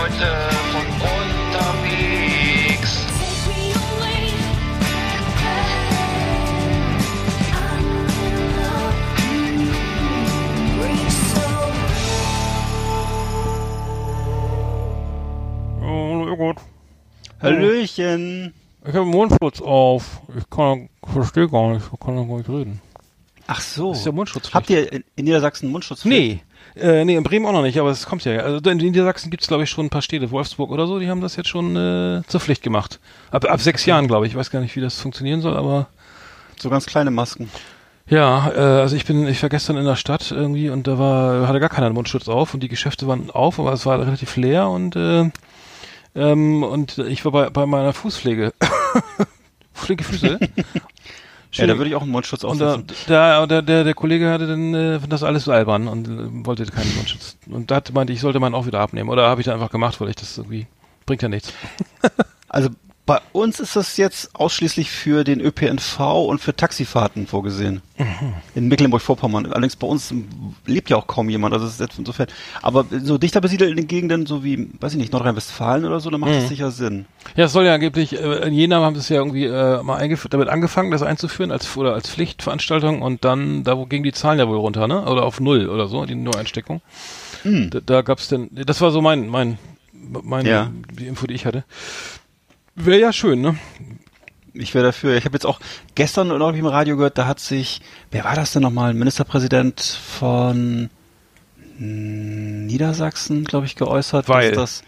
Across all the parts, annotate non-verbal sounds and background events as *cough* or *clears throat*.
Leute von unterwegs. Oh, gut. Hallöchen. Ich habe einen Mundschutz auf. Ich kann, verstehe gar nicht. Ich kann gar nicht reden. Ach so. Ist ja Mundschutz. Habt ihr in in Niedersachsen Mundschutz? Nee. Äh, nee, in Bremen auch noch nicht, aber es kommt ja. Also in Niedersachsen gibt es, glaube ich, schon ein paar Städte, Wolfsburg oder so, die haben das jetzt schon äh, zur Pflicht gemacht. Ab, ab sechs Jahren, glaube ich. Ich weiß gar nicht, wie das funktionieren soll, aber So ganz kleine Masken. ja, äh, also ich bin, ich war gestern in der Stadt irgendwie und da war, hatte gar keiner einen Mundschutz auf und die Geschäfte waren auf, aber es war relativ leer und äh, ähm, und ich war bei, bei meiner Fußpflege. *coughs* Flinke Füße. *laughs* Ja, da würde ich auch einen Mundschutz Und da, aufsetzen. da, der, der, der Kollege hatte dann äh, das alles so albern und äh, wollte keinen Mundschutz. Und da hat- meinte, ich sollte meinen auch wieder abnehmen. Oder habe ich dann einfach gemacht, weil ich das irgendwie bringt ja nichts. Also bei uns ist das jetzt ausschließlich für den ÖPNV und für Taxifahrten vorgesehen. Mhm. In Mecklenburg-Vorpommern. Allerdings bei uns lebt ja auch kaum jemand, also das ist jetzt insofern. Aber so dichter besiedelt in den Gegenden, so wie, weiß ich nicht, Nordrhein-Westfalen oder so, da macht das Mhm. sicher Sinn. Ja, es soll ja angeblich, äh, in Jena haben sie es ja irgendwie äh, mal damit angefangen, das einzuführen als oder als Pflichtveranstaltung und dann, da wo gingen die Zahlen ja wohl runter, ne? Oder auf null oder so, die Neueinsteckung. Mhm. Da, da gab's denn, das war so mein, mein, mein, Ja. die Info, die ich hatte. Wäre ja schön, ne? Ich wäre dafür. Ich habe jetzt auch gestern noch im Radio gehört, da hat sich, wer war das denn nochmal? Ministerpräsident von hm, Niedersachsen, glaube ich, geäußert, Weil. dass das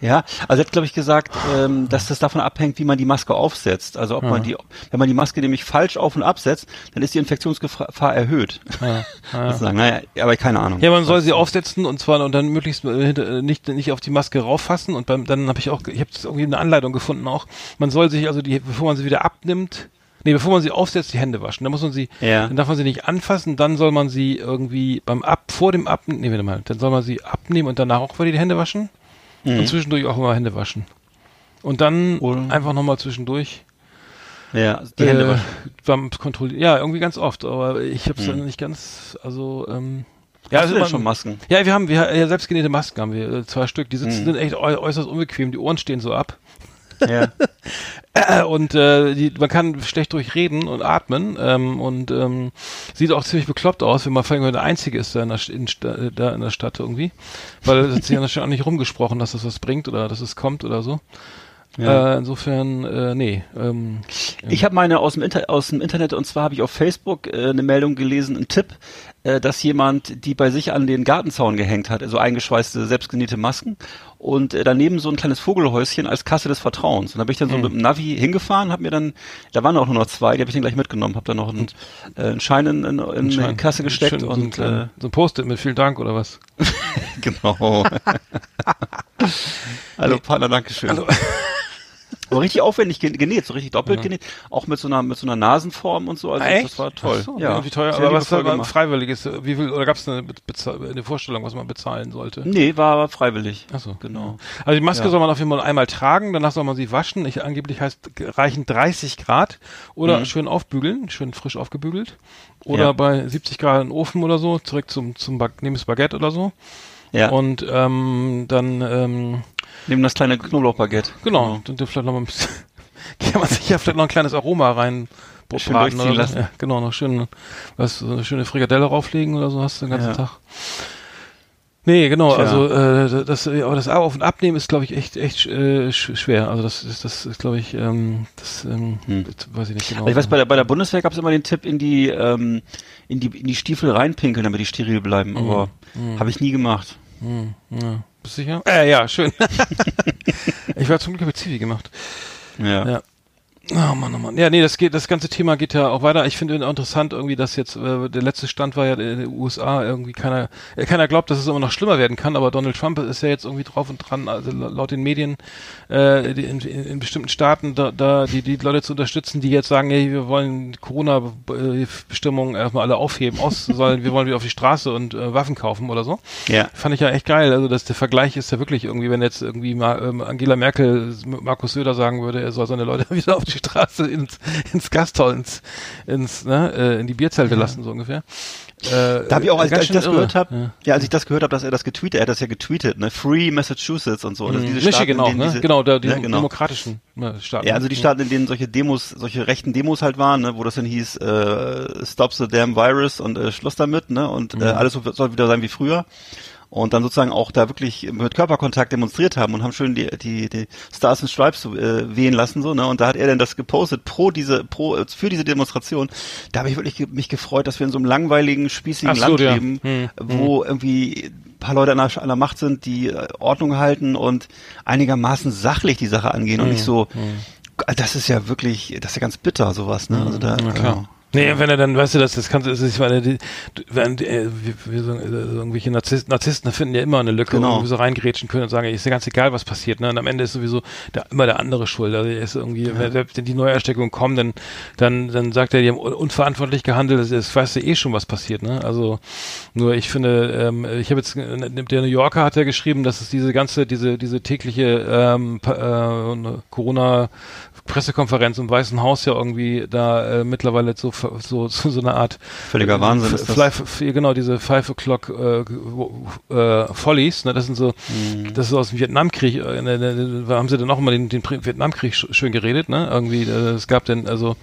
ja, also er hat, glaube ich, gesagt, ähm, dass das davon abhängt, wie man die Maske aufsetzt. Also ob man die, wenn man die Maske nämlich falsch auf und absetzt, dann ist die Infektionsgefahr erhöht. Ja, ja. *laughs* Sozusagen. Naja, aber keine Ahnung. Ja, man soll sie aufsetzen und zwar und dann möglichst äh, äh, nicht nicht auf die Maske rauffassen und beim dann habe ich auch ich habe irgendwie eine Anleitung gefunden auch. Man soll sich also die bevor man sie wieder abnimmt, nee, bevor man sie aufsetzt, die Hände waschen. Dann muss man sie Ja. dann darf man sie nicht anfassen, dann soll man sie irgendwie beim ab vor dem Abnehmen, nee, warte mal, dann soll man sie abnehmen und danach auch wieder die Hände waschen Mhm. und zwischendurch auch immer Hände waschen. Und dann Oder- einfach nochmal zwischendurch Ja, die Hände äh, waschen. beim Kontrollieren. Ja, irgendwie ganz oft, aber ich habe es dann nicht ganz, also ähm, ja, Hast also man- schon Masken? ja, wir haben wir ja, selbstgenähte Masken haben wir, äh, zwei Stück. Die sitzen Mhm. sind echt äu äußerst unbequem, die Ohren stehen so ab. Ja. *laughs* *laughs* Und äh, die, man kann schlecht durchreden und atmen ähm, und ähm, sieht auch ziemlich bekloppt aus, wenn man vor allem der Einzige ist da in der, in, äh, da in der Stadt irgendwie. Weil es hat sich ja auch nicht rumgesprochen, dass das was bringt oder dass es kommt oder so. Ja. Äh, insofern, äh, nee. Ähm, Ich habe meine aus dem, Inter aus dem Internet und zwar habe ich auf Facebook äh, eine Meldung gelesen, einen Tipp, äh, dass jemand die bei sich an den Gartenzaun gehängt hat, also eingeschweißte, selbstgenähte Masken und äh, daneben so ein kleines Vogelhäuschen als Kasse des Vertrauens. Und da bin ich dann so mit dem Navi hingefahren, habe mir dann, da waren auch nur noch zwei, die habe ich dann gleich mitgenommen, habe dann noch einen, äh, einen Schein in, in, in die Schein. Kasse gesteckt Schön, so ein, und äh, so ein Post-it mit vielen Dank oder was? *laughs* *laughs* genau. *laughs* Hallo Partner, Dankeschön. Hallo. Aber richtig aufwendig gen- genäht, so richtig doppelt genäht, auch mit so einer mit so einer Nasenform und so. Also das war toll. So, ja, Wie teuer, sehr aber was war freiwillig ist, wie viel, oder gab es eine, eine Vorstellung, was man bezahlen sollte? Nee, war aber freiwillig. Ach so. Genau. Also die Maske Ja. soll man auf jeden Fall einmal tragen, danach soll man sie waschen. Ich, angeblich heißt, reichen 30 Grad oder Mhm. schön aufbügeln, schön frisch aufgebügelt. Oder Ja. bei 70 Grad in den Ofen oder so, zurück zum, zum Bag nehmen das Baguette oder so. Ja, Und ähm, dann, ähm, neben das kleine Knoblauchbaguette. genau, dann, dann vielleicht noch mal ein bisschen, *laughs* kann man sich ja vielleicht noch ein kleines Aroma rein Schön braten durchziehen oder lassen. Ja, genau, noch schön, was, eine schöne Frikadelle rauflegen oder so hast du den ganzen Ja. Tag. Nee, genau, Tja. also äh, das, aber das Auf- und Abnehmen ist, glaube ich, echt, echt äh, sch schwer. Also das ist, das ist, glaube ich, ähm, das, ähm, Hm. weiß ich nicht genau. Aber ich weiß, bei der, bei der Bundeswehr gab es immer den Tipp, in die, ähm, in die, in die Stiefel reinpinkeln, damit die steril bleiben. Mhm. Aber habe ich nie gemacht. Hm, ja. Bist du sicher? Äh, ja, schön. *laughs* ich war zum Glück mit Zivi gemacht. Ja. Ja. Oh Mann, oh Mann. Ja, nee, das geht, das ganze Thema geht ja auch weiter. Ich finde interessant irgendwie, dass jetzt, äh, der letzte Stand war ja in den USA irgendwie keiner, äh, keiner glaubt, dass es immer noch schlimmer werden kann, aber Donald Trump ist ja jetzt irgendwie drauf und dran, also la- laut den Medien, äh, die in, in, in bestimmten Staaten da, da die, die Leute zu unterstützen, die jetzt sagen, hey, wir wollen Corona-Bestimmungen erstmal alle aufheben, aus *laughs* sollen, wir wollen wieder auf die Straße und äh, Waffen kaufen oder so. Ja. Fand ich ja echt geil. Also dass der Vergleich ist ja wirklich irgendwie, wenn jetzt irgendwie mal ähm, Angela Merkel Markus Söder sagen würde, er soll seine Leute *laughs* wieder auf die Straße ins, ins Gasthaus, ins, ins, ne, äh, in die Bierzelte ja. lassen, so ungefähr. Äh, da habe ich auch, als, als ich das irre. gehört habe, ja. ja. als ich das gehört habe, dass er das getweetet, er hat das ja getweetet, ne, Free Massachusetts und so. Mhm. diese Michigan auch, ne? Diese, genau, da, die ne, genau. demokratischen ne, Staaten. Ja, also die Staaten, in denen solche Demos, solche rechten Demos halt waren, ne, wo das dann hieß, äh, Stop the damn virus und äh, Schluss damit, ne, und äh, mhm. äh, alles soll wieder sein wie früher und dann sozusagen auch da wirklich mit Körperkontakt demonstriert haben und haben schön die die, die Stars and Stripes äh, wehen lassen so ne und da hat er dann das gepostet pro diese pro für diese Demonstration da habe ich wirklich mich gefreut dass wir in so einem langweiligen spießigen so, Land ja. leben hm, wo hm. irgendwie ein paar Leute an der, an der Macht sind die äh, Ordnung halten und einigermaßen sachlich die Sache angehen hm, und nicht so hm. das ist ja wirklich das ist ja ganz bitter sowas ne also da ja, klar. Äh, Nee, wenn er dann, weißt du, das, das kannst du, das ist, weil die, wenn, äh, wie, wie so, äh, irgendwelche Narzissten, Narzissten finden ja immer eine Lücke, genau. wo sie so reingrätschen können und sagen, ist ja ganz egal, was passiert, ne? Und am Ende ist sowieso der, immer der andere schuld. Also ist irgendwie, ja. wenn, wenn die Neuersteckungen kommen, dann, dann, dann sagt er, die haben unverantwortlich gehandelt, das, das weißt du eh schon, was passiert, ne? Also, nur ich finde, ähm, ich habe jetzt, äh, der New Yorker hat ja geschrieben, dass es diese ganze, diese, diese tägliche ähm, äh, Corona Pressekonferenz im Weißen Haus ja irgendwie da äh, mittlerweile so, so, so, *laughs* so eine Art völliger Wahnsinn ist das. genau, diese Five O'Clock äh, äh, Follies, ne, das sind so, mhm. das ist aus dem Vietnamkrieg, äh, ne, ne, haben sie dann noch mal den, den Vietnamkrieg schön geredet, ne, irgendwie, äh, es gab dann also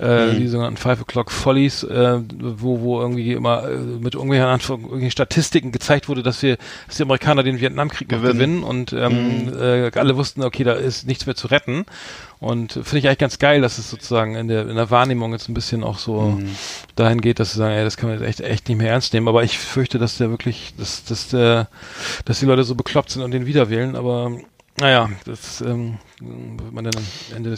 äh, mhm. die sogenannten Five O'Clock Follies, äh, wo, wo irgendwie immer äh, mit irgendwelchen, irgendwelchen Statistiken gezeigt wurde, dass wir, dass die Amerikaner den Vietnamkrieg gewinnen, gewinnen und ähm, mhm. äh, alle wussten, okay, da ist nichts mehr zu retten und finde ich eigentlich ganz geil, dass es sozusagen in der, in der Wahrnehmung jetzt ein bisschen auch so mhm. dahin geht, dass sie sagen, ey, das kann man jetzt echt, echt nicht mehr ernst nehmen. Aber ich fürchte, dass der wirklich, dass, dass der, dass die Leute so bekloppt sind und den wieder wählen. Aber naja, das ähm,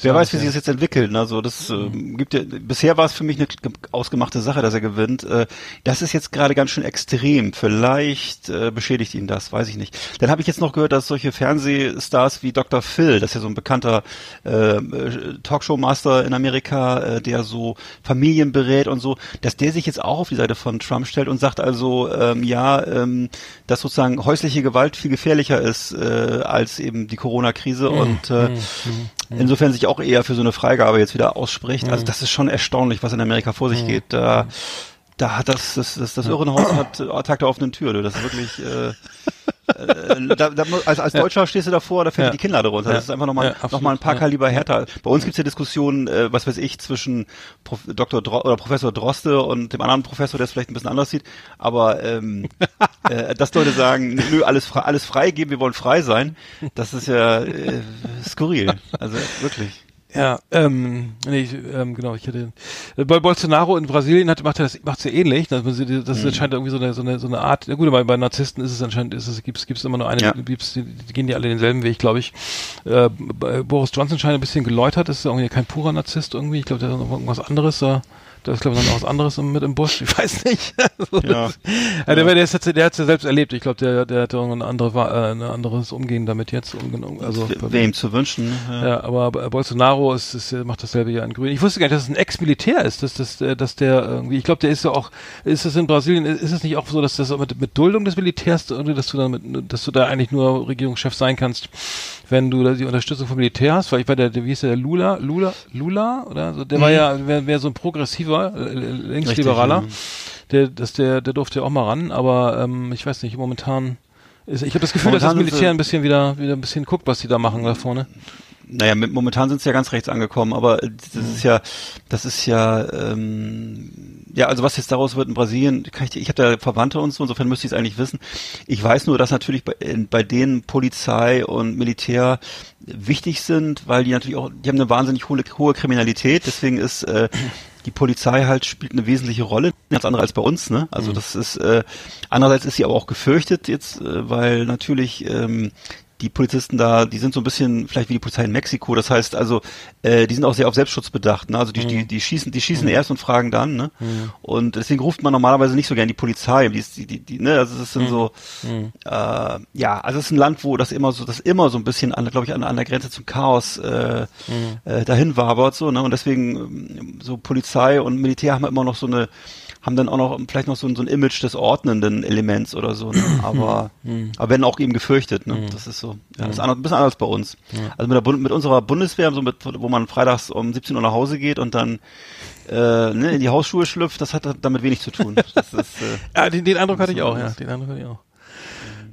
Wer weiß, wie sich das jetzt entwickelt. Also das äh, gibt ja, bisher war es für mich eine ausgemachte Sache, dass er gewinnt. Äh, das ist jetzt gerade ganz schön extrem. Vielleicht äh, beschädigt ihn das, weiß ich nicht. Dann habe ich jetzt noch gehört, dass solche Fernsehstars wie Dr. Phil, das ist ja so ein bekannter äh, Talkshow-Master in Amerika, äh, der so Familien berät und so, dass der sich jetzt auch auf die Seite von Trump stellt und sagt also, ähm, ja, ähm, dass sozusagen häusliche Gewalt viel gefährlicher ist äh, als eben die Corona-Krise mhm. und äh, Mhm. insofern sich auch eher für so eine Freigabe jetzt wieder ausspricht. Also mhm. das ist schon erstaunlich, was in Amerika vor sich mhm. geht. Da, da hat das, das, das, das Irrenhaus hat äh, Tag der offenen Tür. Das ist wirklich, äh, äh, da, da, als, als Deutscher stehst du davor, da fällt ja. die Kinder darunter. Das ist einfach nochmal ja, noch mal ein paar ja. Kaliber härter. Bei uns gibt's ja Diskussionen, äh, was weiß ich, zwischen Prof, Dr. Dro oder Professor Droste und dem anderen Professor, der es vielleicht ein bisschen anders sieht. Aber ähm, *laughs* äh, dass Leute sagen, nö, alles frei, alles freigeben, wir wollen frei sein, das ist ja äh, skurril. Also wirklich. Ja, ähm, nee, ich, ähm, genau, ich hatte äh, bei Bolsonaro in Brasilien hat, macht er das macht ja ähnlich, dass man sie, das mhm. anscheinend irgendwie so eine so eine so eine Art, ja gut, bei, bei Narzissten ist es anscheinend ist es gibt's gibt's immer nur eine, ja. gibt's, die, die gehen die alle denselben Weg, glaube ich. Äh, Boris Johnson scheint ein bisschen geläutert, ist irgendwie kein purer Narzisst irgendwie, ich glaube, der hat noch irgendwas anderes da. Äh, da ist, glaube ich, noch was anderes mit im Busch. Ich weiß nicht. *laughs* also, ja. ja. Der, der, der hat es ja selbst erlebt. Ich glaube, der, der hat ein, andere, äh, ein anderes Umgehen damit jetzt. Also, Wem zu wünschen. Ja, ja aber Bolsonaro ist, ist, macht dasselbe ja in Grün. Ich wusste gar nicht, dass es ein Ex-Militär ist. Dass, dass, dass der irgendwie, ich glaube, der ist ja auch, ist es in Brasilien, ist es nicht auch so, dass das mit, mit Duldung des Militärs, dass du da mit, dass du da eigentlich nur Regierungschef sein kannst, wenn du da die Unterstützung vom Militär hast, weil ich war der, wie hieß der, Lula, Lula, Lula, oder so, der mhm. war ja, wäre wär so ein progressiver, äh, linksliberaler, der, das, der, der durfte ja auch mal ran, aber ähm, ich weiß nicht, momentan ist, ich habe das Gefühl, momentan dass das Militär ein bisschen wieder, wieder ein bisschen guckt, was die da machen da vorne. Naja, mit, momentan sind sie ja ganz rechts angekommen, aber das mhm. ist ja, das ist ja, ähm, ja, also was jetzt daraus wird in Brasilien, kann ich, ich habe da Verwandte und so, insofern müsste ich es eigentlich wissen. Ich weiß nur, dass natürlich bei, bei denen Polizei und Militär wichtig sind, weil die natürlich auch, die haben eine wahnsinnig hohe, hohe Kriminalität, deswegen ist äh, die Polizei halt spielt eine wesentliche Rolle, ganz andere als bei uns, ne? Also mhm. das ist äh, andererseits ist sie aber auch gefürchtet jetzt, äh, weil natürlich ähm, die Polizisten da, die sind so ein bisschen vielleicht wie die Polizei in Mexiko. Das heißt also, äh, die sind auch sehr auf Selbstschutz bedacht. Ne? Also die, mhm. die, die schießen, die schießen mhm. erst und fragen dann. Ne? Mhm. Und deswegen ruft man normalerweise nicht so gern die Polizei. Die, die, die, die, ne? Also es sind mhm. so, mhm. äh, ja, also es ist ein Land, wo das immer so, das immer so ein bisschen an, glaube ich, an, an der Grenze zum Chaos äh, mhm. äh, dahin wabert so. Ne? Und deswegen ähm, so Polizei und Militär haben immer noch so eine haben dann auch noch vielleicht noch so, ein, so ein Image des ordnenden Elements oder so, ne? *clears throat* aber, mhm. aber werden auch eben gefürchtet, ne? Mhm. Das ist so, ja, das ist anders, ein bisschen anders bei uns. Also mit, der, mit unserer Bundeswehr, so mit, wo man freitags um 17 Uhr nach Hause geht und dann äh, ne, in die Hausschuhe schlüpft, das hat damit wenig zu tun. *laughs* Das ist, äh, ja, den, den Eindruck hatte ich auch, ja, den Eindruck hatte ich auch.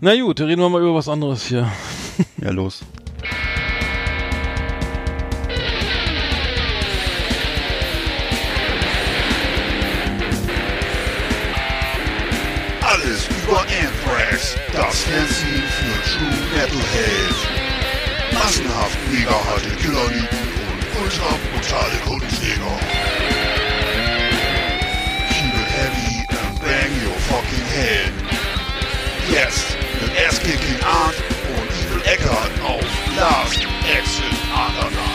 Na gut, reden wir mal über was anderes hier. Ja, los. *laughs* Anthrax, das Fernsehen für True Metalhead. Massenhaft mega harte Killerlieben und ultra brutale Kundenjäger. Keep it heavy and bang your fucking head. Jetzt mit Ass-Kicking Art und Evil Eckert auf Last Exit Underground.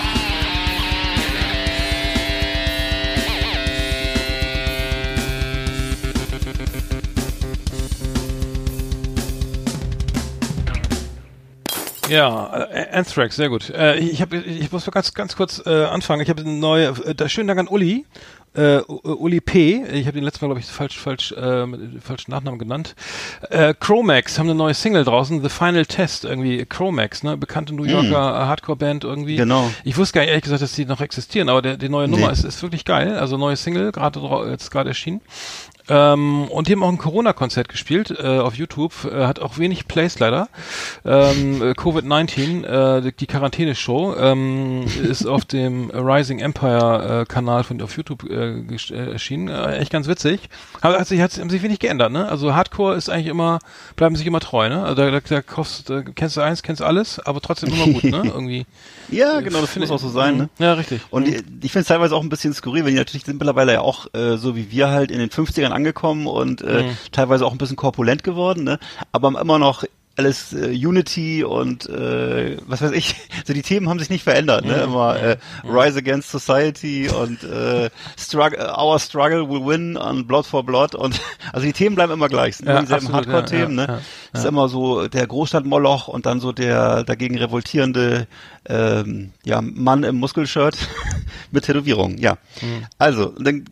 Ja, äh, Anthrax, sehr gut. Äh, ich, hab, ich muss ganz, ganz kurz äh, anfangen. Ich habe eine neue, äh, schönen Dank an Uli, äh, Uli P. Ich habe den letzten Mal, glaube ich, falsch, falsch, äh, mit falschen Nachnamen genannt. Äh, Chromax haben eine neue Single draußen, The Final Test, irgendwie Chromax, ne, bekannte New Yorker mm. Hardcore-Band irgendwie. Genau. Ich wusste gar nicht ehrlich gesagt, dass die noch existieren, aber der, die neue Nummer nee. ist, ist wirklich geil. Also neue Single, gerade jetzt gerade erschienen. Ähm, und die haben auch ein Corona-Konzert gespielt äh, auf YouTube. Äh, hat auch wenig Plays leider. Ähm, äh, Covid-19, äh, die Quarantäne-Show, ähm, ist auf dem Rising Empire-Kanal von auf YouTube äh, äh, erschienen. Äh, echt ganz witzig. Aber hat sich, hat, haben sich wenig geändert, ne? Also Hardcore ist eigentlich immer, bleiben sich immer treu, ne? Also da, da, da kaufst, da kennst du eins, kennst du alles, aber trotzdem immer gut, ne? *laughs* Irgendwie. ja, genau, das muss auch so sein, ne? Ja, richtig. Und mhm. ich, ich finde es teilweise auch ein bisschen skurril, wenn die natürlich sind mittlerweile ja auch, äh, so wie wir halt in den 50ern angekommen und äh, mhm. teilweise auch ein bisschen korpulent geworden, ne? aber immer noch alles äh, Unity und äh, was weiß ich, *laughs* so die Themen haben sich nicht verändert, ne? Mhm. Immer äh. Rise Against Society und äh, struggle, Our Struggle Will Win und Blood for Blood und *laughs* also die Themen bleiben immer gleich, sind ja, dieselben Hardcore-Themen, ja, ja, ne? Ja, ist immer so der Großstadt-Moloch und dann so der dagegen revoltierende ähm, ja, Mann im Muskelshirt *laughs* mit Tätowierung, ja. Mhm. Also, dann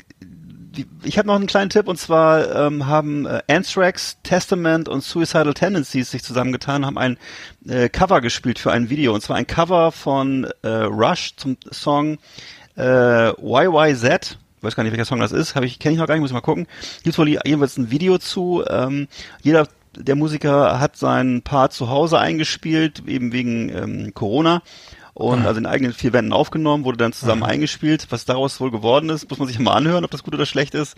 ich habe noch einen kleinen Tipp und zwar ähm, haben äh, Anthrax, Testament und Suicidal Tendencies sich zusammengetan, haben ein äh, Cover gespielt für ein Video und zwar ein Cover von äh, Rush zum Song äh, YYZ. Ich weiß gar nicht, welcher Song das ist, habe ich kenne ich noch gar nicht, muss ich mal gucken. Gibt wohl jeweils ein Video zu. Ähm, jeder der Musiker hat seinen Part zu Hause eingespielt, eben wegen ähm, Corona und also in eigenen vier Wänden aufgenommen, wurde dann zusammen Aha. eingespielt. Was daraus wohl geworden ist, muss man sich mal anhören, ob das gut oder schlecht ist.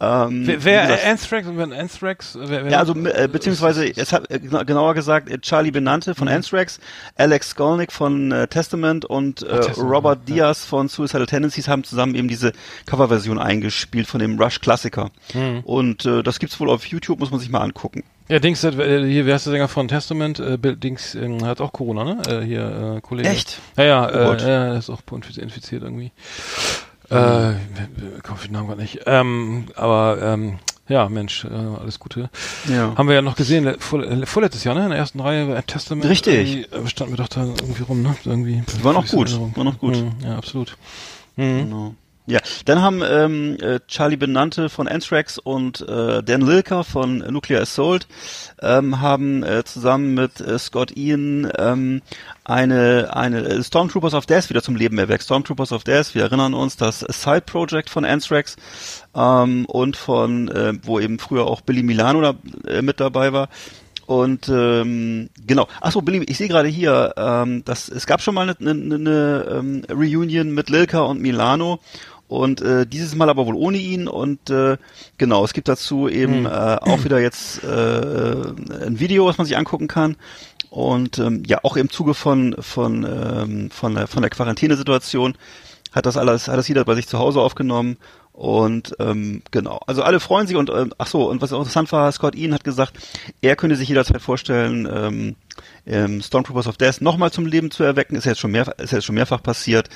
Ähm, wer, wer gesagt, Anthrax wenn Anthrax? Wer, wer ja, also äh, beziehungsweise es hat äh, genauer gesagt äh, Charlie Benante von mhm. Anthrax, Alex Skolnick von äh, Testament und äh, Testament, Robert ja. Diaz von Suicidal Tendencies haben zusammen eben diese Coverversion eingespielt von dem Rush Klassiker. Mhm. Und äh, das gibt's wohl auf YouTube, muss man sich mal angucken. Ja, Dings, äh, hier, wer ist der Sänger von Testament? Äh, Dings äh, hat auch Corona, ne? Äh, hier, äh, Kollege. Echt? Ja, ja, oh äh, ja, ist auch infiziert irgendwie. Mhm. Äh, ich hoffe den Namen gar nicht. Ähm, aber, ähm, ja, Mensch, äh, alles Gute. Ja. Haben wir ja noch gesehen, vor, vorletztes Jahr, ne? In der ersten Reihe äh, Testament. Richtig. Standen wir doch da irgendwie rum, ne? Irgendwie. War noch gut. War noch gut. Mhm, ja, absolut. Mhm. Genau. Ja, dann haben ähm, äh, Charlie Benante von Anthrax und äh, Dan Lilker von Nuclear Assault ähm, haben äh, zusammen mit äh, Scott Ian ähm, eine eine äh, Stormtroopers of Death wieder zum Leben erweckt. Stormtroopers of Death, wir erinnern uns, das Side Project von Anthrax ähm, und von äh, wo eben früher auch Billy Milano da, äh, mit dabei war. Und ähm, genau. Achso, Billy, ich sehe gerade hier, ähm, dass es gab schon mal eine, eine, eine ähm, Reunion mit Lilka und Milano und äh, dieses Mal aber wohl ohne ihn. Und äh, genau, es gibt dazu eben hm. äh, auch wieder jetzt äh, ein Video, was man sich angucken kann. Und ähm, ja auch im Zuge von von ähm, von der von der Quarantänesituation hat das alles hat das jeder bei sich zu Hause aufgenommen. Und ähm, genau, also alle freuen sich. Und ähm, ach so und was auch interessant war, Scott Ian hat gesagt, er könnte sich jederzeit vorstellen ähm, ähm, Stormtroopers of Death nochmal zum Leben zu erwecken, ist jetzt schon mehr, ist jetzt schon mehrfach passiert.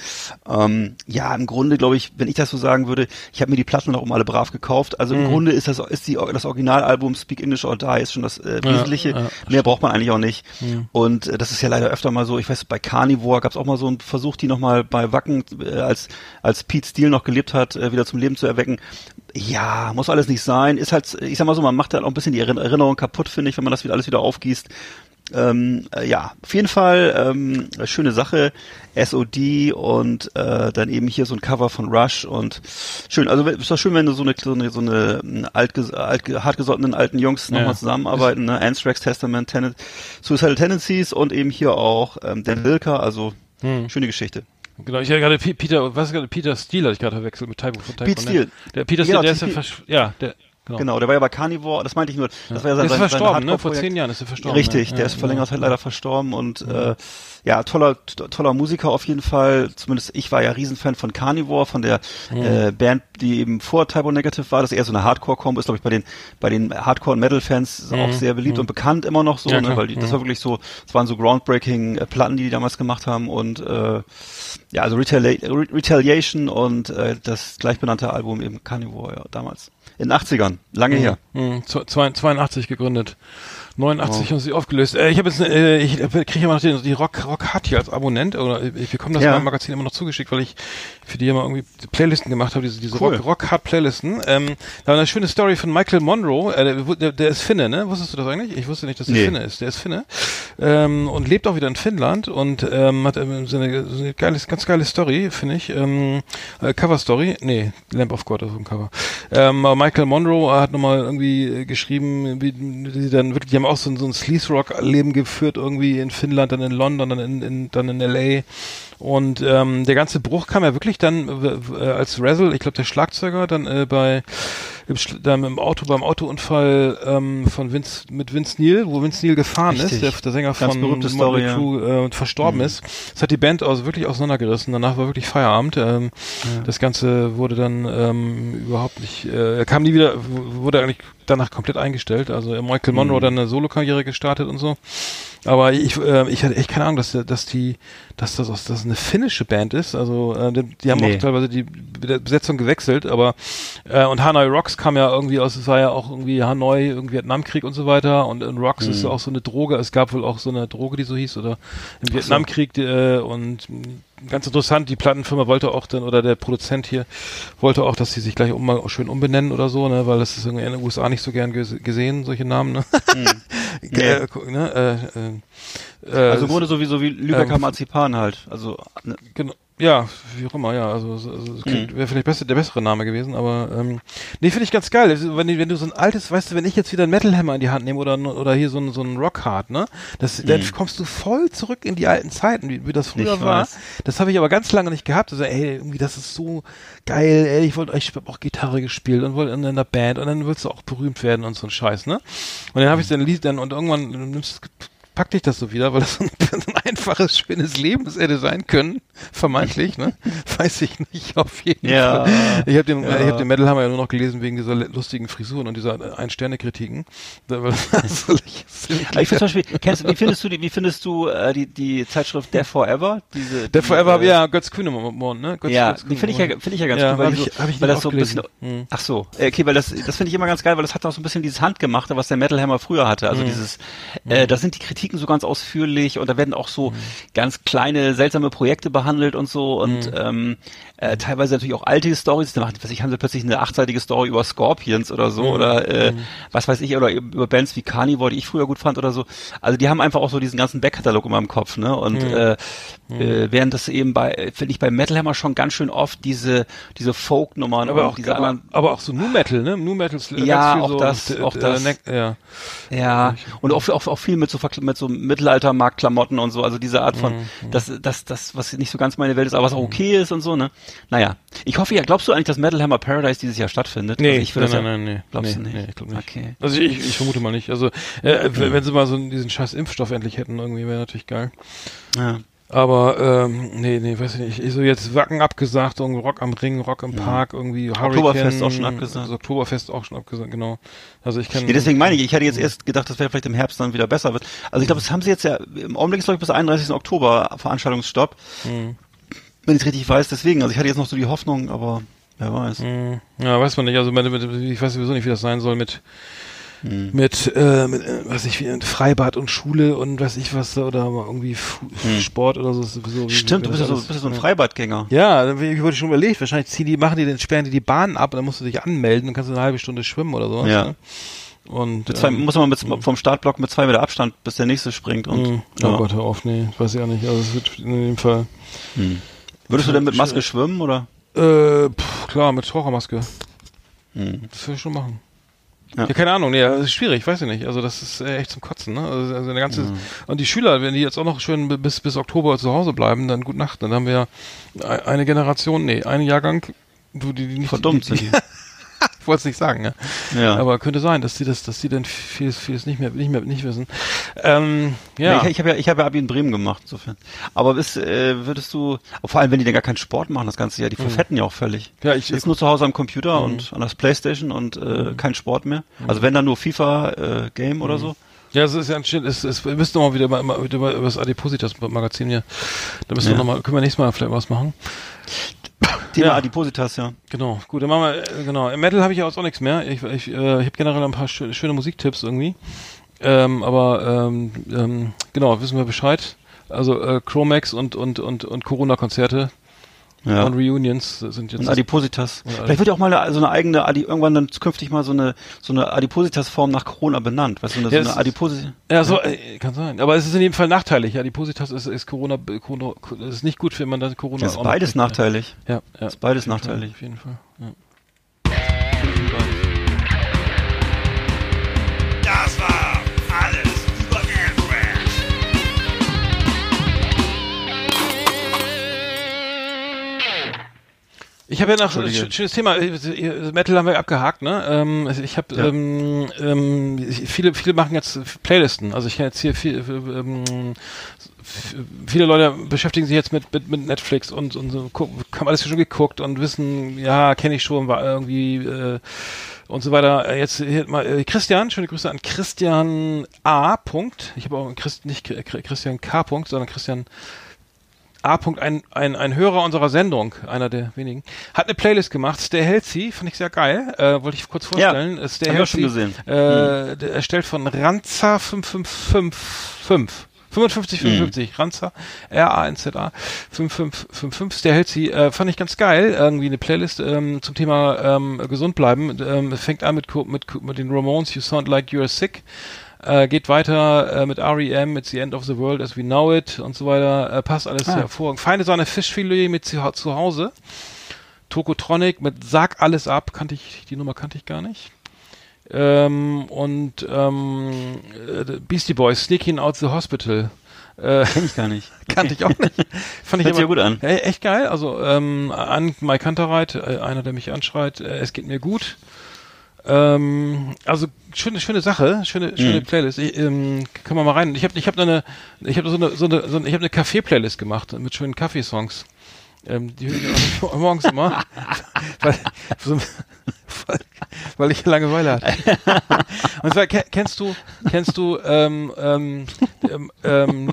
Ähm, ja, im Grunde glaube ich, wenn ich das so sagen würde, ich habe mir die Platten noch um alle brav gekauft. Also im mhm. Grunde ist das ist die das Originalalbum Speak English or Die ist schon das äh, Wesentliche. Ja, ja. Mehr braucht man eigentlich auch nicht. Mhm. Und äh, das ist ja leider öfter mal so. Ich weiß, bei Carnivore gab es auch mal so einen Versuch, die nochmal bei Wacken, äh, als als Pete Steele noch gelebt hat, äh, wieder zum Leben Leben zu erwecken. Ja, muss alles nicht sein. Ist halt, ich sag mal so, man macht halt auch ein bisschen die Erinnerung kaputt, finde ich, wenn man das wieder alles wieder aufgießt. Ähm, äh, ja, auf jeden Fall ähm, schöne Sache. SOD und äh, dann eben hier so ein Cover von Rush und schön. Also ist doch schön, wenn du so eine so eine, so eine ähm, alt, alt hartgesottenen alten Jungs nochmal ja. zusammenarbeiten. Ne? Anthrax Testament, Ten Suicidal Tendencies und eben hier auch ähm, Dan Wilker. Also hm. schöne Geschichte. Genau, ich hatte gerade Peter, was ist gerade Peter Steele, hatte ich gerade verwechselt mit Typo von Typo. Pete Steele. Der Peter Steele, der ist ja, ja, der, Genau. genau, der war ja bei Carnivore, das meinte ich nur. Das war ja sein, der ist verstorben, ne? Vor zehn Jahren ist er verstorben. Richtig, ne? der ist vor längerer Zeit leider verstorben und äh, ja, toller, toller Musiker auf jeden Fall. Zumindest ich war ja Riesenfan von Carnivore, von der äh, Band, die eben vor Typo Negative war. Das ist eher so eine Hardcore-Combo, ist glaube ich bei den bei den Hardcore- und Metal-Fans mhm. auch sehr beliebt und bekannt immer noch so, ja, ne? weil die, das war wirklich so, es waren so groundbreaking äh, Platten, die die damals gemacht haben und äh, ja, also Retali Retaliation und äh, das gleichbenannte Album eben Carnivore ja, damals. In den 80ern, lange mhm. her. Mhm. 82 gegründet. 89 oh. haben sie aufgelöst. Äh, ich habe jetzt, äh, ich kriege immer noch den, die Rock, Rock Hard hier als Abonnent oder ich bekomme das ja. meinem Magazin immer noch zugeschickt, weil ich für die immer irgendwie Playlisten gemacht habe, diese, diese cool. Rock, Rock Hard Playlisten. Ähm, da war eine schöne Story von Michael Monroe, äh, der, der, der, ist Finne, ne? Wusstest du das eigentlich? Ich wusste nicht, dass er nee. Finne ist. Der ist Finne ähm, und lebt auch wieder in Finnland und ähm, hat ähm, so, eine, so eine geile, ganz geile Story, finde ich. Ähm, äh, Cover Story, nee, Lamp of God ist ein Cover. Ähm, Michael Monroe hat nochmal irgendwie geschrieben, wie, wie sie dann wirklich, die haben auch so ein, so ein Sleaze-Rock-Leben geführt, irgendwie in Finnland, dann in London, dann in, in, dann in L.A., und ähm, der ganze Bruch kam ja wirklich dann äh, als Razzle, ich glaube der Schlagzeuger, dann äh, bei im, dann im Auto beim Autounfall ähm, von Vince mit Vince Neil, wo Vince Neil gefahren Richtig. ist, der, der Sänger Ganz von Motley Crue äh, verstorben mhm. ist. Das hat die Band aus wirklich auseinandergerissen. Danach war wirklich Feierabend. Ähm, ja. Das Ganze wurde dann ähm, überhaupt nicht, äh, er kam nie wieder, wurde eigentlich danach komplett eingestellt. Also Michael Monroe mhm. dann eine Solokarriere gestartet und so. Aber ich, äh, ich hatte echt keine Ahnung, dass, dass die, dass das, dass das eine finnische Band ist. Also äh, die, die haben nee. auch teilweise die Besetzung gewechselt, aber äh, und Hanoi Rocks kam ja irgendwie aus, es war ja auch irgendwie Hanoi, irgendwie Vietnamkrieg und so weiter. Und, und Rocks mhm. ist auch so eine Droge. Es gab wohl auch so eine Droge, die so hieß, oder im Vietnamkrieg äh, und ganz interessant, die Plattenfirma wollte auch dann, oder der Produzent hier wollte auch, dass sie sich gleich um, mal schön umbenennen oder so, ne, weil das ist irgendwie in den USA nicht so gern gesehen, solche Namen, ne? Hm. *laughs* nee. äh, ne äh, äh, also im Grunde sowieso wie Lübecker ähm, Marzipan halt, also ne? genau, ja, wie auch immer, ja. Also, also mhm. wäre vielleicht besser, der bessere Name gewesen, aber ähm, nee, finde ich ganz geil. Also, wenn, wenn du so ein altes, weißt du, wenn ich jetzt wieder ein Metal Hammer in die Hand nehme oder oder hier so ein so ein Rockhard, ne, das, mhm. dann kommst du voll zurück in die alten Zeiten, wie, wie das früher ich war. Weiß. Das habe ich aber ganz lange nicht gehabt. Also, ey, irgendwie, das ist so geil. Ey, ich wollte, ich habe auch Gitarre gespielt und wollte in einer Band und dann willst du auch berühmt werden und so ein Scheiß, ne? Und dann habe ich dann Lied dann und irgendwann nimmst packt dich das so wieder, weil das so *laughs* ein, einfaches, schönes Leben hätte sein können, vermeintlich, ne? *laughs* Weiß ich nicht, auf jeden ja, Fall. Ich habe den, ja. ich hab den Metal Hammer ja nur noch gelesen wegen dieser lustigen Frisuren und dieser Ein-Sterne-Kritiken. *laughs* ich finde zum Beispiel, kennst, wie findest du die, wie findest du äh, die, die Zeitschrift Death Forever? Diese, Death Forever, äh, ja, Götz Kühnemund, ne? Götz, ja, Götz die finde ich ja, finde ich ja ganz ja, cool, weil, ich, so, weil das so ein bisschen, hm. ach so, okay, weil das, das finde ich immer ganz geil, weil das hat auch so ein bisschen dieses Handgemachte, was der Metal Hammer früher hatte, also hm. dieses, äh, das sind die Kritiken Kritiken so ganz ausführlich und da werden auch so mhm. ganz kleine, seltsame Projekte behandelt und so und mhm. ähm, äh, teilweise natürlich auch alte Stories. Da machen, was ich, haben sie plötzlich eine achtseitige Story über Scorpions oder so mhm. oder äh, mhm. was weiß ich, oder über Bands wie Carnivore, die ich früher gut fand oder so. Also die haben einfach auch so diesen ganzen Backkatalog in meinem Kopf, ne? Und mhm. äh, mhm. äh, während das eben bei, finde ich bei Metal Hammer schon ganz schön oft diese, diese Folk-Nummern aber auch, diese aber, aber auch so New Metal, ne? New Metal ja, auch so das, und, auch das. Ne, ja. ja. Und auch, auch, auch viel mit so, mit so Mittelaltermarktklamotten und so, also diese Art von, mhm. das, das, das, was nicht so ganz meine Welt ist, aber was auch okay ist und so, ne? Naja. Ich hoffe ja, glaubst du eigentlich, dass Metal Hammer Paradise dieses Jahr stattfindet? Nee, also ich nein, nein, nein, nee. Glaubst nee, du nicht? Nee, ich glaube nicht. Okay. Also ich, ich vermute mal nicht. Also, äh, mhm. wenn sie mal so diesen scheiß Impfstoff endlich hätten, irgendwie wäre natürlich geil. Ja. Aber ähm, nee, nee, weiß ich nicht. Ich so jetzt Wacken abgesagt, irgendwie Rock am Ring, Rock im Park, irgendwie Hurricane. Oktoberfest auch schon abgesagt. Also Oktoberfest auch schon abgesagt, genau. Also ich kann. Nee, deswegen meine ich, ich hatte jetzt erst gedacht, dass wäre vielleicht im Herbst dann wieder besser wird. Also ich glaube, das haben sie jetzt ja, im Augenblick ist glaube ich bis 31. Oktober Veranstaltungsstopp. Mhm. Wenn ich richtig weiß, deswegen. Also ich hatte jetzt noch so die Hoffnung, aber wer weiß. Mhm. Ja, weiß man nicht. Also ich weiß sowieso nicht, wie das sein soll mit Hm. mit, äh, mit äh, was ich wie Freibad und Schule und weiß ich was oder irgendwie Fu Sport oder so. so Hm. Stimmt, du bist ja so, bist ja so ein Freibadgänger. Ja, dann- ich wurde schon überlegt, wahrscheinlich ziehen die, machen die den, sperren die die Bahn ab und dann musst du dich anmelden und kannst du eine halbe Stunde schwimmen oder so. Ja. Ne? Und Mit zwei, ähm, muss man mit, vom Startblock mit zwei Meter Abstand, bis der nächste springt. Und, mh, ja. Oh Gott, hör auf, nee, weiß ich auch nicht. Also es wird in dem Fall. Würdest du denn mit Maske schwimmen oder? Äh, pff, klar, mit Rauchermaske. Hm. Das will ich schon machen. Ja. Ja. keine Ahnung, nee, das ist schwierig, weiß ich nicht. Also das ist äh, echt zum Kotzen, ne? Also, also eine ganze Mhm. und die Schüler, wenn die jetzt auch noch schön bi- bis bis Oktober zu Hause bleiben, dann gute Nacht. Dann haben wir ja e- eine Generation, nee, einen Jahrgang, wo die, die nicht Verdummt sind die, *laughs* wollte es nicht sagen, ja. Ja. Aber könnte sein, dass die das, dass die dann vieles, vieles nicht mehr, nicht mehr, nicht wissen. Ähm, Ja. ja. Ich, ich habe ja, ich habe ja Abi in Bremen gemacht, insofern. Aber ist, äh, würdest du, vor allem wenn die dann gar keinen Sport machen, das ganze Jahr, die verfetten ja auch völlig. Ja, ich- ist nur zu Hause am Computer und an das Playstation und äh, kein Sport mehr. Also wenn dann nur FIFA äh, Game oder so. Ja, es ist ja ein Schild, es, es, wir müssen noch mal wieder mal, mal wieder mal über das Adipositas Magazin hier. Da müssen Ja. wir noch mal, können wir nächstes Mal vielleicht was machen. Thema Ja. Adipositas, ja. Genau, gut, dann machen wir, äh, genau. Im Metal habe ich jetzt auch nichts mehr. Ich, ich, äh, ich habe generell ein paar schö schöne Musiktipps irgendwie. Ähm, aber ähm, ähm, genau, wissen wir Bescheid. Also äh, Chromax und und und und Corona-Konzerte ja. und Reunions sind jetzt. Und Adipositas. Und Vielleicht wird ja auch mal eine, so eine eigene Adi irgendwann dann zukünftig mal so eine so eine Adipositas-Form nach Corona benannt. Weißt du, so eine, Ja, so eine Adipositas. ja, so äh, kann sein. Aber es ist in jedem Fall nachteilig. Adipositas ist, ist Corona, Corona, es ist nicht gut, wenn man dann Corona. Das ist beides kriegt. nachteilig. Ja, ja. ist beides Auf jeden Fall, nachteilig. Auf jeden Fall. Ja. Ich habe ja noch ein schönes Thema. Äh, Metal haben wir abgehakt, ne? Ähm, ich habe Ja. ähm, ähm, viele viele machen jetzt Playlisten. Also ich kenne jetzt hier viel, ähm, viele Leute beschäftigen sich jetzt mit mit, mit Netflix und und so, haben alles schon geguckt und wissen, ja, kenne ich schon, war irgendwie äh, und so weiter. Äh, Jetzt hier mal äh, Christian, schöne Grüße an Christian A. Punkt. Ich habe auch Christ, nicht Chri- Christian K. Punkt, sondern Christian A. ein, ein, ein Hörer unserer Sendung, einer der wenigen, hat eine Playlist gemacht, Stay Healthy, fand ich sehr geil, äh, wollte ich kurz vorstellen. Äh, Stay auch schon gesehen. Äh, der erstellt von Ranza 5555. 55, 55, Ranza, R-A-N-Z-A, 5555, Stay Healthy, äh, fand ich ganz geil, irgendwie eine Playlist ähm, zum Thema ähm, gesund bleiben. Ähm, es fängt an mit, mit, mit den Ramones, You Sound Like You're Sick, äh, geht weiter äh, mit R.E.M., mit The End of the World as We Know It und so weiter. Äh, passt alles Ah. hervorragend. Feine Sonne Fischfilet mit zu, zu Hause. Tokotronic mit Sag alles ab. Kannte ich, die Nummer kannte ich gar nicht. Ähm, und ähm, äh, Beastie Boys, Sneaking Out the Hospital. Äh, Kenn ich gar nicht. *laughs* kannte ich auch nicht. *laughs* Fand ich Hört aber- gut an. Ey, echt geil. Also ähm, an Mike Kantereit, äh, einer, der mich anschreit, äh, es geht mir gut. Ähm, also schöne, schöne Sache, schöne, schöne Mhm. Playlist. Ich, ähm, kann man mal rein. Ich habe, ich habe eine, ich habe so eine, so eine, so eine ich habe eine Kaffee-Playlist gemacht mit schönen Kaffeesongs. Ähm, die höre ich auch *laughs* morgens immer, *laughs* weil, so, weil, *laughs* weil ich Langeweile hatte. Und zwar ke- kennst du, kennst du, ähm, ähm, ähm, ähm,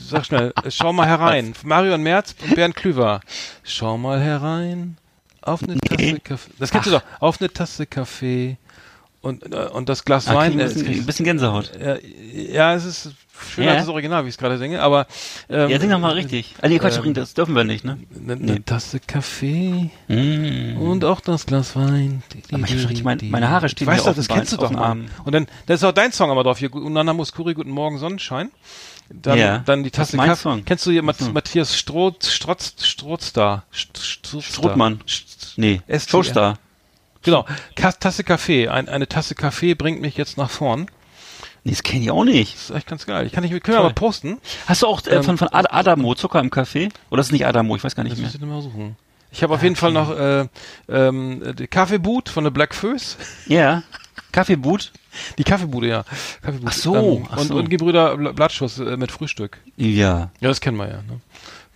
sag schnell, schau mal herein. Marion Merz und Bernd Klüver. Schau mal herein. Auf eine Tasse Kaffee. Das kennst du doch. Auf eine Tasse Kaffee und, äh, und das Glas Ah, Wein. äh, ein, bisschen, ein bisschen Gänsehaut. ja, ja, es ist schöner Ja? als das Original, wie ich es gerade singe, aber ähm, Ja, sing doch mal richtig. Ah, nee, Quatsch, ähm, das dürfen wir nicht, ne? Eine, eine Tasse Kaffee Mm. und auch das Glas Wein. Aber ich hab schon richtig- mein- meine Haare stehen weißt du, das kennst du doch. Arm. Und dann, da ist auch dein Song aber drauf hier. Unana Muskuri, Guten Morgen, Sonnenschein. Dann, Ja, dann die das Tasse Kaffee. Song. Kennst du hier Mat Ach so. Matthias Stroth, Strotz, Strotzstar? St- Strotzstar. Strothmann. St- Nee, STR. Showstar. Genau. Tasse Kaffee. Ein, eine Tasse Kaffee bringt mich jetzt nach vorn. Nee, das kenne ich auch nicht. Das ist echt ganz geil. Ich kann nicht, können wir mal posten. Hast du auch äh, Ähm, von, von Ad Adamo Zucker im Kaffee? Oder ist es nicht Adamo? Ich weiß gar nicht Das mehr. muss ich mal suchen. Ich habe auf jeden Fall noch äh, ähm, die Kaffeeboot von der Black Föß. Ja. Kaffeeboot? Die Kaffeebude, ja. Kaffeebude. Ach so, ach und, so. und Gebrüder Bl- Blattschuss äh, mit Frühstück. Ja. Ja, das kennen wir ja. Ne?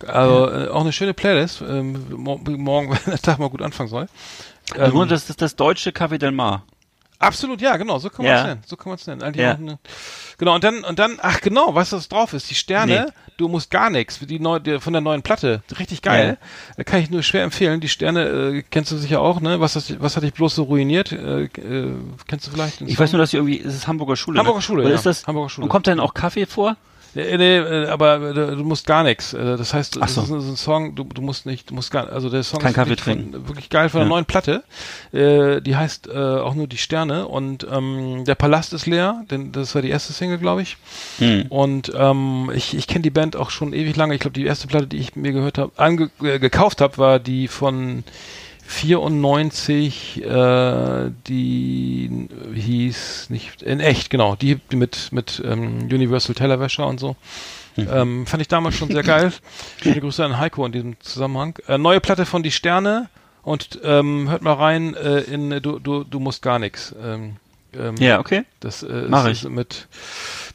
Also äh, auch eine schöne Playlist. Ähm, mor morgen, *laughs* wenn der Tag mal gut anfangen soll. Ähm, Ähm, das ist das deutsche Café Del Mar. Absolut, ja, genau, so kann man es Ja. nennen. So kann man es nennen. Eigentlich Ja. eine- Genau, und dann, und dann, ach genau, weißt du, was drauf ist? Die Sterne, du musst gar nichts, die neu, die, von der neuen Platte. Richtig geil. Da kann ich nur schwer empfehlen. Die Sterne, äh, kennst du sicher auch, ne? Was, was hat dich bloß so ruiniert? Äh, äh, kennst du vielleicht? Ich Song? weiß nur, dass sie irgendwie, es ist Hamburger Schule. Hamburger ne? Schule, Oder ja. ist das, Hamburger Schule. Und kommt dann auch Kaffee vor? Nee, nee, äh, aber äh, du musst gar nichts. Äh, Das heißt, Ach das so. ist so ein Song, du, du musst nicht, du musst gar, also der Song Kein ist wirklich. Von, wirklich geil von Ja. neuen Platte. Äh, die heißt äh, auch nur die Sterne und ähm, der Palast ist leer, denn das war die erste Single, glaube ich. Hm. Und ähm, ich, ich kenne die Band auch schon ewig lange. Ich glaube, die erste Platte, die ich mir gehört habe, äh, gekauft habe, war die von 94, äh, die hieß nicht in echt, genau, die mit mit ähm, Universal Tellerwäscher und so. Ähm, fand ich damals schon sehr geil. *laughs* Schöne Grüße an Heiko in diesem Zusammenhang. Äh, neue Platte von Die Sterne und ähm, hört mal rein äh, in du, du, du musst gar nichts. Ähm, ähm, Ja, okay. das äh, Mach ist, ist mit,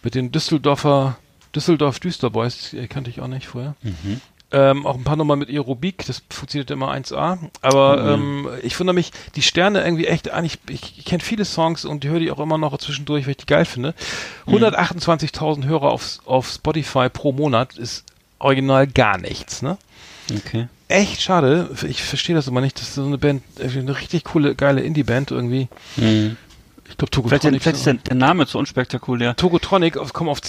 mit den Düsseldorfer, Düsseldorf Düsterboys, kannte ich auch nicht vorher. Mhm. Ähm, auch ein paar Nummern mit Aerobik, das funktioniert immer 1A. Aber Oh, ähm, ich wundere mich, die Sterne irgendwie echt, eigentlich, ich, ich kenne viele Songs und die höre die auch immer noch zwischendurch, weil ich die geil finde. Mhm. 128.000 Hörer auf, auf Spotify pro Monat ist original gar nichts, ne? Okay. Echt schade. Ich verstehe das immer nicht. Das ist so eine Band, irgendwie eine richtig coole, geile Indie-Band irgendwie. Mhm. Ich glaube, Vielleicht, Togotronic. vielleicht ist der, der Name zu unspektakulär. Togotronic auf, kommen auf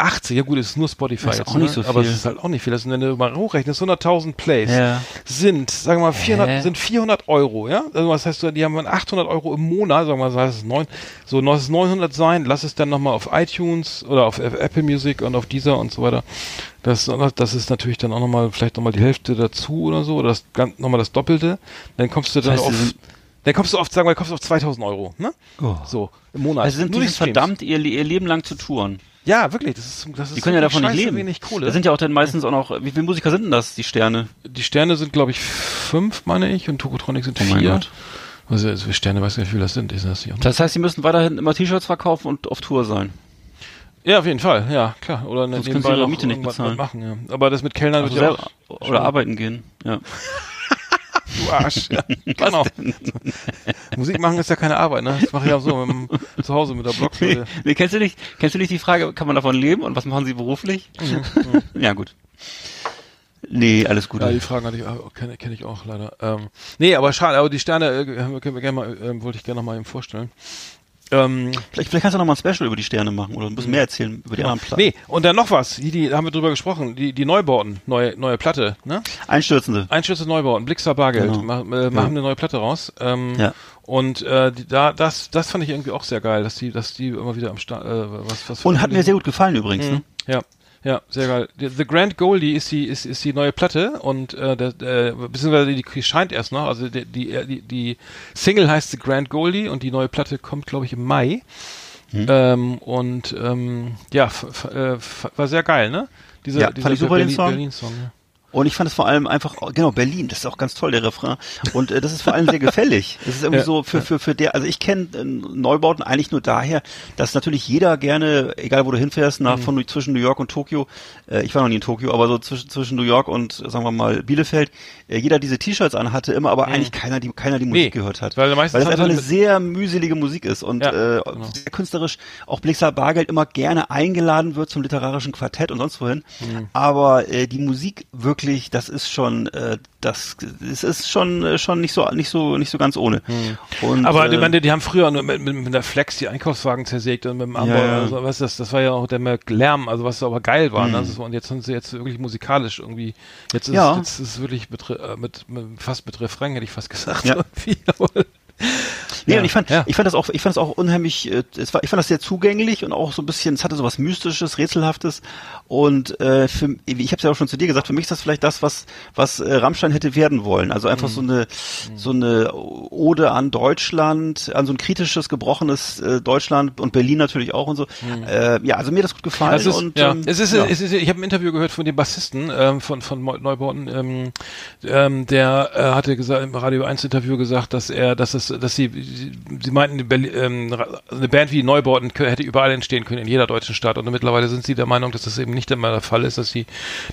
280. Ja gut, es ist nur Spotify Das ist jetzt, auch nicht ne? so aber es viel. ist halt auch nicht viel. Das sind, wenn du mal hochrechnest, 100.000 Plays Ja. sind, sagen wir mal, 400, Hä? sind 400 Euro, ja? Also was heißt, die haben dann 800 Euro im Monat, sagen wir mal, das ist neun, so lass es 900 sein, lass es dann nochmal auf iTunes oder auf Apple Music und auf Deezer und so weiter. Das, das ist natürlich dann auch nochmal, vielleicht nochmal die Hälfte dazu oder so, oder das, nochmal das Doppelte. Dann kommst du dann heißt, sie auf, dann kommst du auf, sagen wir, kommst du auf 2000 Euro, ne? Oh. So, im Monat. Also sind Nur die verdammt, ihr, ihr Leben lang zu touren. Ja, wirklich, das ist, das ist Die können ja davon nicht leben. wenig Kohle. Da sind ja auch dann meistens auch noch, wie viele Musiker sind denn das, die Sterne? die Sterne sind, glaube ich, fünf, meine ich, und Tokotronic sind Oh mein vier. Gott. Also, also Sterne, weiß gar nicht, wie viel das sind. Ist das nicht noch? Das heißt, sie müssen weiterhin immer T-Shirts verkaufen und auf Tour sein. Ja, auf jeden Fall, ja, klar. Oder Sonst können sie ihre Miete nicht bezahlen. Machen, ja. Aber das mit Kellnern Also wird ja auch, oder arbeiten gehen. Ja. *laughs* du Arsch. Ja, *laughs* genau. *laughs* Musik machen ist ja keine Arbeit, ne? Das mache ich auch so mit dem, zu Hause mit der *laughs* Nee, Blockflöte. nee, kennst du nicht, kennst du nicht die Frage, kann man davon leben und was machen sie beruflich? ja, gut. Nee, alles gut. Ja, die Fragen hatte ich auch, kenne kenn ich auch leider. Ähm, nee, aber schade, aber die Sterne äh, können wir gerne mal, ähm, wollte ich gerne noch mal eben vorstellen. Ähm, vielleicht, vielleicht kannst du noch mal ein Special über die Sterne machen oder ein bisschen mehr erzählen über die anderen Platten. nee, und dann noch was, die, die haben wir drüber gesprochen, die, die Neubauten, neue, neue Platte, ne? Einstürzende. Einstürze Neubauten, Blickstar Bargeld, Genau. machen, äh, machen eine neue Platte raus. Ähm, Ja. Und äh, die, da, das, das fand ich irgendwie auch sehr geil, dass die, dass die immer wieder am Start, äh, was, was Und hat mir sehr gut gefallen übrigens. Mhm. Ne? Ja, ja, sehr geil. The Grand Goldie ist die, ist, ist die neue Platte und äh, der, der, beziehungsweise die, die scheint erst noch. Also die, die, die, Single heißt The Grand Goldie und die neue Platte kommt, glaube ich, im Mai. Mhm. Ähm, und ähm, ja, f, f, äh, war sehr geil, ne? Dieser, Ja, dieser fand ich super, den Berlin, Song. Berlin Song ja. Und ich fand es vor allem einfach, genau, Berlin, das ist auch ganz toll, der Refrain. Und äh, das ist vor allem sehr gefällig. *laughs* Das ist irgendwie Ja, so für, für, für der, also ich kenne äh, Neubauten eigentlich nur daher, dass natürlich jeder gerne, egal wo du hinfährst, nach von zwischen New York und Tokio, äh, ich war noch nie in Tokio, aber so zwischen, zwischen New York und, sagen wir mal, Bielefeld, äh, jeder diese T-Shirts anhatte, immer aber eigentlich keiner, die, keiner die Musik Nee, gehört hat. weil meistens weil das einfach eine sehr mühselige Musik ist und Ja, äh, genau. sehr künstlerisch auch Blixer Bargeld immer gerne eingeladen wird zum literarischen Quartett und sonst wohin. Mhm. Aber äh, die Musik wirklich, das ist schon, äh, das es ist schon äh, schon nicht so nicht so nicht so ganz ohne. Und, Aber äh, ich meine, die haben früher nur mit, mit, mit der Flex die Einkaufswagen zersägt und mit dem Amber, Ja, ja. also, weißt du, das, das war ja auch der Lärm, also was aber geil war. Ne? Das war- und jetzt sind sie jetzt wirklich musikalisch irgendwie. Jetzt ist, Ja. jetzt ist es wirklich mit, äh, mit, mit fast mit Refrain hätte ich fast gesagt. Ja. *laughs* *laughs* Nee, Ja, und ich fand, ja. ich fand das auch, ich fand das auch unheimlich, äh, es war, ich fand das sehr zugänglich und auch so ein bisschen, es hatte so was Mystisches, Rätselhaftes. Und äh, für, ich habe es ja auch schon zu dir gesagt, für mich ist das vielleicht das, was, was äh, Rammstein hätte werden wollen. Also einfach Mhm. so eine, so eine Ode an Deutschland, an so ein kritisches, gebrochenes äh, Deutschland und Berlin natürlich auch und so. Äh, ja, also mir hat das gut gefallen. Also es ist, und, ja, ähm, es ist, ja. es ist, ich habe ein Interview gehört von dem Bassisten ähm, von von Neubauten, ähm, ähm, der äh, hatte gesagt im Radio 1 Interview gesagt, dass er, dass es, dass sie, sie, sie meinten, die ähm, eine Band wie Neubauten hätte überall entstehen können in jeder deutschen Stadt und mittlerweile sind sie der Meinung, dass das eben nicht immer der Fall ist, dass sie,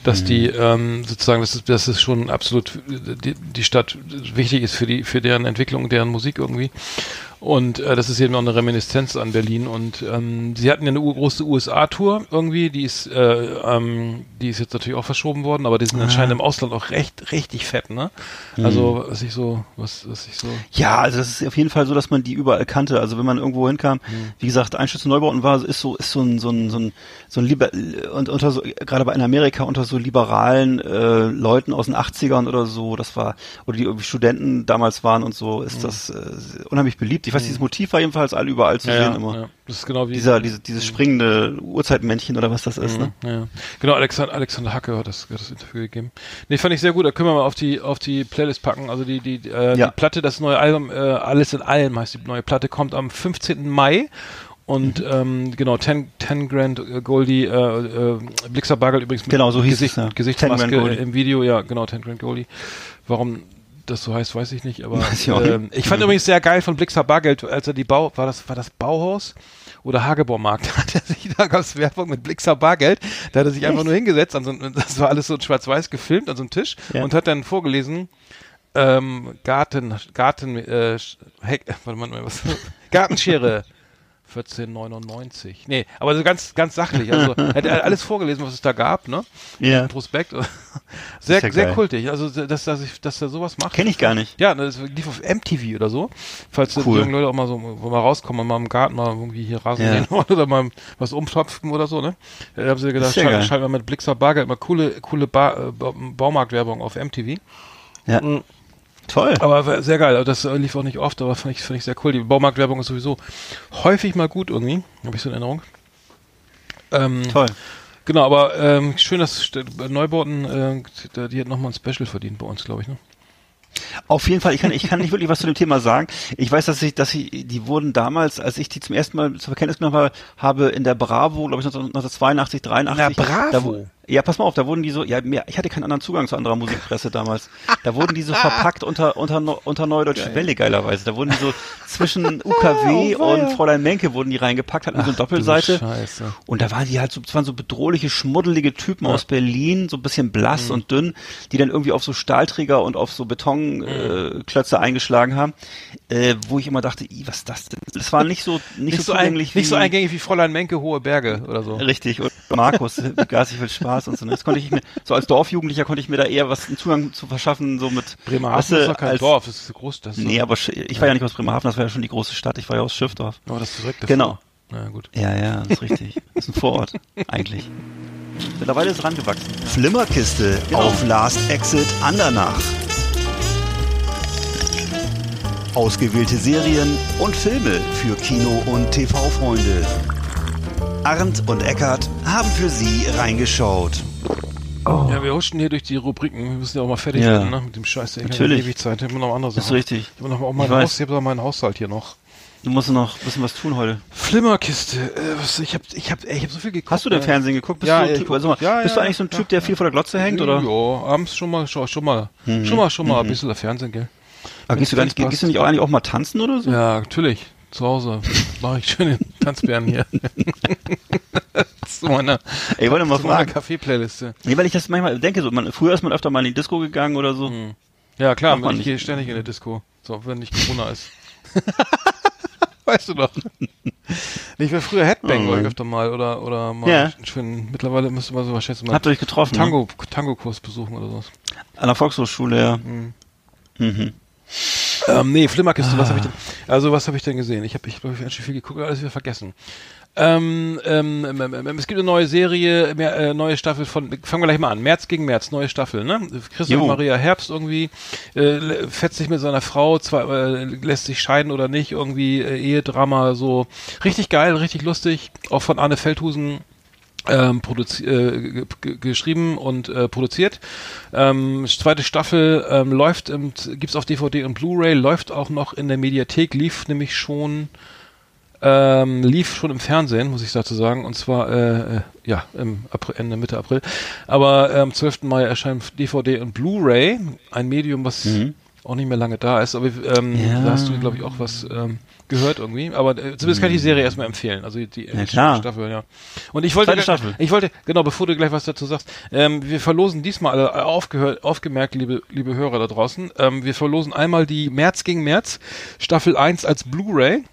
dass die ähm, sozusagen, dass dass es schon absolut die, die Stadt wichtig ist für die für deren Entwicklung, deren Musik irgendwie. Und äh, das ist eben noch eine Reminiszenz an Berlin. Und ähm, sie hatten ja eine große USA-Tour irgendwie, die ist, äh, ähm, die ist jetzt natürlich auch verschoben worden, aber die sind anscheinend im Ausland auch recht, richtig fett, ne? Also was ich so, was, was ich so. Ja, also das ist auf jeden Fall so, dass man die überall kannte. Also wenn man irgendwo hinkam, wie gesagt, Einschütz und Neubauten war, ist so, ist so ein, so ein, so ein, so ein Liber und unter so, gerade bei in Amerika unter so liberalen äh, Leuten aus den 80ern oder so, das war, oder die irgendwie Studenten damals waren und so, ist das äh, unheimlich beliebt. Ich weiß, dieses Motiv war jedenfalls all überall zu sehen immer. ja. Das ist genau wie Dieser, diese, dieses springende Uhrzeitmännchen oder was das ist, ne? Ja, ja. Genau, Alexander, Alexander Hacke hat das, hat das Interview gegeben. Nee, fand ich sehr gut. Da können wir mal auf die, auf die Playlist packen. Also die, die, äh, Ja. die Platte, das neue Album, äh, Alles in allem heißt die neue Platte, kommt am 15. Mai. Und ähm, genau, 10, 10 Grand Goldie, äh, äh, Blixer Bargeld übrigens mit Genau, so hieß Gesicht, es, ja. 10 Gesichtsmaske im Video, ja, genau, 10 Grand Goldie. Warum das so heißt, weiß ich nicht, aber ich ähm, ich fand übrigens sehr geil von Blixer Bargeld, als er die Bau, war das, war das Bauhaus oder Hagebaumarkt, *laughs* da hat er sich, da gab es Werbung mit Blixer Bargeld, da hat er sich einfach nur hingesetzt, an so, das war alles so in schwarz-weiß gefilmt an so einem Tisch Ja. und hat dann vorgelesen, ähm, Garten, Garten, äh, Heck, warte mal, was, *laughs* Gartenschere. 1499. Nee, aber so ganz, ganz sachlich. Also, *laughs* er hat alles vorgelesen, was es da gab, ne? Ja. Ein Prospekt. *laughs* Sehr, ja sehr geil. kultig. Also, dass, dass, ich, dass er sowas macht. Kenn ich gar nicht. Ja, das lief auf MTV oder so. Falls Cool. jungen Leute auch mal so wo mal rauskommen und mal im Garten mal irgendwie hier Rasen Ja. gehen wollen *laughs* oder mal was umtopfen oder so, ne? Da haben sie gedacht, schalten wir mit Blixer Bargeld mal coole, coole ba äh, Ba- Baumarktwerbung auf MTV. Ja. Mhm. Toll. Aber sehr geil. Also Das lief auch nicht oft, aber fand ich, fand ich sehr cool. Die Baumarktwerbung ist sowieso häufig mal gut irgendwie. Habe ich so in Erinnerung. Ähm, Toll. Genau, aber ähm, schön, dass Neubauten, äh, die- hat nochmal ein Special verdient bei uns, glaube ich, ne? Auf jeden Fall, ich kann, ich kann nicht wirklich was zu dem Thema sagen. Ich weiß, dass ich, dass ich, die wurden damals, als ich die zum ersten Mal zur Kenntnis genommen habe, in der Bravo, glaube ich, 1982, 83. Na, Bravo? Da, ja, pass mal auf, da wurden die so, ja, mehr, ich hatte keinen anderen Zugang zu anderer Musikpresse damals. Da wurden die so verpackt unter, unter, unter Neudeutsche Welle, geilerweise. Da wurden die so zwischen *laughs* UKW Oh, und Fräulein Menke wurden die reingepackt, hatten so eine Doppelseite. Scheiße. Und da waren die halt so, das waren so bedrohliche, schmuddelige Typen aus Berlin, so ein bisschen blass Mhm. und dünn, die dann irgendwie auf so Stahlträger und auf so Betonklötze äh, Klötze eingeschlagen haben, äh, wo ich immer dachte, "Ih, was ist das denn? Das war nicht so, nicht, Nicht, so so, ein, zugänglich nicht so wie- eingängig wie Fräulein Menke, Hohe Berge oder so. Richtig, und Markus, *laughs* wie garstig viel Spaß und so. ne? Das konnte ich mir, so als Dorfjugendlicher konnte ich mir da eher was, einen Zugang zu verschaffen, so mit, Bremerhaven weißt du, ist doch kein als- Dorf, das ist groß. Das ist Nee, aber ich war ja nicht aus Bremerhaven, das war ja schon die große Stadt, ich war ja aus Schiffdorf. aber das ist direkt Genau. davor. Na gut. Ja, ja, das ist richtig. Das ist ein Vorort, eigentlich. Mittlerweile ist es rangewachsen. Flimmerkiste auf Last Exit Andernach. Ausgewählte Serien und Filme für Kino- und TV-Freunde. Arndt und Eckart haben für Sie reingeschaut. Ja, wir huschen hier durch die Rubriken. Wir müssen ja auch mal fertig Ja. werden, ne? Mit dem Scheiß. Ich Natürlich. Ewig Zeit. Ich habe noch andere Sachen. Das ist richtig. Ich habe noch auch weiß. Haus, ich meinen Haushalt hier noch. Du musst noch ein bisschen was tun heute. Flimmerkiste. Äh, was, ich habe ich hab, ich hab so viel geguckt. Hast du denn äh, Fernsehen geguckt? Bist Ja, du, typ, also mal, ja, bist ja, du eigentlich so ein ja. Typ, der viel vor der Glotze hängt, oder? Mhm. Ja, abends schon mal, schon, schon mal, schon mal, schon mal ein bisschen Fernsehen, gell? Aber gehst du, gar nicht, gehst du nicht auch eigentlich auch mal tanzen oder so? Ja, natürlich. Zu Hause mache ich schön den Tanzbären hier. *laughs* zu meiner, Ey, ich wollte mal zu fragen. Kaffee-Playliste. Nee, weil ich das manchmal denke, so, man, früher ist man öfter mal in die Disco gegangen oder so. Ja, klar, man ich nicht. gehe ständig in der Disco. So, wenn nicht Corona ist. *laughs* weißt du doch. Ich war früher Headbang, Oh ich öfter mal, oder, oder mal Ja. schön, mittlerweile müsste man so wahrscheinlich mal Habt ihr euch getroffen? ne? Tango, Tango-Kurs besuchen oder so. An der Volkshochschule, ja. Mhm. Ähm, nee, Flimmerkiste, was Ah. habe ich denn? Also, was habe ich denn gesehen? Ich habe, ich glaube, ich habe schon viel geguckt, alles wieder vergessen. Ähm, ähm, ähm, ähm, es gibt eine neue Serie, mehr, äh, neue Staffel von, fangen wir gleich mal an, März gegen März, neue Staffel, ne? Christoph. Maria Herbst irgendwie, äh, fetzt sich mit seiner Frau, zwar, äh, lässt sich scheiden oder nicht, irgendwie äh, Ehedrama, so richtig geil, richtig lustig, auch von Arne Feldhusen ähm, äh, ge- ge- geschrieben und äh, produziert. Ähm, zweite Staffel ähm, läuft, im, gibt's auf DVD und Blu-ray, läuft auch noch in der Mediathek, lief nämlich schon, ähm, lief schon im Fernsehen, muss ich dazu sagen, und zwar äh, äh, ja im April, Ende Mitte April. Aber am 12. Mai erscheint DVD und Blu-ray, ein Medium, was Mhm. Auch nicht mehr lange da ist. Aber ähm, Ja. da hast du, glaube ich, auch was ähm, gehört irgendwie. Aber äh, zumindest kann ich die Serie erstmal empfehlen. Also die, die Ja. Staffel, ja. Und ich wollte, ich wollte, genau, bevor du gleich was dazu sagst, ähm, wir verlosen diesmal alle äh, aufgehört, aufgemerkt, liebe, liebe Hörer da draußen, ähm, wir verlosen einmal die März gegen März Staffel 1 als Blu-ray.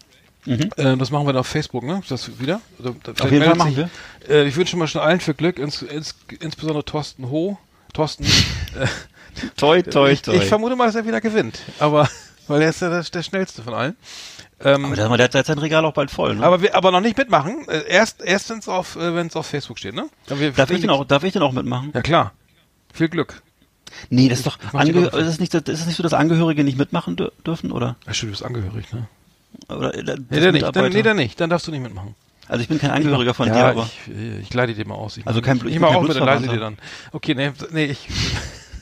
Ähm, das machen wir dann auf Facebook, ne? Das wieder? Also, da- Mhm. jeden Fall machen sich- Äh, ich wünsche mal schon allen viel Glück, ins, ins, insbesondere Thorsten Ho. Thorsten, *laughs* äh, Toi, toi, ich, toi. ich vermute mal, dass er wieder gewinnt. Aber, *laughs* weil er ist ja der, der schnellste von allen. Ähm, aber der, der hat sein Regal auch bald voll. Ne? aber wir, aber noch nicht mitmachen. Äh, erst, erst wenn's auf, äh, wenn's auf Facebook steht, ne? Dann wir, darf ich denn auch, darf ich denn auch mitmachen? Ja klar. Viel Glück. Nee, das ist doch, ist es nicht, ist es nicht so, dass Angehörige nicht mitmachen dür dürfen, oder? Ja, stimmt, du bist angehörig, ne? oder äh, das Nee, der nicht. Dann, nee, der nicht. Dann darfst du nicht mitmachen. Also ich bin kein Angehöriger von ja, dir, aber. Ich, äh, ich leite dir mal aus. Ich Also kein Blut- ich ich mach bin auch mit, dann leise dir dann. Okay, nee, nee, ich,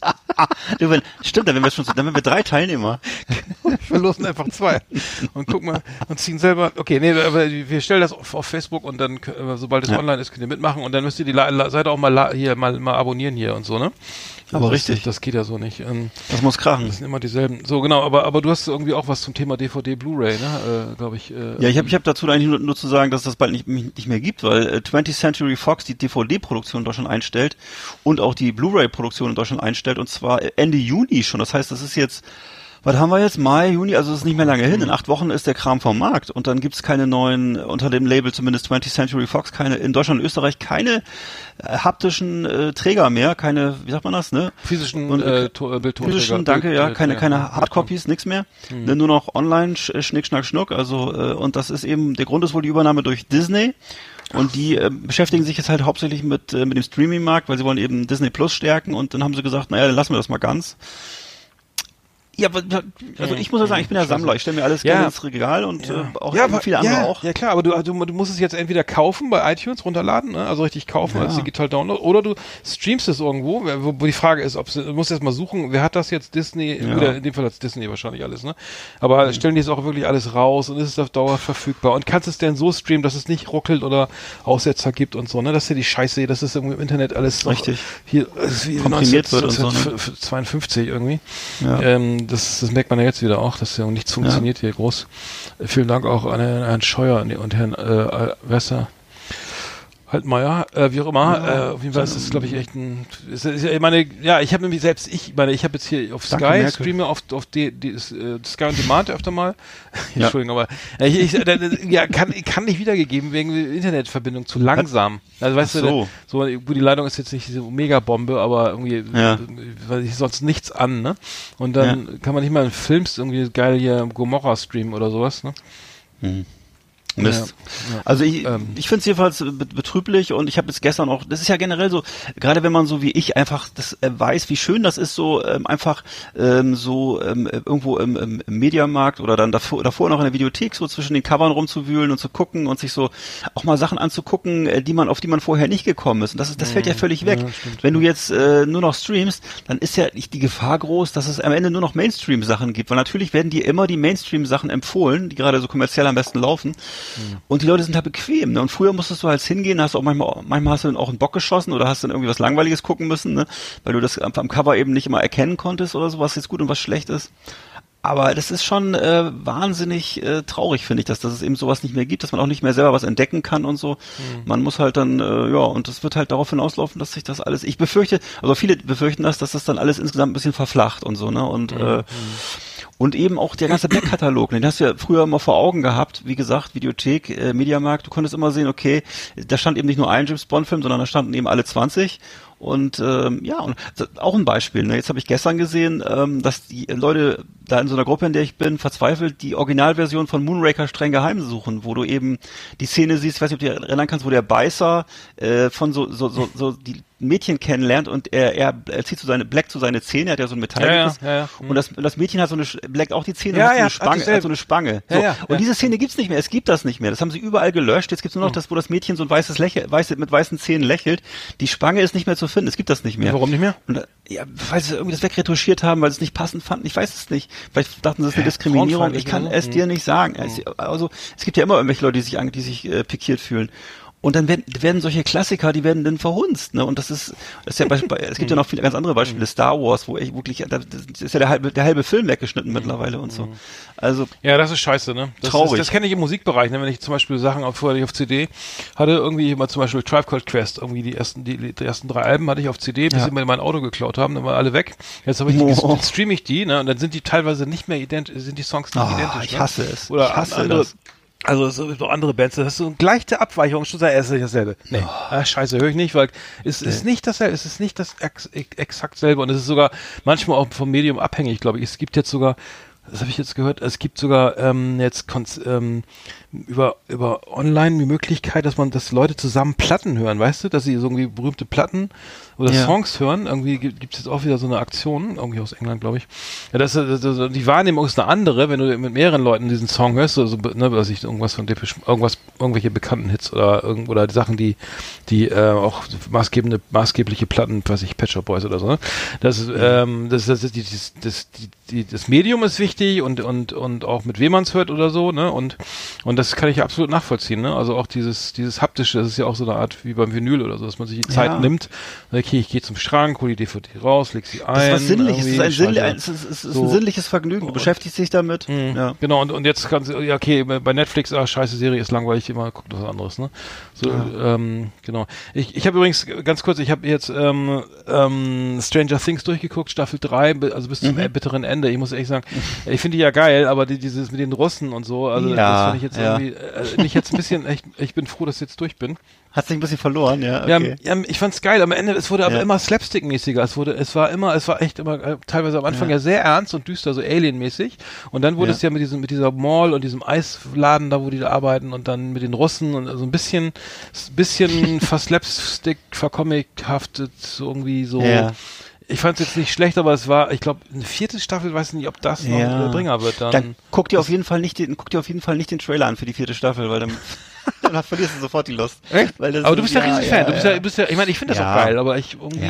*laughs* Du, stimmt, dann wären wir schon, dann wir drei Teilnehmer. *laughs* wir verlosen einfach zwei. Und guck mal, und ziehen selber, okay, nee, aber wir stellen das auf, auf Facebook und dann, sobald es Ja. online ist, könnt ihr mitmachen und dann müsst ihr die Seite auch mal hier, mal, mal abonnieren hier und so, ne? Aber das, richtig. Das geht ja so nicht. Ähm, Das muss krachen. Das sind immer dieselben. So, genau, aber, aber du hast irgendwie auch was zum Thema DVD, Blu-ray, ne? Äh, Glaube ich. Äh, Ja, ich habe ich hab dazu eigentlich nur, nur zu sagen, dass das bald nicht, nicht mehr gibt, weil äh, 20th Century Fox die DVD-Produktion in Deutschland einstellt und auch die Blu-ray-Produktion in Deutschland einstellt und zwar Ende Juni schon. Das heißt, das ist jetzt, was haben wir jetzt? Mai, Juni, also es ist nicht mehr lange hin. In acht Wochen ist der Kram vom Markt und dann gibt's keine neuen, unter dem Label zumindest 20th Century Fox, keine, in Deutschland und Österreich keine äh, haptischen äh, Träger mehr, keine, wie sagt man das, ne? physischen Und, äh, to äh, Bildtonträger. Physischen, danke, ja, Bild- keine, äh, keine Hardcopies, nix mehr. Ne, Nur noch online, sch, äh, Schnick, Schnack, Schnuck. Also, äh, und das ist eben, der Grund ist wohl die Übernahme durch Disney. Und die äh, beschäftigen sich jetzt halt hauptsächlich mit, äh, mit dem Streaming-Markt, weil sie wollen eben Disney Plus stärken und dann haben sie gesagt, naja, dann lassen wir das mal ganz. Ja, aber also ich muss ja sagen, ich bin ja Sammler, ich stelle mir alles Ja. gerne ins Regal und äh, auch ja, aber, viele andere ja, auch. Ja klar, aber du, du, du musst es jetzt entweder kaufen bei iTunes, runterladen, ne? also richtig kaufen Ja. als digital Download, oder du streamst es irgendwo, wo, wo die Frage ist, ob du musst erst mal suchen, wer hat das jetzt, Disney, Ja. oder in dem Fall hat Disney wahrscheinlich alles, ne? Aber stellen die es auch wirklich alles raus und ist es auf Dauer verfügbar und kannst es denn so streamen, dass es nicht ruckelt oder Aussetzer gibt und so, ne? Das ist ja die Scheiße, das ist irgendwie im Internet alles Richtig. hier ist wie Komprimiert wird und so, ne? 1952 irgendwie. Ja. Ähm, das, das merkt man ja jetzt wieder auch, dass ja nichts funktioniert hier groß. Vielen Dank auch an Herrn, Scheuer und- und Herrn äh, Wesser. Haltmeier, äh, wie auch immer, äh, auf jeden Fall ist das, glaube ich, echt ein, ist, ist, ich meine, ja, ich habe nämlich selbst, ich meine, ich habe jetzt hier auf Danke, Sky, Merkel. streame auf, auf die, die, das, äh, Sky on Demand öfter mal, *laughs* Ja. Entschuldigung, aber, äh, ich, ich, äh, ja, kann, kann nicht wiedergegeben wegen Internetverbindung zu langsam. Also, weißt Ach du, so. so, gut, die Leitung ist jetzt nicht diese Megabombe, aber irgendwie, Ja. weil ich sonst nichts an, ne? Und dann kann man nicht mal in Films irgendwie geil hier Gomorra streamen oder sowas, ne? Mist. Ja, ja. Also ich, Ähm. ich finde es jedenfalls be- betrüblich und ich habe jetzt gestern auch, das ist ja generell so, gerade wenn man so wie ich einfach das äh, weiß, wie schön das ist, so ähm, einfach ähm, so ähm, äh, irgendwo im, im, Mediamarkt oder dann davor, davor noch in der Videothek so zwischen den Covern rumzuwühlen und zu gucken und sich so auch mal Sachen anzugucken, äh, die man auf die man vorher nicht gekommen ist. Und das ist, das fällt ja völlig weg. Mhm. Ja, wenn du jetzt äh, nur noch streamst, dann ist ja nicht die Gefahr groß, dass es am Ende nur noch Mainstream-Sachen gibt, weil natürlich werden dir immer die Mainstream-Sachen empfohlen, die gerade so kommerziell am besten laufen. Und die Leute sind halt bequem. Ne? Und früher musstest du halt hingehen, hast auch manchmal, manchmal hast du dann auch einen Bock geschossen oder hast dann irgendwie was Langweiliges gucken müssen, ne? weil du das am, am Cover eben nicht immer erkennen konntest oder so, was jetzt gut und was schlecht ist. Aber das ist schon äh, wahnsinnig äh, traurig, finde ich, dass, dass es eben sowas nicht mehr gibt, dass man auch nicht mehr selber was entdecken kann und so. Man muss halt dann, äh, ja, und das wird halt darauf hinauslaufen, dass sich das alles, ich befürchte, also viele befürchten das, dass das dann alles insgesamt ein bisschen verflacht und so, ne? Und äh, und eben auch der ganze Backkatalog, den hast du ja früher immer vor Augen gehabt, wie gesagt, Videothek, äh, Mediamarkt, du konntest immer sehen, okay, da stand eben nicht nur ein James Bond Film, sondern da standen eben alle 20 und ähm, ja, und auch ein Beispiel. Ne? Jetzt habe ich gestern gesehen, ähm, dass die Leute da in so einer Gruppe, in der ich bin, verzweifelt die Originalversion von Moonraker streng geheim suchen, wo du eben die Szene siehst, ich weiß nicht, ob du dich erinnern kannst, wo der Beißer äh, von so, so, so, so die Mädchen kennenlernt und er, er, er zieht so seine Black zu seine Zähne, er hat ja so ein Metall. Ja, ja, ja. Und das, das Mädchen hat so eine Black auch die Zähne, Ja, hat so eine Spange, hat so eine Spange. Ja, So. ja, und diese Szene gibt's nicht mehr. Es gibt das nicht mehr. Das haben sie überall gelöscht. Jetzt gibt's nur noch das, wo das Mädchen so ein weißes Lächeln, weiße, mit weißen Zähnen lächelt. Die Spange ist nicht mehr zu finden. Es gibt das nicht mehr. Warum nicht mehr? Und, ja, weil sie irgendwie das wegretuschiert haben, weil sie es nicht passend fanden. Ich weiß es nicht. Vielleicht dachten sie, es ist eine Diskriminierung. Ich kann es so? dir nicht sagen. Es, also, es gibt ja immer irgendwelche Leute, die sich, die sich äh, pikiert fühlen. Und dann werden, werden solche Klassiker, die werden dann verhunzt, ne? Und das ist, das ist ja bei, bei, *laughs* es gibt ja noch viele ganz andere Beispiele, Star Wars, wo ich wirklich, das ist ja der halbe, der halbe Film weggeschnitten mittlerweile und so. Also. Ja, das ist scheiße, ne? Das Traurig. Ist, das kenne ich im Musikbereich, ne? Wenn ich zum Beispiel Sachen auf, vorher auf CD hatte, irgendwie mal zum Beispiel Tribe Called Quest, irgendwie die ersten, die, die ersten drei Alben hatte ich auf CD, bis Ja. sie mir mein Auto geklaut haben, dann waren alle weg. Jetzt habe ich die, Oh. jetzt streame ich die, ne? Und dann sind die teilweise nicht mehr identisch, sind die Songs nicht Ah, identisch. ich ne? hasse es. Oder Ich hasse andere, das. Also es gibt noch andere Bands, das ist so eine leichte Abweichung, schon sei es nicht dasselbe. Nee, ah, scheiße, höre ich nicht, weil es ist nicht dasselbe, es ist nicht das ex exakt selbe und es ist sogar manchmal auch vom Medium abhängig, glaube ich. Es gibt jetzt sogar, das habe ich jetzt gehört, es gibt sogar ähm, jetzt Konz ähm, über über online die Möglichkeit, dass man, dass Leute zusammen Platten hören, weißt du, dass sie so irgendwie berühmte Platten oder Ja. Songs hören. Irgendwie gibt es jetzt auch wieder so eine Aktion, irgendwie aus England, glaube ich. Ja, das, das, das, die Wahrnehmung ist eine andere, wenn du mit mehreren Leuten diesen Song hörst, so, so ne, was ich irgendwas von Depeche, irgendwas, irgendwelche bekannten Hits oder irgend, oder die Sachen, die, die äh, auch maßgebende, maßgebliche Platten, weiß ich, Pet Shop Boys oder so. Ne? Das ähm, das, das, das, die, das, das, die, die, das Medium ist wichtig und und und auch mit wem man es hört oder so, ne? Und und das kann ich absolut nachvollziehen, ne? Also auch dieses dieses haptische, das ist ja auch so eine Art wie beim Vinyl oder so, dass man sich die Zeit Ja. nimmt. Okay, ich gehe zum Schrank, hole die DVD raus, leg sie ein. Das ist was Sinnliches, es ist, ein, Sinnli schalte- es ist, es ist So. ein sinnliches Vergnügen. Du beschäftigst dich damit. Mhm. Ja. Genau, und, und jetzt kannst du, ja, okay, bei Netflix, ah, scheiße Serie ist langweilig, immer guckt was anderes, ne? So, ähm, genau. Ich, ich habe übrigens, ganz kurz, ich habe jetzt ähm, ähm, Stranger Things durchgeguckt, Staffel 3, bi- also bis zum Mhm. bitteren Ende. Ich muss ehrlich sagen, ich finde die ja geil, aber die, dieses mit den Russen und so, also Ja, das fand ich jetzt ja. irgendwie, äh, nicht jetzt ein bisschen, ich, ich bin froh, dass ich jetzt durch bin. Hat sich ein bisschen verloren, ja. Ja, Okay. ja, ich fand's geil. Am Ende, es wurde aber Ja. immer slapstick-mäßiger. Es wurde, es war immer, es war echt immer, äh, teilweise am Anfang ja, sehr ernst und düster, so Alien-mäßig. Und dann wurde Ja. es ja mit diesem, mit dieser Mall und diesem Eisladen da, wo die da arbeiten und dann mit den Russen und so ein bisschen, bisschen *laughs* fast slapstick vercomichaftet, so irgendwie so. Ja. Ich fand's jetzt nicht schlecht, aber es war, ich glaube, eine vierte Staffel, weiß nicht, ob das noch Ja. der Bringer wird. Dann, Dann guck dir auf jeden Fall nicht den, guck dir auf jeden Fall nicht den Trailer an für die vierte Staffel, weil dann, *laughs* dann verlierst du sofort die Lust. Echt? Aber du ist- bist ja, riesen Fan. Du bist ja, du bist ja, ich meine, ich finde das Ja. auch geil, aber ich irgendwie.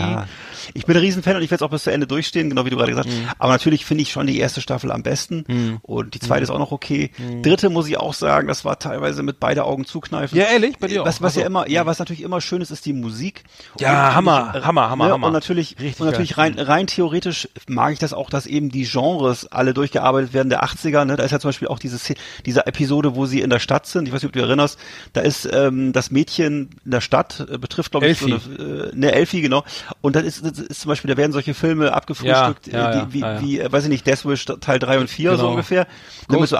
Ich bin ein Riesenfan und ich werde es auch bis zu Ende durchstehen, genau wie du gerade gesagt hast. Mhm. Aber natürlich finde ich schon die erste Staffel am besten und die Mhm. zweite ist auch noch okay. Dritte muss ich auch sagen, das war teilweise mit beide Augen zukneifen. Ja, ehrlich? Bei dir auch? Was, was ja so. immer, ja, was natürlich immer schön ist, ist die Musik. Ja, Und Hammer, natürlich, Hammer, Hammer, ne, Hammer. Und natürlich, Richtig und natürlich rein, rein theoretisch mag ich das auch, dass eben die Genres alle durchgearbeitet werden der 80er. Ne? Da ist ja zum Beispiel auch diese, diese Episode, wo sie in der Stadt sind. Ich weiß nicht, ob du dich erinnerst. Da ist ähm, das Mädchen in der Stadt, äh, betrifft, glaube ich, so Elfie. eine, äh, ne, Elfie, genau. Und dann ist, ist, zum Beispiel, da werden solche Filme abgefrühstückt, Ja, ja, äh, ja, die, wie, ja, ja. wie äh, weiß ich nicht, Death Wish Teil 3 und 4 so Genau. ungefähr. Ne, mit, so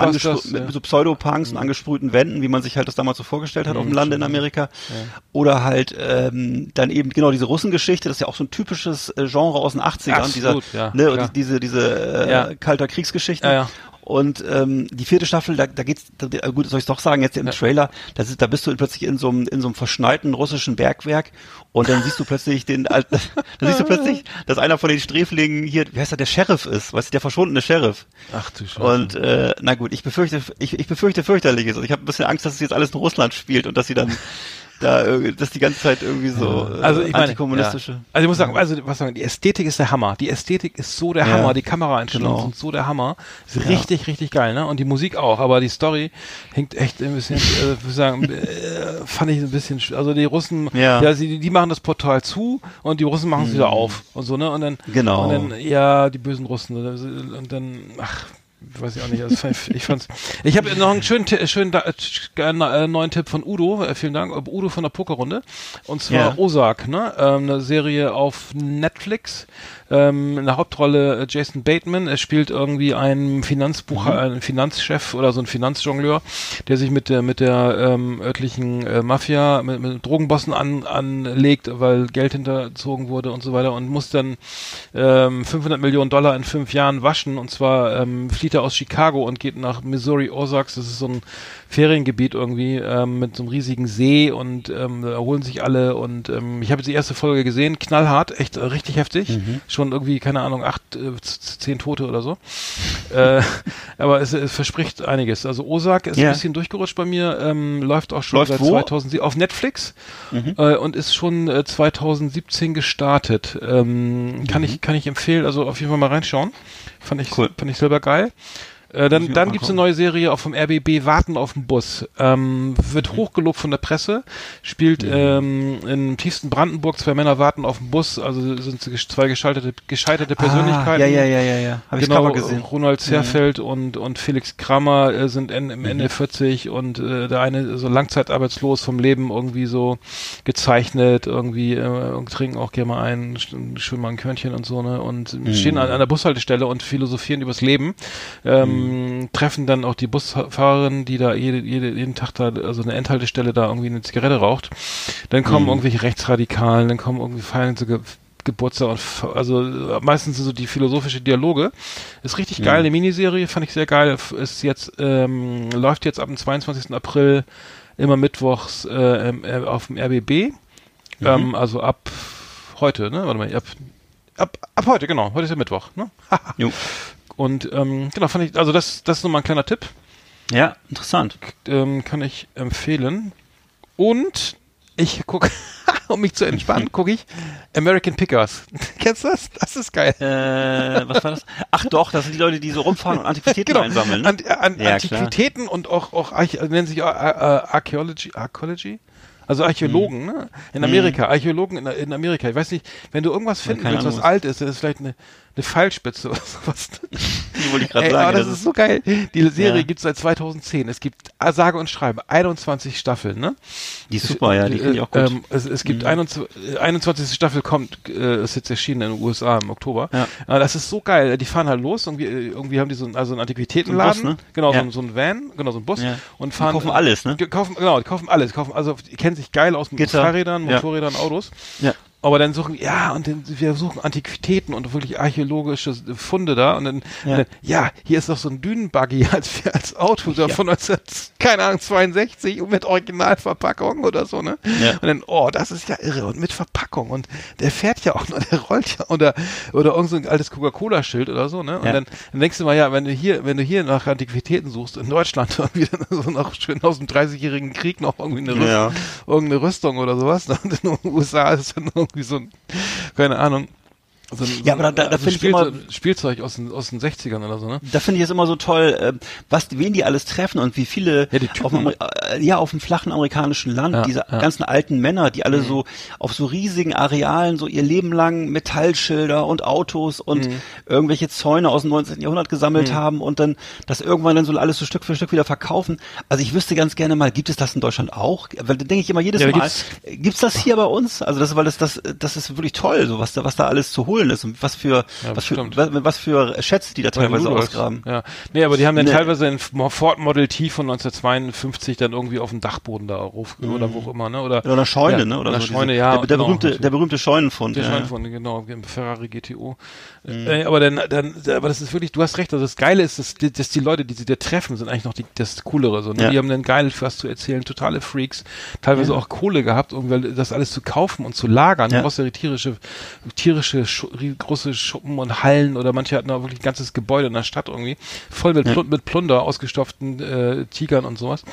mit, so Pseudopunks und angesprühten Wänden, wie man sich halt das damals so vorgestellt hat auf dem Mhm, Lande in. Amerika. Oder halt ähm, dann eben genau diese Russengeschichte, das ist ja auch so ein typisches äh, Genre aus den 80ern, Absolut, dieser, ne, diese, diese äh, kalter Kriegsgeschichte. Und ähm, die vierte Staffel, da, da geht's, da, gut, soll ich doch sagen, jetzt im Ja. Trailer, das ist, da bist du plötzlich in so einem in so einem verschneiten russischen Bergwerk und dann siehst du plötzlich den, *laughs* dann siehst du plötzlich, dass einer von den Sträflingen hier, wie heißt er, der Sheriff ist, weißt du, der verschwundene Sheriff. Ach du Scheiße. Und äh, na gut, ich befürchte, ich, ich befürchte fürchterliches. Und ich habe ein bisschen Angst, dass es jetzt alles in Russland spielt und dass sie dann *laughs* da, dass die ganze Zeit irgendwie so äh, also ich meine, antikommunistische. ja. also ich muss sagen, also was sagen, die Ästhetik ist der Hammer. Die Ästhetik ist so der Ja. Hammer, die Kameraeinstellungen Genau. sind so der Hammer. Ist richtig, richtig geil, ne? Und die Musik auch, aber die Story hängt echt ein bisschen, äh, ich würde sagen, äh, fand ich ein bisschen, sch- also die Russen, Ja. ja, sie, die machen das Portal zu und die Russen machen es wieder auf und so, ne? Und dann, Genau. und dann, ja, die bösen Russen und dann, ach, weiß ich auch nicht. Also ich- fand's. Ich habe noch einen schönen, Ti- schönen da, äh, neuen Tipp von Udo. Äh, vielen Dank. Äh, Udo von der Pokerrunde. Und zwar Ja. Ozark, ne? Ähm, eine Serie auf Netflix. Ähm, in der Hauptrolle äh, Jason Bateman. Er spielt irgendwie einen Finanzbuch, Mhm. einen Finanzchef oder so einen Finanzjongleur, der sich mit der mit der ähm, örtlichen äh, Mafia, mit, mit Drogenbossen an, anlegt, weil Geld hinterzogen wurde und so weiter und muss dann ähm, 500 Millionen Dollar in fünf Jahren waschen. Und zwar ähm, flieht er aus Chicago und geht nach Missouri Ozarks. Das ist so ein Feriengebiet irgendwie ähm, mit so einem riesigen See und ähm, da erholen sich alle. Und ähm, ich habe jetzt die erste Folge gesehen, knallhart, echt äh, richtig heftig. Mhm. Schon irgendwie, keine Ahnung, acht, äh, zehn Tote oder so. äh, *laughs* aber es, es verspricht einiges. Also Ozark ist Ja. ein bisschen durchgerutscht bei mir, ähm, läuft auch schon Läuft seit wo? 2007 auf Netflix äh, und ist schon äh, 2017 gestartet. Ähm, Kann ich kann ich empfehlen, also auf jeden Fall mal reinschauen. Fand ich Cool. fand ich selber geil. Äh, dann dann gibt's eine neue Serie auch vom RBB, Warten auf den Bus. Ähm, wird hochgelobt von der Presse, spielt Mhm. ähm, im tiefsten Brandenburg, zwei Männer warten auf den Bus, also sind zwei gescheiterte, gescheiterte Persönlichkeiten. Ah, ja, ja, ja, ja, ja. Habe ich Genau, Cover gesehen. Ronald Zerfeld und, und Felix Kramer äh, sind Mhm. im Ende 40 und äh, der eine so langzeitarbeitslos vom Leben irgendwie so gezeichnet, irgendwie äh, und trinken auch gerne mal ein, sch- schön mal ein Körnchen und so, ne? Und Mhm. stehen an, an der Bushaltestelle und philosophieren übers Leben. Ähm, Treffen dann auch die Busfahrerin, die da jede, jede, jeden Tag da, also eine Endhaltestelle da irgendwie eine Zigarette raucht. Dann kommen irgendwelche Rechtsradikalen, dann kommen irgendwie feiern so Ge Geburtstag und also meistens sind so die philosophische Dialoge. Ist richtig geil, eine Miniserie, fand ich sehr geil. Ist jetzt, ähm, läuft jetzt ab dem 22. April immer mittwochs äh, ähm, äh, auf dem RBB. Ähm, also ab heute, ne? Warte mal, ab, ab, ab heute, genau. Heute ist ja Mittwoch, ne? *laughs* Und ähm, genau, fand ich, also das, das ist nochmal ein kleiner Tipp. Ja, interessant. Ähm, kann ich empfehlen. Und ich gucke, *laughs* um mich zu entspannen, *laughs* gucke ich American Pickers. *laughs* Kennst du das? Das ist geil. Äh, was war das? Ach doch, das sind die Leute, die so rumfahren und Antiquitäten einsammeln. Ne? An, an, Ja, Antiquitäten und auch, auch nennen sich auch, äh, äh, Archaeology, Archaeology? Also Archäologen, Mhm. ne? In Amerika, Archäologen in, in Amerika. Ich weiß nicht, wenn du irgendwas finden keine willst, was alt ist, dann ist vielleicht eine, eine Pfeilspitze oder sowas. Die wollte ich gerade sagen. aber das, ist so geil. Die Serie Ja. gibt's seit 2010. Es gibt äh, sage und schreibe 21 Staffeln, ne? die ist super, ja, die finde ich auch gut. Mhm. Ähm, es, es gibt 21, äh, 21. Staffel kommt, äh, ist jetzt erschienen in den USA im Oktober. Ja. Äh, das ist so geil. Die fahren halt los. Irgendwie, äh, irgendwie haben die so einen, also einen Antiquitätenladen. So ein Bus, ne? Genau, Ja. so, so ein Van, genau, so ein Bus. Ja. Und Die fahren. kaufen alles, ne? Kaufen, genau, die kaufen alles. Kaufen, also, die kennen sich geil aus mit Gitter. Fahrrädern. Motorrädern, Autos. Ja. Aber dann suchen, ja, und dann, wir suchen Antiquitäten und wirklich archäologische Funde da. Und dann, Ja. und dann ja, hier ist doch so ein Dünenbuggy *laughs* als, als Auto so von 19, keine Ahnung, 62 und mit Originalverpackung oder so, ne? Ja. Und dann, oh, das ist ja irre. Und mit Verpackung. Und der fährt ja auch noch, *laughs* der rollt ja. Oder, oder irgend so ein altes Coca-Cola-Schild oder so, ne? Und Ja. dann, dann denkst du mal, ja, wenn du hier, wenn du hier nach Antiquitäten suchst, in Deutschland *laughs* irgendwie dann so noch schön aus dem 30-jährigen Krieg noch irgendwie eine Rüstung, Ja. irgendeine Rüstung oder sowas. ne? Und in den USA ist dann irgendwie so ein, keine Ahnung. So ein, Ja, aber da- da- da so find ich immer- Spielzeug aus den, aus den 60ern oder so, ne? Da finde ich es immer so toll, äh, was, wen die alles treffen und wie viele Ja, auf dem, äh, ja, auf dem flachen amerikanischen Land, Ja, diese ja. Mhm. ganzen alten Männer, die alle so auf so riesigen Arealen so ihr Leben lang Metallschilder und Autos und Mhm. irgendwelche Zäune aus dem 19. Jahrhundert gesammelt haben und dann das irgendwann dann so alles so Stück für Stück wieder verkaufen. Also ich wüsste ganz gerne mal, gibt es das in Deutschland auch? Weil da denke ich immer jedes Mal, gibt's- gibt's das hier bei uns? Also das, weil das, das, das ist wirklich toll, so was da, was da alles zu holen ist und was für, Ja, was für, was, was für Schätze die da teilweise ausgraben. Ja. Nee, aber die haben dann Nee. teilweise ein Ford Model T von 1952 dann irgendwie auf dem Dachboden da auf, oder wo auch immer, ne? Oder, Oder eine Scheune, ja, ne? Oder eine so Scheune, diese, ja. Der, der genau, berühmte, natürlich. der berühmte Scheunenfund. Der ja. Scheinfunde, genau, im Ferrari GTO. Äh, aber dann, dann, aber das ist wirklich, du hast recht, also das Geile ist, dass, die- dass die Leute, die sie da treffen, sind eigentlich noch die, das Coolere, so, ne? Ja. Die haben dann geil was zu erzählen, totale Freaks, teilweise auch Kohle gehabt, um das alles zu kaufen und zu lagern. Du brauchst ja die tierische, tierische, rie- große Schuppen und Hallen oder manche hatten auch wirklich ein ganzes Gebäude in der Stadt irgendwie, voll mit, Plun mit Plunder, ausgestopften äh, Tigern und sowas.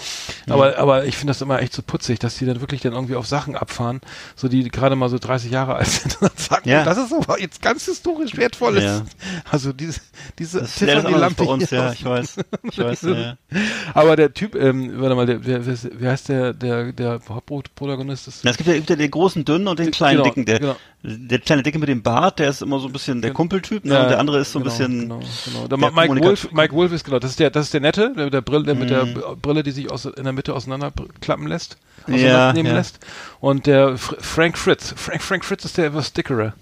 Aber, aber ich finde das immer echt so putzig, dass die dann wirklich dann irgendwie auf Sachen abfahren, so die gerade mal so 30 Jahre alt sind und dann sagen, Ja. das ist aber jetzt ganz historisch wertvoll ist. Ja. Also diese, diese Das andere Tiffany-Lampe bei uns, ja, ich weiß. Ich weiß, ja. Aber der Typ, ähm, warte mal, der, der, wer heißt der, der, der Hauptprotagonist? Es gibt ja, gibt ja den großen Dünnen und den kleinen Genau, Dicken. Der, genau. Der kleine Dicke mit dem Bart, der ist immer so ein bisschen der Kumpeltyp, ne? Ja, und der andere ist so ein genau, bisschen. Genau, genau. Der, Mike Wolf, Mike Wolf ist genau, das ist der, das ist der Nette, der, der Brille, der mit der Mhm. Brille, die sich aus, in der Mitte auseinanderklappen lässt, Ja, auseinandernehmen ja. lässt. Und der Fr Frank Fritz, Frank, Frank Fritz ist der etwas dickere.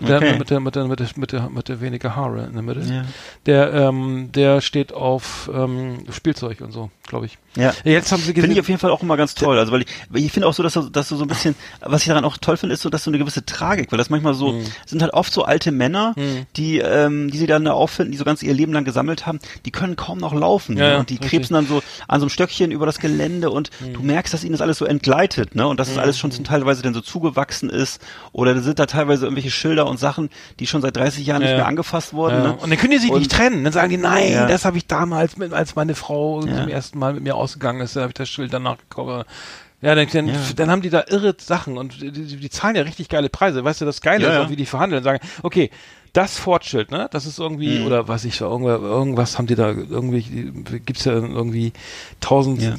Der Okay. mit der, mit der, mit der, mit der, mit der weniger Haare in der Mitte. Ja. Der, ähm, der steht auf ähm, Spielzeug und so, glaube ich. Ja. Jetzt haben sie Finde gesehen. ich auf jeden Fall auch immer ganz toll. Also weil ich, weil ich finde auch so, dass du, dass du so ein bisschen, was ich daran auch toll finde, ist so, dass du eine gewisse Tragik, weil das manchmal so Mhm. sind halt oft so alte Männer, die, ähm, die sie dann da auffinden, die so ganz ihr Leben lang gesammelt haben, die können kaum noch laufen Ja, ne? und die richtig. krebsen dann so an so einem Stöckchen über das Gelände und Mhm. du merkst, dass ihnen das alles so entgleitet, ne? Und dass es alles schon zum teilweise dann so zugewachsen ist oder da sind da teilweise irgendwelche Schilder und Sachen, die schon seit 30 Jahren Ja, nicht mehr angefasst wurden. Ne? Und dann können die sich Und- nicht trennen. Dann sagen die, nein, das habe ich damals, mit, als meine Frau zum ersten Mal mit mir ausgegangen ist, habe ich das Schild danach gekauft. Ja, dann, dann, Ja. dann haben die da irre Sachen und die, die, die zahlen ja richtig geile Preise. Weißt du, das Geile Ja, ist auch, wie die verhandeln und sagen, okay, das Fortschild, ne? Das ist irgendwie, Mhm. oder was ich, irgendwas, irgendwas haben die da, irgendwie, gibt's ja irgendwie tausend, Ja.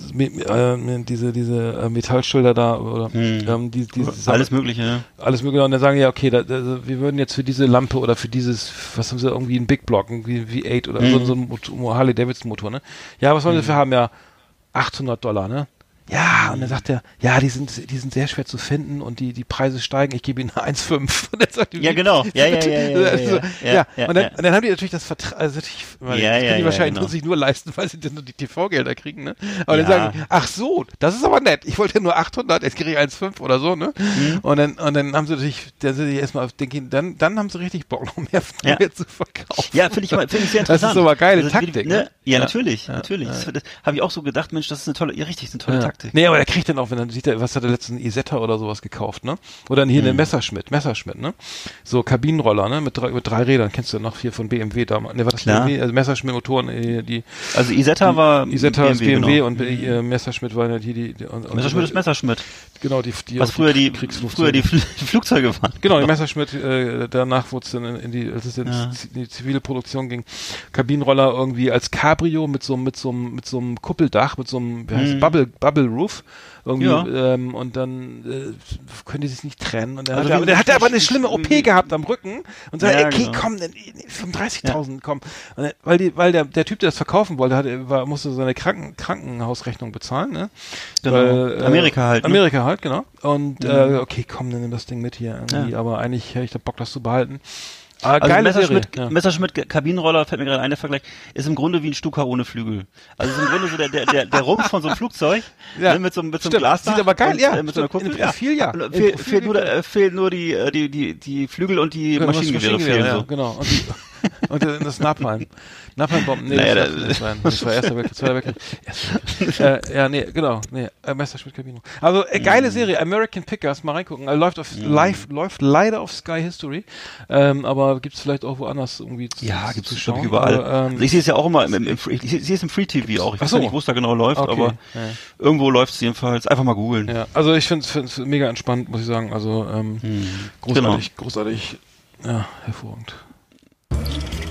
Äh, diese, diese äh, Metallschilder da, oder, Mhm. ähm, die, die, Alles Mögliche, ne? alles mögliche. Und dann sagen die, ja, okay, da, da, wir würden jetzt für diese Lampe oder für dieses, was haben sie, irgendwie einen Big Block, irgendwie V8 oder so, Mhm. so ein Motor, Harley Davidson Motor, ne? Ja, was wollen wir dafür haben? Ja, 800 Dollar, ne? Ja, und dann sagt er, ja, die sind, die sind sehr schwer zu finden und die, die Preise steigen, ich gebe ihnen 1,5. *laughs* Und dann sagt die, Ja, genau. *laughs* Ja, ja, ja, ja, und, dann, und dann haben die natürlich das Vertrag, also natürlich, weil Ja, das können die wahrscheinlich genau. nur sich nur leisten, *laughs* weil sie dann nur die TV-Gelder kriegen, ne? Aber dann sagen die, ach so, das ist aber nett, ich wollte nur 800, jetzt kriege ich 1,5 oder so, ne? Mhm. Und dann, und dann haben sie natürlich, dann sind die erstmal auf den dann, dann haben sie richtig Bock, noch mehr, Ja. mehr zu verkaufen. Ja, finde ich, finde ich sehr Das ist interessant. aber geile Also, Taktik, Ne? ne? Ja, natürlich, natürlich. Das, das habe ich auch so gedacht, Mensch, das ist eine tolle, ja, richtig, eine tolle Ja. Taktik. Nee, aber der kriegt dann auch, wenn dann sieht er, was hat er letztens Isetta oder sowas gekauft, ne? Oder hier Mhm. eine Messerschmitt, Messerschmitt, ne? So Kabinenroller, ne? Mit drei, mit drei Rädern, kennst du noch hier von BMW damals. Ne, war das Klar. BMW? Also Messerschmitt-Motoren, äh, die Also Isetta war Isetta ist BMW genau. und äh, Messerschmitt war ja die, die, die und, und Messerschmitt ist Messerschmitt. Genau, die, die Was früher die, früher die Fl *laughs* Flugzeuge waren. Genau, die Messerschmitt, äh, danach wurde es dann in, in die, als es in Ja. die zivile Produktion ging, Kabinenroller irgendwie als Cabrio mit so, mit so, mit so einem Kuppeldach, mit so einem, wie heißt Mhm. Bubble, Bubble Roof. Irgendwie, Ja. ähm, und dann äh, können die sich nicht trennen. Und dann Also hat er, wie- und dann hat er aber eine schlimme OP gehabt am Rücken und sagt, Ja, okay, genau. komm, dann, 35.000, komm. Und dann, weil die, weil der, der Typ, der das verkaufen wollte, hat, war, musste seine Kranken, Krankenhausrechnung bezahlen, ne? Genau. Weil, äh, Amerika halt, ne? Amerika halt, genau. Und Mhm. äh, okay, komm, dann nimm das Ding mit hier irgendwie. Ja. Aber eigentlich hätte ich da Bock, das zu behalten. Ah, Also geile Messerschmitt, Serie. Ja. Messerschmitt Kabinenroller, fällt mir gerade ein, der Vergleich, ist im Grunde wie ein Stuka ohne Flügel. Also ist im Grunde so der, der, der, der Rumpf von so einem Flugzeug, *laughs* Ja. ne, mit so, einem- mit so einem Stimmt, Glas. sieht aber geil, ja, Äh, mit so einer Kuppel, im Profil, ja. Und, Fehl, Profil fehlt nur, äh, fehlen nur die, äh, die, die, die Flügel und die das Maschinengewehre Maschinengewehr, fehlen ja, so. genau. Und, die, *laughs* und äh, das Napalm. Napalmbomben. Nee, Naja, das, das- war, das, war, erster Weltkrieg, zweiter *laughs* Weltkrieg. Äh, ja, nee, genau. Nee, äh, Messerschmitt Kabino. Also, äh, geile Serie. American Pickers, mal reingucken. Äh, läuft auf, live, läuft leider auf Sky History. Ähm, aber gibt's vielleicht auch woanders irgendwie zu, Ja, gibt's ich überall. Aber, ähm, also ich sehe es ja auch immer im, im, im Free, ich sehe es im Free TV auch. Ich weiß so. ja nicht, wo es da genau läuft, okay. aber ja. irgendwo läuft es jedenfalls. Einfach mal googeln. Ja, also ich finde es mega entspannt, muss ich sagen. Also ähm, großartig, großartig, ja, hervorragend.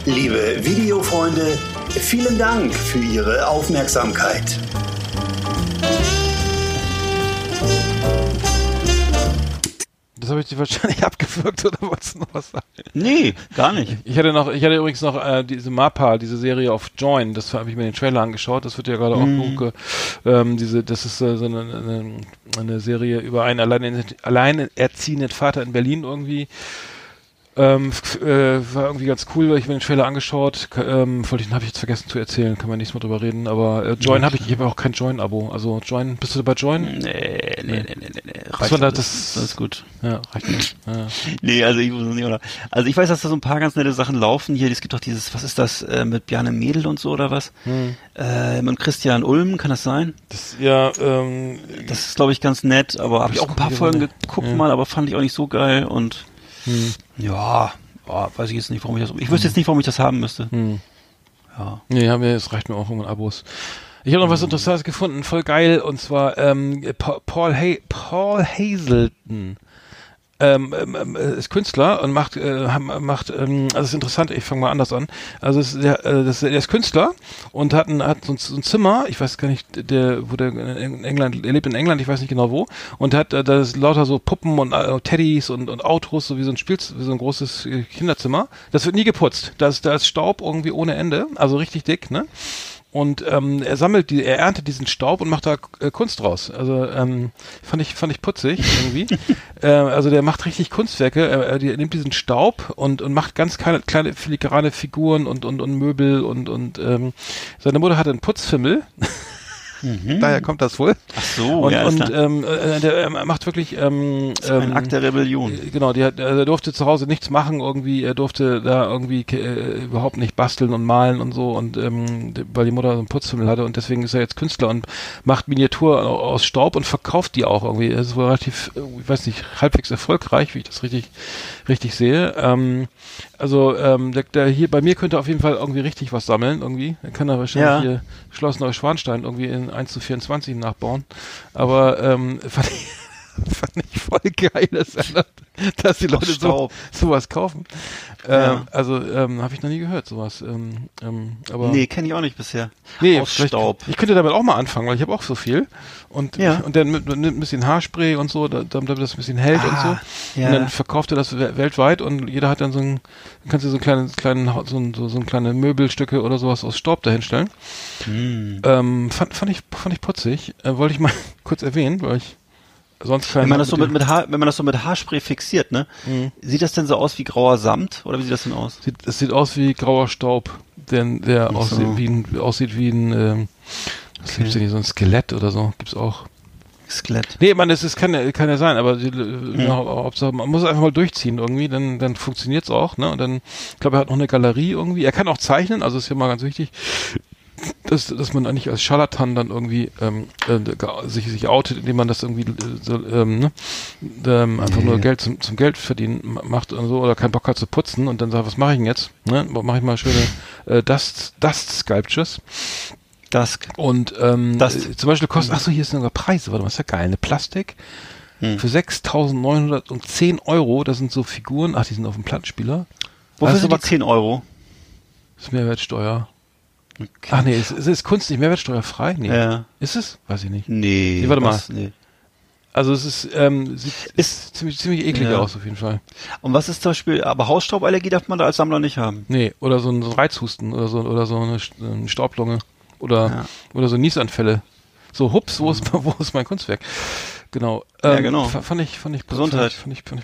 Liebe Videofreunde, vielen Dank für Ihre Aufmerksamkeit. Das habe ich dir wahrscheinlich *laughs* abgewürgt oder wolltest du noch was sagen? Nee, gar nicht. Ich hatte noch, ich hatte übrigens noch äh, diese Mapa, diese Serie auf Join, das habe ich mir den Trailer angeschaut, das wird ja gerade Mhm. auch hochge, ähm, diese, das ist äh, so eine, eine, eine Serie über einen allein, alleinerziehenden Vater in Berlin irgendwie. Ähm, äh, war irgendwie ganz cool, weil ich mir den Trailer angeschaut. Ähm, wollte ich, habe ich jetzt vergessen zu erzählen, kann man nichts mehr drüber reden. Aber äh, Join habe ich, ich habe auch kein Join-Abo. Also Join, bist du bei Join? Nee, nee, nee, nee, nee. nee. Das war da- alles. das- das ist gut. Ja, reicht nicht. Ja. Nee, also ich wusste nicht, oder? Also ich weiß, dass da so ein paar ganz nette Sachen laufen. Hier, es gibt doch dieses, was ist das, äh, mit Bjarne Mädel und so oder was? Hm. Äh, mit Christian Ulm, kann das sein? Das, ja, ähm, Das ist, glaube ich, ganz nett, aber habe ich auch ein paar Folgen mal. geguckt Ja. mal, aber fand ich auch nicht so geil und hm, ja, ja, weiß ich jetzt nicht, warum ich das, ich wüsste jetzt nicht, warum ich das haben müsste. hm. Ja. Nee, haben wir, es reicht mir auch um Abos. Ich habe noch was Interessantes gefunden, voll geil, und zwar ähm, Pa- Paul, ha Paul Hazelton. Ähm, ähm, ähm, ist Künstler und macht, äh, macht, ähm, also ist interessant, ich fange mal anders an. Also ist, der, äh, das, der ist Künstler und hat ein, hat so ein, so ein Zimmer, ich weiß gar nicht, der, wo der in England, er lebt in England, ich weiß nicht genau wo, und hat äh, da ist lauter so Puppen und äh, Teddys und, und Autos, so wie so ein Spiel, wie so ein großes äh, Kinderzimmer. Das wird nie geputzt. Da ist, da ist Staub irgendwie ohne Ende, also richtig dick, ne? Und ähm, er sammelt die, er erntet diesen Staub und macht da äh, Kunst draus. Also ähm, fand ich fand ich putzig irgendwie. *laughs* äh, also der macht richtig Kunstwerke. Er, er nimmt diesen Staub und und macht ganz kleine, kleine filigrane Figuren und und und Möbel und und ähm, seine Mutter hatte einen Putzfimmel. Daher kommt das wohl. Ach so, Und, ja, und ähm, äh, der er macht wirklich ähm, ein ähm, Akt der Rebellion. äh, Genau, die hat, er durfte zu Hause nichts machen, irgendwie, er durfte da irgendwie äh, überhaupt nicht basteln und malen und so und ähm, weil die Mutter so einen Putzfimmel hatte und deswegen ist er jetzt Künstler und macht Miniatur au- aus Staub und verkauft die auch irgendwie. Er ist wohl relativ, äh, ich weiß nicht, halbwegs erfolgreich, wie ich das richtig, richtig sehe. Ähm, also ähm, der, der hier bei mir könnte auf jeden Fall irgendwie richtig was sammeln, irgendwie. Er kann da wahrscheinlich Ja. hier Schloss Neuschwanstein irgendwie in 1 zu 24 nachbauen. Aber ähm, *laughs* fand ich *laughs* fand ich voll geil, dass, dass die Leute so, sowas kaufen. Ja. Ähm, also ähm, habe ich noch nie gehört, sowas. Ähm, ähm, aber Nee, kenne ich auch nicht bisher. Nee, Aus Staub. Ich könnte damit auch mal anfangen, weil ich habe auch so viel. Und, Ja. und dann mit, mit ein bisschen Haarspray und so, da- damit das ein bisschen hält und Ah, so. ja. Und dann verkauft er das we- weltweit und jeder hat dann so ein, dann kannst du so ein kleines, kleinen, so ein, so, so ein kleine Möbelstücke oder sowas aus Staub dahinstellen. Hm. Ähm, fand, fand ich, fand ich putzig. Äh, wollte ich mal *laughs* kurz erwähnen, weil ich sonst. Wenn man das so mit, mit Haar, wenn man das so mit Haarspray fixiert, ne? Mhm. Sieht das denn so aus wie grauer Samt? Oder wie sieht das denn aus? Sieht, es sieht aus wie grauer Staub, denn der so. aussieht wie ein, aussieht wie ein, ähm, was Okay. gibt's denn hier, so ein Skelett oder so, gibt's auch. Skelett. Nee, man, das ist, kann, ja- kann ja sein, aber die, ja, Hauptsache, man muss einfach mal durchziehen irgendwie, dann, dann funktioniert's auch, ne? Und dann, ich glaube, er hat noch eine Galerie irgendwie. Er kann auch zeichnen, also ist ja mal ganz wichtig, dass, dass man eigentlich als Scharlatan dann irgendwie ähm, äh, sich, sich outet, indem man das irgendwie äh, so, ähm, ne? ähm, einfach nur. Geld zum, zum Geld verdienen ma- macht und so oder keinen Bock hat zu putzen und dann sagt, was mache ich denn jetzt? Ne? Mache ich mal schöne äh, Dust, Dust Sculptures. Dusk. Und ähm, Dust. äh, zum Beispiel kostet, ach so, hier ist sogar Preise, warte mal, ist ja geil, eine Plastik Hm. für 6.910 Euro, das sind so Figuren, ach, die sind auf dem Plattenspieler. Wofür ist sind die aber- 10 Euro? Das ist Mehrwertsteuer. Okay. Ach nee, ist, ist, ist Kunst nicht mehrwertsteuerfrei? Nee. Ja. Ist es? Weiß ich nicht. Nee. Nee, warte mal. was? Nee. Also es ist, ähm, sieht Ist- ziemlich, ziemlich eklig Ja. aus auf jeden Fall. Und was ist zum Beispiel, aber Hausstauballergie darf man da als Sammler nicht haben. Nee, oder so ein, so ein Reizhusten oder so, oder so eine, eine Staublunge oder, Ja. oder so Niesanfälle. So, hups, wo ist, wo ist mein Kunstwerk? Genau. Ja, genau. fa- Fand ich, fand ich, Gesundheit. Fand ich, fand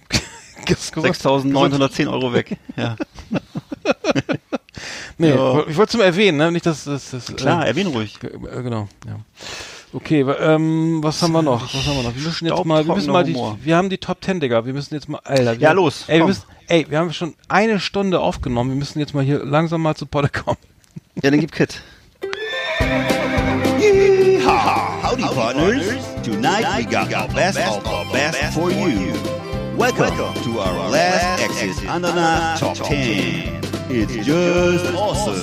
ich, 6.910 *laughs* Euro weg. Ja. *laughs* Nee, Ja. ich wollte es nur erwähnen, ne? Nicht, dass das, das Klar, Äh, erwähne ruhig. ge- äh, genau, ja. Okay, ähm, was haben wir noch? Was haben wir noch? Wir müssen jetzt mal, wir müssen mal die, wir haben die Top 10, Digga. Wir müssen jetzt mal, Alter. Wir, Ja, los, Ey, wir müssen, ey, wir haben schon eine Stunde aufgenommen. Wir müssen jetzt mal hier langsam mal zu Potte kommen. Ja, dann gib Kit. Howdy, partners. Tonight we got our best of our best for you. Welcome to our last Exit Ananas Top 10. It's just awesome.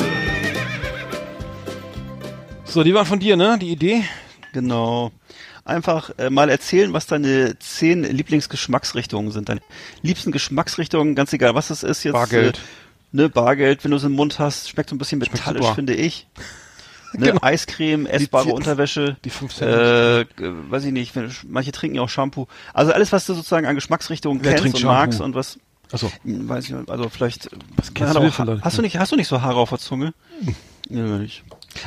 So, die waren von dir, ne? Die Idee? Genau. Einfach äh, mal erzählen, was deine zehn Lieblingsgeschmacksrichtungen sind. Deine liebsten Geschmacksrichtungen, ganz egal, was es ist jetzt. Bargeld. Äh, ne, Bargeld, wenn du es im Mund hast, schmeckt so ein bisschen Schmeckt metallisch, super. finde ich. *laughs* Ne, Genau. Eiscreme, essbare die- Unterwäsche. die fünf Cent. äh, g- weiß ich nicht, manche trinken ja auch Shampoo. Also alles, was du sozusagen an Geschmacksrichtungen Wer kennst und Shampoo? magst und was, Achso. hm, weiß ich also vielleicht, Was hat du Leute? hast du nicht, hast du nicht so Haare auf der Zunge? Ja, nicht.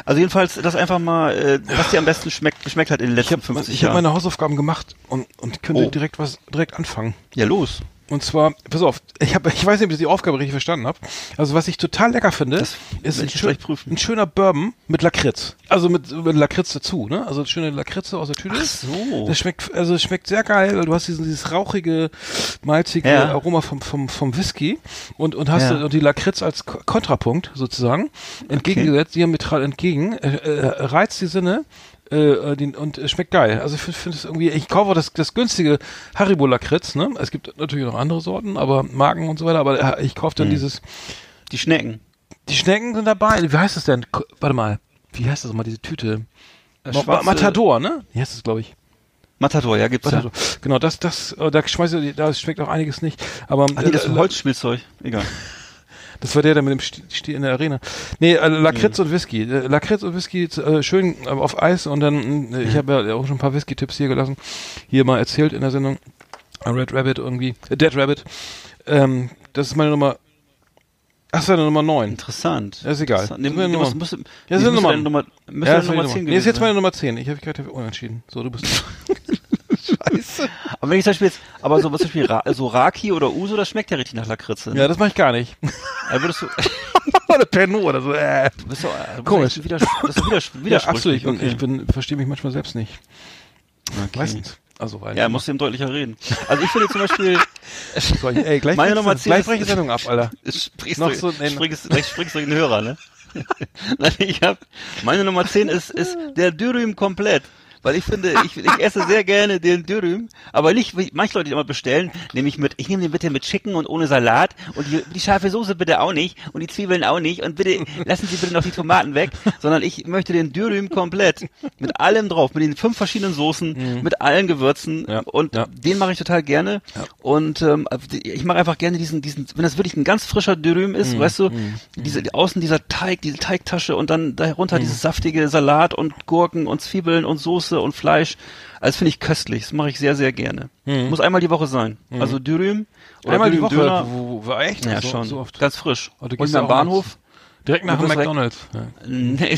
Also jedenfalls, das einfach mal, äh, was dir am besten schmeckt, geschmeckt hat in den Ich letzten habe 50 ich hab Jahren. meine Hausaufgaben gemacht und, und könnte Oh. direkt was direkt anfangen. Ja, los. Und zwar, pass auf, ich habe, ich weiß nicht, ob ich die Aufgabe richtig verstanden habe. Also was ich total lecker finde, Das ist ein, schön, ein schöner Bourbon mit Lakritz. Also mit, mit Lakritz dazu, ne? Also schöne Lakritze aus der Tüte. Ach so. Das schmeckt, also es schmeckt sehr geil, weil du hast diesen, dieses rauchige, malzige Ja. Aroma vom, vom, vom Whisky und, und hast Ja. und die Lakritz als Ko- Kontrapunkt sozusagen entgegengesetzt, diametral entgegen, äh, äh, reizt die Sinne, äh, äh, den, und äh, schmeckt geil. Also ich finde find es irgendwie, ich kaufe das, das günstige Haribo Lakritz, ne? Es gibt natürlich noch andere Sorten, aber Marken und so weiter, aber äh, ich kaufe dann dieses, Die Schnecken. die Schnecken sind dabei. Wie heißt das denn? Warte mal. Wie heißt das mal, diese Tüte? Äh, schwarze- Matador, ne? Wie heißt das, glaube ich? Matador, ja, gibt's ja. Matador. Genau, das, das, da schmeißt du, da schmeckt auch einiges nicht. Aber Ach nee, das ist äh, ein Holzspielzeug. Egal. *laughs* das war der, der mit dem Sti- Stiel in der Arena. Nee, äh, Lakritz Mhm. und Whisky. Äh, Lakritz und Whisky äh, schön äh, auf Eis und dann, äh, ich habe ja auch schon ein paar Whisky-Tipps hier gelassen, hier mal erzählt in der Sendung. Red Rabbit irgendwie, äh, Dead Rabbit. Ähm, das ist meine Nummer. Ach, das ist meine Nummer 9. Interessant. Ja, ist egal. Nee, Das du Nummer- musst, musst, Ja, das ist Nummer- Nummer, Ja, das Nummer die 10 Nummer. Nee, ist jetzt meine. Nummer 10. Ich habe gerade unentschieden. So, du bist. *laughs* Scheiße. Aber wenn ich zum Beispiel jetzt, aber so was zum Beispiel Ra so Raki oder Uso, das schmeckt ja richtig nach Lakritze. ne? Ja, das mache ich gar nicht. Also würdest du, *laughs* oder Pernod oder so. Äh. du bist doch, du bist Komisch. Widers das ist widers Ja, widersprüchlich. absolut. Ich, okay. ich bin, verstehe mich manchmal selbst nicht. okay. Meistens. Also, weil. Ja, musst du ihm deutlicher reden. Also ich finde zum Beispiel, *laughs* ich, ey, gleich, Meine Nummer 10 gleich breche Sendung ab, Alter. *laughs* springst Noch du, so- nee, springst, gleich springst du in den Hörer, ne? Nein, ich hab, meine Nummer 10 ist, ist der Dürüm komplett. Weil ich finde, ich, ich esse sehr gerne den Dürüm, aber nicht wie manche Leute die immer bestellen, nämlich mit, ich nehme den bitte mit Chicken und ohne Salat und die, die scharfe Soße bitte auch nicht und die Zwiebeln auch nicht und bitte lassen Sie bitte noch die Tomaten weg, sondern ich möchte den Dürüm komplett mit allem drauf, mit den fünf verschiedenen Soßen, mit allen Gewürzen Mhm. Ja, und ja. den mache ich total gerne und ähm, ich mache einfach gerne diesen, diesen, wenn das wirklich ein ganz frischer Dürüm Mhm. ist, weißt du, diese außen dieser Teig, diese Teigtasche und dann darunter dieses saftige Salat und Gurken und Zwiebeln und Soße und Fleisch. Also finde ich köstlich. Das mache ich sehr, sehr gerne. Muss einmal die Woche sein. Also Dürüm oder Einmal die Dürüm Woche. Woche. Wo, wo, wo, echt? Ja, so, schon. So oft. Ganz frisch. Oh, du und gehst am auch Bahnhof. Direkt nach dem McDonalds. Ja. *laughs* Nee.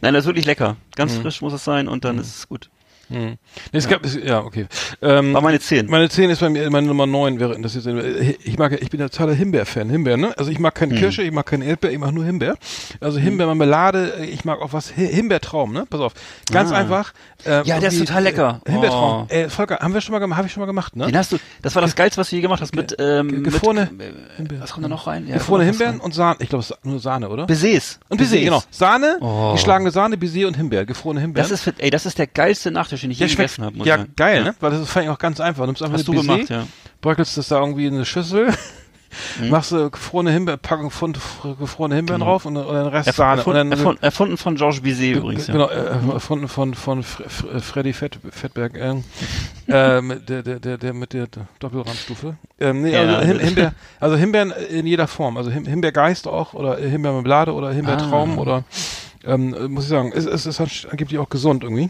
Nein, das ist wirklich lecker. Ganz Mhm. frisch muss es sein und dann ist es gut. Nee, es gab, es, ja, okay. Ähm, War meine 10. Meine 10 ist bei mir, meine Nummer 9 wäre, das jetzt, ich mag, ich bin ja totaler Himbeer-Fan, Himbeer, ne? Also ich mag Hm. keine Kirsche, ich mag keine Erdbeer, ich mag nur Himbeer. Also Himbeermarmelade, ich mag auch was, Hi- Himbeertraum, ne? Pass auf. Ganz Ah. einfach. äh, Ja, der ist total lecker. Äh, Himbeertraum. Oh. Äh, Volker, haben wir schon mal gemacht, habe ich schon mal gemacht, ne? Den hast du, das war das Geilste, was du je gemacht hast mit, ähm, gefrorene mit, äh, was kommt da noch rein? Ja, Gefrorene Himbeeren und Sahne, ich glaube, nur Sahne, oder? Baises. und Baiser, genau. Sahne, Oh. geschlagene Sahne, Baiser und Himbeer, gefrorene Himbeeren. Das ist, ey, das ist der geilste Nachtisch, der schmeckt, gegessen habe. ja, sagen. geil, ne? Weil das ist eigentlich auch ganz einfach. Du nimmst einfach Hast eine du Baiser, gemacht, ja. bröckelst das da irgendwie in eine Schüssel, Mhm. *laughs* machst du gefrorene Himbeeren, Packung von gefrorene Himbeeren drauf und, und den Rest Erf Sahne. Und erfunden, erfunden, erfunden von Georges Bizet übrigens. Ja. Genau, äh, erfunden von, von Fre Fre Freddy Fett Fettberg, äh, äh, *laughs* mit der, der, der, der mit der Doppelrandstufe. Ähm, nee, Ja. also, Him Himbeer, *laughs* also Himbeeren in jeder Form, also Him Himbeergeist auch oder Himbeermarmelade oder Himbeertraum Ah. oder ähm, äh, muss ich sagen, es, es ist halt angeblich auch gesund irgendwie.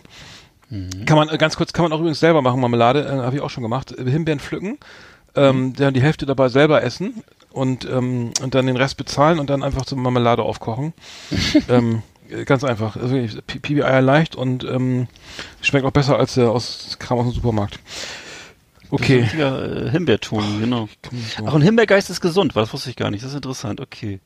Mhm. Kann man äh, ganz kurz, kann man auch übrigens selber machen, Marmelade, äh, habe ich auch schon gemacht. Äh, Himbeeren pflücken, ähm, dann die Hälfte dabei selber essen und ähm, und dann den Rest bezahlen und dann einfach zur Marmelade aufkochen. *laughs* ähm, äh, ganz einfach, also Eier leicht und ähm, schmeckt auch besser als der aus Kram aus dem Supermarkt. Okay. Ja, äh, Himbeerton, genau. so. Ach, und Himbeergeist ist gesund, das wusste ich gar nicht. Das ist interessant, okay.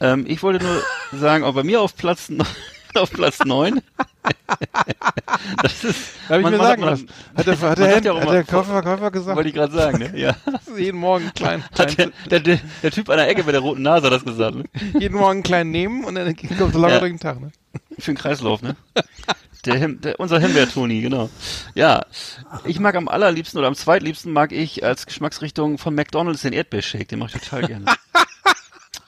Ähm, ich wollte nur *laughs* sagen, auch bei mir auf Platz, *laughs* auf Platz neun. *laughs* das ist, Darf ich man- mir man sagen hat- was? Hat der, hat *laughs* der, Händ- ja auch hat der Käufer, Verkäufer gesagt, wollte ich gerade sagen, ne? Ja. *laughs* jeden Morgen einen kleinen, Hat der, der, der, Typ an der Ecke mit der roten Nase hat das gesagt, ne? jeden Morgen kleinen nehmen und dann kommt so lange Ja. durch den Tag. Ne? Für den Kreislauf, ne? Der, der unser Himbeer-Toni, genau. Ja, ich mag am allerliebsten oder am zweitliebsten mag ich als Geschmacksrichtung von McDonald's den Erdbeershake, den mache ich total gerne.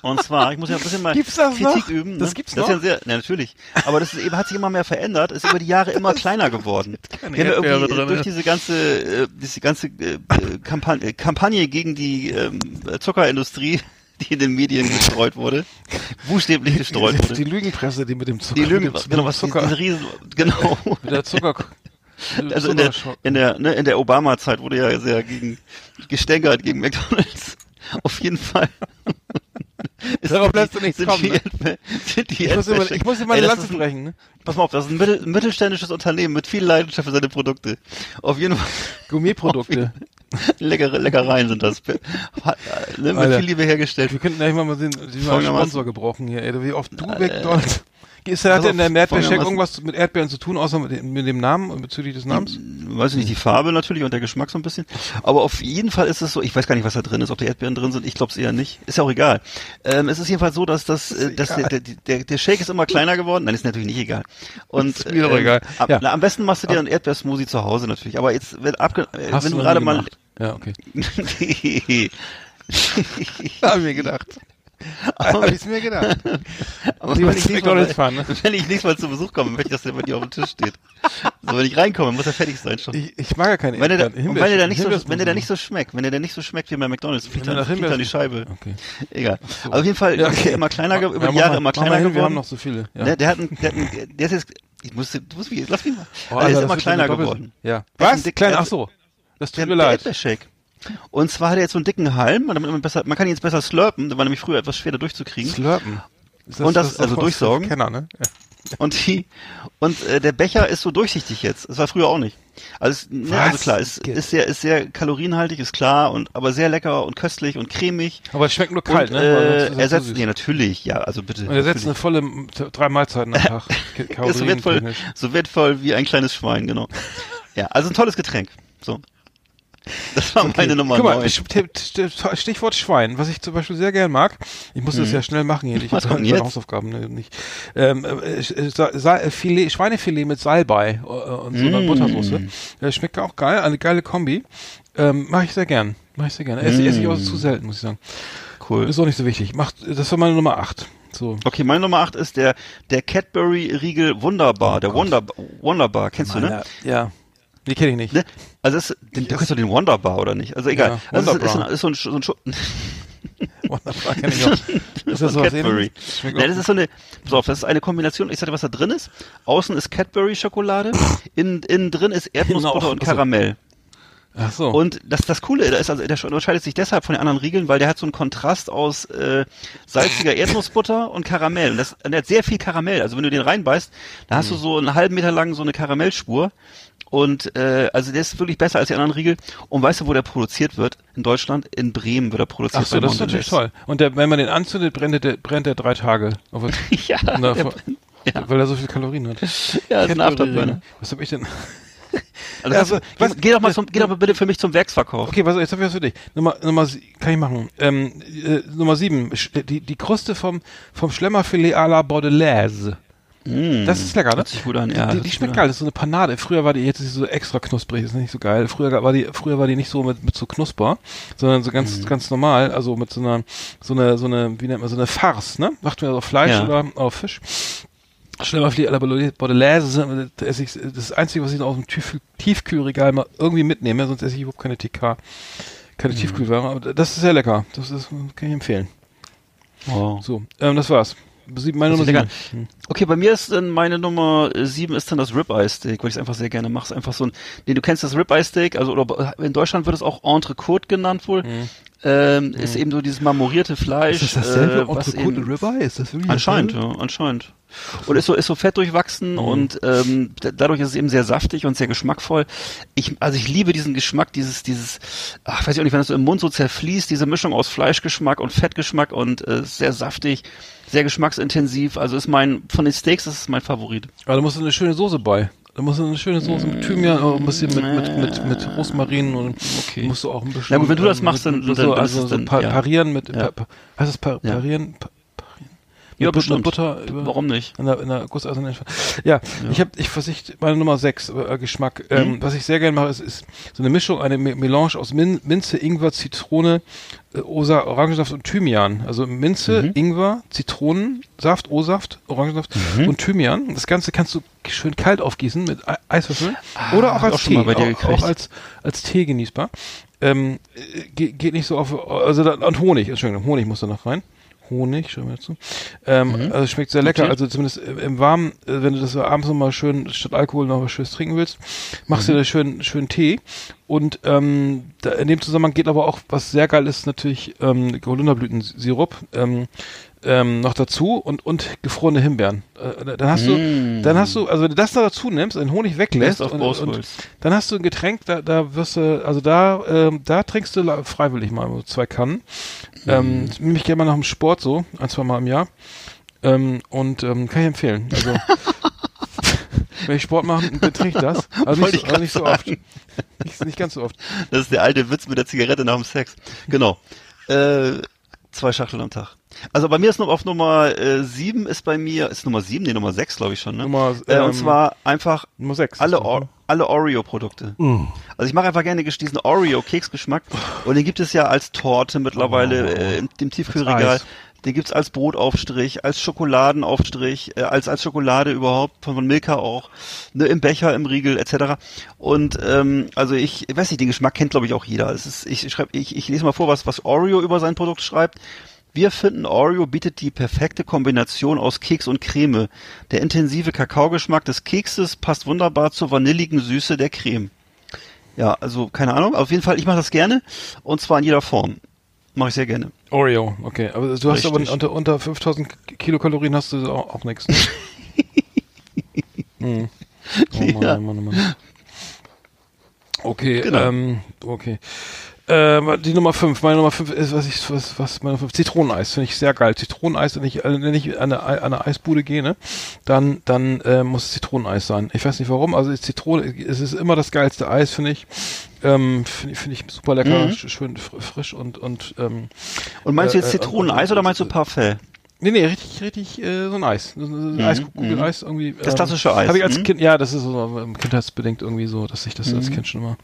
Und zwar, ich muss ja ein bisschen mal Gibt's das Kritik noch? üben. Ne? Das gibt's das noch? Ist ja sehr, na, natürlich. Aber das ist eben, hat sich immer mehr verändert, ist über die Jahre immer kleiner geworden. keine Wir haben ja irgendwie drin, durch diese ganze, äh, diese ganze äh, äh, Kampagne, Kampagne gegen die ähm, Zuckerindustrie, die in den Medien gestreut wurde, buchstäblich gestreut wurde. Die Lügenpresse, die mit dem Zucker, Die Lügen, mit dem, genau, was Zucker, diese riesen, genau. mit der Zucker, *laughs* Also in der, in der, ne, in der Obama-Zeit wurde ja sehr gegen, gestänkert gegen McDonalds. Auf jeden Fall. *laughs* Darauf lässt du nichts kommen, die, ne? *laughs* Sind die ich, muss immer, ich muss immer eine Lanze brechen. Ne? Pass mal auf, das ist ein mittel, mittelständisches Unternehmen mit viel Leidenschaft für seine Produkte. Auf jeden Fall Gourmetprodukte. *laughs* leckere Leckereien sind das. Ne, mit Alter. viel Liebe hergestellt. Wir könnten eigentlich mal mal sehen, die mal Folgendermaßen- Sponsor gebrauchen hier. Ey, wie oft du Äh, McDonalds. Ist hat pass denn der Erdbeershake irgendwas mit Erdbeeren zu tun, außer mit, dem- mit dem Namen und bezüglich des Namens? Weiß ich nicht, die Farbe natürlich und der Geschmack so ein bisschen. Aber auf jeden Fall ist es so, ich weiß gar nicht, was da drin ist, ob da Erdbeeren drin sind, ich glaube es eher nicht. Ist ja auch egal. Ähm, es ist jedenfalls so, dass das, äh, dass der, der, der, der Shake ist immer kleiner geworden. Nein, ist natürlich nicht egal. Und Ist mir doch ähm, egal. Am, Ja. na, am besten machst du dir einen Erdbeersmoothie zu Hause natürlich. Aber jetzt, wenn, abge äh, Hast wenn du gerade mal. Ja, okay. Aber *laughs* *laughs* Hab ich mir gedacht. Hab ich's mir gedacht. Die wenn ich, McDonalds mal, fahren, ne? wenn ich nächstes Mal zu Besuch komme, möchte ich, dass der bei dir auf dem Tisch steht. So, wenn ich reinkomme, muss er fertig sein schon. Ich, ich mag ja keine Wenn er, Erdbeeren. und wenn er da nicht so, wenn er da nicht so schmeckt, wenn er da nicht so schmeckt wie bei McDonalds, fliegt er fliegt an die Scheibe. Okay. Egal. Aber auf jeden Fall Ja, ist okay. er immer kleiner, über Ja, die Jahre mal- immer kleiner hin, geworden. Wir haben noch so viele. Ja. Der, der hat einen, der, einen, der ist jetzt, ich muss, du musst mich, lass mich mal. Oh, Also, der ist Alter, immer kleiner geworden. Ja. Der Was? einen dick- Klein, der ach so. Das Der, tut mir der leid. Und zwar hat er jetzt so einen dicken Halm, damit man besser, man kann ihn jetzt besser slurpen, der war nämlich früher etwas schwerer durchzukriegen. Slurpen. Ist Und das- ist also durchsaugen? Kenner, ne? Ja. Und die, und äh, der Becher ist so durchsichtig jetzt. Das war früher auch nicht. Also, es, ne, also klar, es Ge- ist sehr, ist sehr kalorienhaltig, ist klar und aber sehr lecker und köstlich und cremig. Aber es schmeckt nur kalt, und, ne? Äh, ist er es zu setzt, süß. nee, natürlich, ja, also bitte. Und er setzt eine volle drei Mahlzeiten am *laughs* Tag. Ist so wertvoll, so wertvoll wie ein kleines Schwein, genau. ja, also ein tolles Getränk. So. Das war meine Nummer Guck mal, 9. St- St- Stichwort Schwein, was ich zum Beispiel sehr gern mag. Ich muss das ja schnell machen hier. Ich Mhm. Habe keine? Hausaufgaben ne, nicht. Ähm, äh, Sa- Sa- Filet, Schweinefilet mit Salbei äh, und so einer Mm. Buttersoße. Das schmeckt auch geil, eine geile Kombi. Ähm, Mache ich sehr gern. Mache ich sehr gerne. Esse, esse ich Mm. auch zu selten, muss ich sagen. Cool. Ist auch nicht so wichtig. Macht, das war meine Nummer 8. So. Okay, meine Nummer 8 ist der, der Cadbury-Riegel Wunderbar. der Wonder, Wonderbar, kennst du, ne? Ja. Die kenne ich nicht. ne? Also es, den, du kennst doch den Wonderbar, oder nicht? Also egal. Ja, also ist, ist, ein, ist so ein, so ein Schu- *laughs* *laughs* Wunderbar, kenn ich auch. Ist das so was Cadbury. Ja, das ist so eine, pass auf, das ist eine Kombination, ich sag dir, was da drin ist. Außen ist Cadbury-Schokolade, innen, innen drin ist Erdnussbutter und. Karamell. Ach so. Und das, das Coole da ist, also der unterscheidet sich deshalb von den anderen Riegeln, weil der hat so einen Kontrast aus äh, salziger Erdnussbutter und Karamell. Und das, und der hat sehr viel Karamell. Also wenn du den reinbeißt, dann hast du Mhm. so einen halben Meter lang so eine Karamellspur. Und äh, also der ist wirklich besser als die anderen Riegel. Und weißt du, wo der produziert wird? In Deutschland? In Bremen wird er produziert. Ach so, das ist natürlich toll. Und der, wenn man den anzündet, brennt der, brennt der drei Tage. *laughs* Ja, Na, vor- ja. Weil er so viel Kalorien hat. ja, das ist ein Afterburner. Was hab ich denn? *laughs* Also, also, geh, was- geh doch mal zum, geh doch mal bitte für mich zum Werksverkauf. Okay, was, jetzt hab ich was für dich. Nummer, Nummer, kann ich machen. Ähm, äh, Nummer sieben. Die, die Kruste vom, vom Schlemmerfilet à la Bordelaise. Mm, Das ist lecker, ne? hört gut an, ja. die die schmeckt geil. Das ist so eine Panade. Früher war die, jetzt ist sie so extra knusprig. Das ist nicht so geil. Früher war die, früher war die nicht so mit, mit so Knusper, sondern so ganz, ganz normal. Also mit so einer, so einer, so eine, wie nennt man, so eine Farce, ne? Macht man auf Fleisch Ja. oder auf Fisch. Schlemmerfilet à la Bordelaise. Das, das ist das Einzige, was ich noch aus dem Tief, Tiefkühlregal mal irgendwie mitnehme. Sonst esse ich überhaupt keine TK. Keine Mhm. Tiefkühlware. Aber das ist sehr lecker. Das ist, kann ich empfehlen. Oh. So, ähm, das war's. Meine Nummer ist lecker. sieben. Okay, bei mir ist dann meine Nummer äh, sieben ist dann das Ribeye Steak, weil ich es einfach sehr gerne mache. Ist einfach so ein, nee, du kennst das Ribeye Steak, also oder in Deutschland wird es auch Entrecote genannt wohl. Ähm, Ist eben so dieses marmorierte Fleisch. Ist das dasselbe äh, Entrecote und Ribeye? Ist das wirklich Anscheinend, ja, anscheinend. Und ist so, ist so fett durchwachsen und ähm, da- dadurch ist es eben sehr saftig und sehr geschmackvoll. Ich, also ich liebe diesen Geschmack, dieses, dieses, ach, weiß ich auch nicht, wenn das so im Mund so zerfließt, diese Mischung aus Fleischgeschmack und Fettgeschmack und äh, sehr saftig, sehr geschmacksintensiv. Also ist mein, von den Steaks, ist mein Favorit. Aber da muss eine schöne Soße bei. Da muss eine schöne Soße mit Thymian, auch ein bisschen mit, mit, mit, mit Rosmarin und Okay. musst du auch ein bisschen. Na gut, wenn du das machst, dann- dann- so, also es so ja. parieren mit, Ja. heißt das pa Ja. parieren? Pa, parieren? Ja, bestimmt. Butter über, Warum nicht? In der, in der gusseisernen Ja, ich habe, ich versicht meine Nummer 6 äh, Geschmack. Ähm, Mhm. was ich sehr gerne mache, ist, ist so eine Mischung, eine Me- Melange aus Min Minze, Ingwer, Zitrone, Osa, Orangensaft und Thymian. Also Minze, Mhm. Ingwer, Zitronensaft, O-Saft, Orangensaft Mhm. und Thymian. Das Ganze kannst du schön kalt aufgießen mit Ei- Eiswürfeln oder auch als Ah, auch Tee, mal bei dir auch, auch als als Tee genießbar. Ähm, äh, ge geht nicht so auf, also da, und Honig, Entschuldigung, Honig muss da noch rein. Honig, schau mal dazu. Ähm, Also schmeckt sehr lecker. Okay. Also zumindest im Warmen, äh, wenn du das abends nochmal schön statt Alkohol noch was Schönes trinken willst, machst du dir schön schön Tee. Und ähm, da, in dem Zusammenhang geht aber auch, was sehr geil ist, natürlich ähm, Holunderblütensirup ähm, ähm, noch dazu und und gefrorene Himbeeren. Äh, dann hast du, Mm. dann hast du, also wenn du das da dazu nimmst, den Honig weglässt und, und dann hast du ein Getränk, da, da wirst du, also da, ähm, da trinkst du freiwillig mal so zwei Kannen. Ähm, das nehme ich gerne mal nach dem Sport so, ein, zwei Mal im Jahr. Ähm, und ähm, kann ich empfehlen. Also *laughs* wenn ich Sport mache, dann trinke ich das. *laughs* Also Wollte nicht, ich so, also nicht so oft. Nicht, nicht ganz so oft. Das ist der alte Witz mit der Zigarette nach dem Sex. Genau. Äh, zwei Schachteln am Tag. Also bei mir ist noch auf Nummer äh, sieben ist bei mir, ist Nummer sieben, nee, Nummer sechs, glaube ich schon, ne? Nummer, äh, ähm, und zwar einfach Nummer sechs. alle, Or ne? alle Oreo-Produkte. Also ich mache einfach gerne diesen Oreo-Keksgeschmack und den gibt es ja als Torte mittlerweile äh, im, im Tiefkühlregal. Den gibt's als Brotaufstrich, als Schokoladenaufstrich, äh, als als Schokolade überhaupt, von, von Milka auch, ne, im Becher, im Riegel etc. Und ähm, also ich, ich weiß nicht, den Geschmack kennt glaube ich auch jeder. Es ist, ich, schreib, ich, ich lese mal vor, was, was Oreo über sein Produkt schreibt. Wir finden, Oreo bietet die perfekte Kombination aus Keks und Creme. Der intensive Kakaogeschmack des Kekses passt wunderbar zur vanilligen Süße der Creme. Ja, also keine Ahnung. Auf jeden Fall, ich mache das gerne und zwar in jeder Form. Mache ich sehr gerne. Oreo, okay. Aber du hast aber Richtig. unter, unter 5000 Kilokalorien hast du auch, auch nichts. Ne? *laughs* hm. Oh Mann, Ja. oh Mann, oh Mann. Okay, Genau. ähm, okay. Ähm, die Nummer 5, meine Nummer 5 ist, was ich, was, was, meine 5, Zitroneneis, finde ich sehr geil. Zitroneneis, wenn ich, äh, wenn ich an eine, an eine Eisbude gehe, ne, dann, dann, äh, muss es Zitroneneis sein. Ich weiß nicht warum, also Zitrone, es ist immer das geilste Eis, finde ich. Ähm, Finde ich- finde ich super lecker, Mhm. sch- schön fr- frisch und und ähm, Und meinst du Äh, jetzt äh, Zitroneneis und- oder meinst du Parfait? Nee, nee, richtig, richtig, äh, so ein Eis. So ein Mhm, Eiskugel-Eis irgendwie. Das klassische Eis, Habe ich als mhm. Kind, ja, das ist so ähm, kindheitsbedingt irgendwie so, dass ich das als Mhm. Kind schon immer,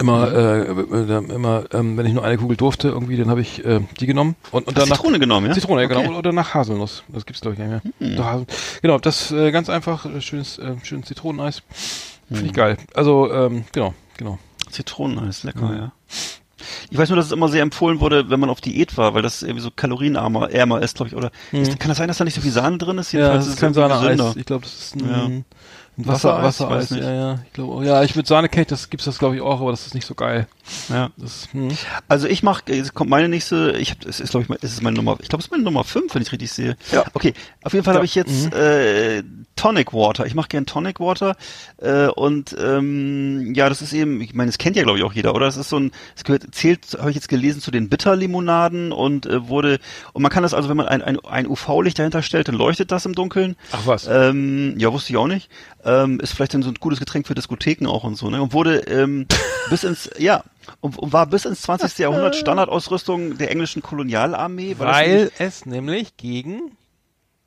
immer, äh, äh, immer, ähm, wenn ich nur eine Kugel durfte, irgendwie, dann habe ich äh, die genommen und, und Hast danach Zitrone genommen, ja? Zitrone, ja, genau, oder nach Haselnuss. Das gibt's glaube ich gar nicht mehr. Hasel- Genau, das äh, ganz einfach, äh, schönes, äh, schönes Zitroneneis. Finde ich geil. Also, ähm, genau, genau. Zitroneneis, lecker, Mhm. ja. Ich weiß nur, dass es immer sehr empfohlen wurde, wenn man auf Diät war, weil das irgendwie so kalorienarmer ärmer ist, glaube ich. Oder ist, kann das sein, dass da nicht so viel Sahne drin ist? Mhm. Ja, das ist kein Sahneeis. Ich glaube, das ist ein, Ja. ein Wasser, Wassereis, Wassereis. Ja, ja, ich glaube, ja, ich mit Sahne kenne ich das, gibt's das glaube ich auch, aber das ist nicht so geil. Ja. Das, hm. Also ich mache, jetzt kommt meine nächste, ich habe, es ist glaube ich, es ist meine Nummer, ich glaube es ist meine Nummer 5, wenn ich richtig sehe. Ja. Okay, auf jeden Fall Ja. habe ich jetzt äh, Tonic Water. Ich mache gern Tonic Water äh, und ähm, ja, das ist eben, ich meine, das kennt ja glaube ich auch jeder, oder? Das ist so ein, es gehört, zählt, habe ich jetzt gelesen zu den Bitterlimonaden und äh, wurde und man kann das also, wenn man ein, ein, ein UV-Licht dahinter stellt, dann leuchtet das im Dunkeln. Ach was. Ähm, ja, wusste ich auch nicht. Ähm, ist vielleicht dann so ein gutes Getränk für Diskotheken auch und so, ne? Und wurde ähm, *laughs* bis ins, ja, und, und war bis ins 20. Jahrhundert Standardausrüstung der englischen Kolonialarmee, weil, es nämlich gegen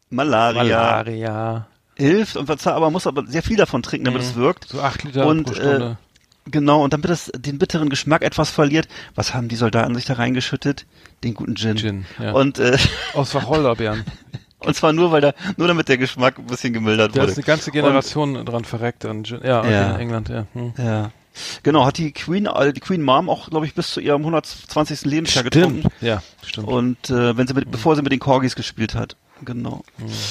Malaria, Malaria. hilft und zwar aber muss aber sehr viel davon trinken, damit Mhm. es wirkt. So acht Liter Und, pro Stunde. Genau, und damit es den bitteren Geschmack etwas verliert, was haben die Soldaten sich da reingeschüttet? Den guten Gin. Gin, ja. Und, äh, *laughs* Aus Wacholderbeeren. *laughs* und zwar nur, weil da, nur damit der Geschmack ein bisschen gemildert Da wurde. ist eine ganze Generation dran verreckt an Gin. Ja, Ja. in England, ja. Hm. Ja. Genau, hat die Queen, äh, die Queen Mom auch, glaube ich, bis zu ihrem 120. Lebensjahr getrunken. Ja, stimmt. Und äh, wenn sie mit, bevor sie mit den Corgis gespielt hat. Genau.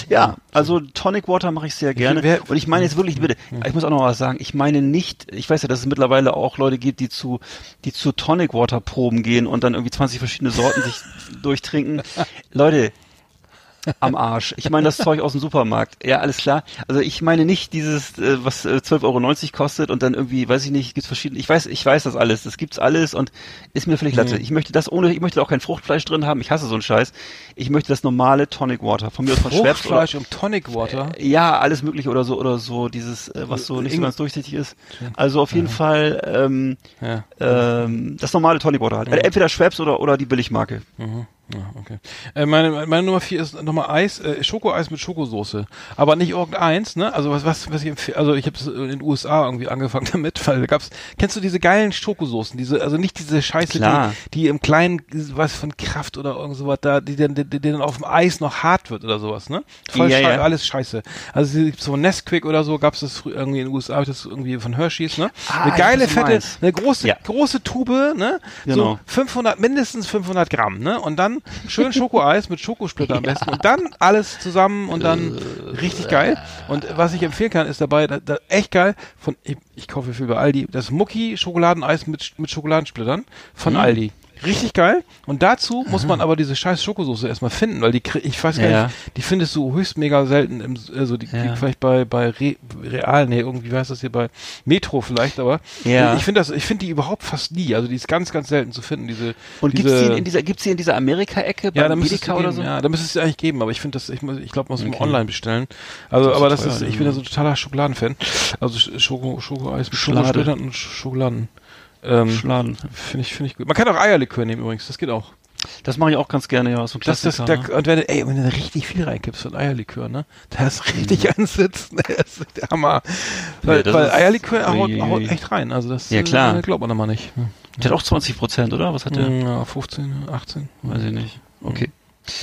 Ja, also Tonic Water mache ich sehr gerne. Und ich meine jetzt wirklich, bitte, ich muss auch noch was sagen. Ich meine nicht, ich weiß ja, dass es mittlerweile auch Leute gibt, die zu, die zu Tonic Water Proben gehen und dann irgendwie 20 verschiedene Sorten sich durchtrinken. *laughs* Leute, am Arsch. Ich meine das Zeug aus dem Supermarkt. Ja, alles klar. Also ich meine nicht dieses, äh, was äh, 12,90 Euro kostet und dann irgendwie, weiß ich nicht, gibt's verschiedene. Ich weiß, ich weiß das alles. Das gibt's alles und ist mir völlig latte. Ich möchte das ohne, ich möchte auch kein Fruchtfleisch drin haben. Ich hasse so einen Scheiß. Ich möchte das normale Tonic Water. Von mir aus von Schweppes oder, Fruchtfleisch und Tonic Water. ja, alles mögliche oder so oder so, dieses, äh, was so nicht so ganz durchsichtig ist. Also auf jeden Fall ähm, Ja. ähm, das normale Tonic Water halt. Entweder Schweppes oder oder die Billigmarke. Mhm. Ja, okay. Äh, meine, meine Nummer vier ist nochmal Eis, äh, Schokoeis mit Schokosoße. Aber nicht irgendeins, ne? Also was, was, was ich empfehle, also ich habe in den USA irgendwie angefangen *laughs* damit, weil da gab's, kennst du diese geilen Schokosoßen, diese, also nicht diese Scheiße, Klar. die, die im kleinen, was von Kraft oder irgend sowas da, die dann, die, die dann auf dem Eis noch hart wird oder sowas, ne? Voll Ja, schei- ja. alles scheiße. Also es so Nesquik oder so, gab's das irgendwie in den USA, das irgendwie von Hershey's, ne? Ah, Eine geile, fette, eine große, Ja. große Tube, ne? Genau. So 500, mindestens 500 Gramm, ne? Und dann schön Schokoeis mit Schokosplitter am *laughs* besten und dann alles zusammen und dann richtig geil. Und was ich empfehlen kann, ist dabei, da, da, echt geil, von, ich, ich kaufe viel bei Aldi, das Mucki Schokoladeneis mit, mit Schokoladensplittern von Aldi. Richtig geil. Und dazu muss man aber diese scheiß Schokosoße erstmal finden, weil die, ich weiß gar Ja. nicht, die findest du höchst mega selten im, also die, Ja. die vielleicht bei, bei Re, Real, nee, irgendwie wie heißt das hier bei Metro vielleicht, aber Ja. ich finde das, ich finde die überhaupt fast nie. Also die ist ganz, ganz selten zu finden, diese, Und diese, gibt's die in dieser gibt's die in dieser Amerika-Ecke ja, bei da es Medica geben, oder so? ja, da müsste es sie eigentlich geben, aber ich finde das, ich, muss- ich glaube, man muss Okay. online bestellen. Also, Das aber das teuer, ist, ich ne? bin ja so totaler Schokoladenfan. Also Sch- Schoko, Schokoeis mit Schlade. Schokosplittern und Sch- Schokoladen. Ähm, Schladen. Finde ich, finde ich gut. Man kann auch Eierlikör nehmen übrigens, das geht auch. Das mache ich auch ganz gerne, ja, so ein Das, das, da, ne? und wenn du, ey, wenn du da richtig viel reinkippst von Eierlikör, ne? Da ist richtig Mhm. ansitzen, *laughs* das ist der Hammer. Weil, das weil Eierlikör haut, haut echt rein, also das Ja, klar. äh, glaubt man immer nicht. Hm. Der hat auch 20 Prozent, oder? Was hat der? Ja, 15, 18. Weiß ich nicht. Okay.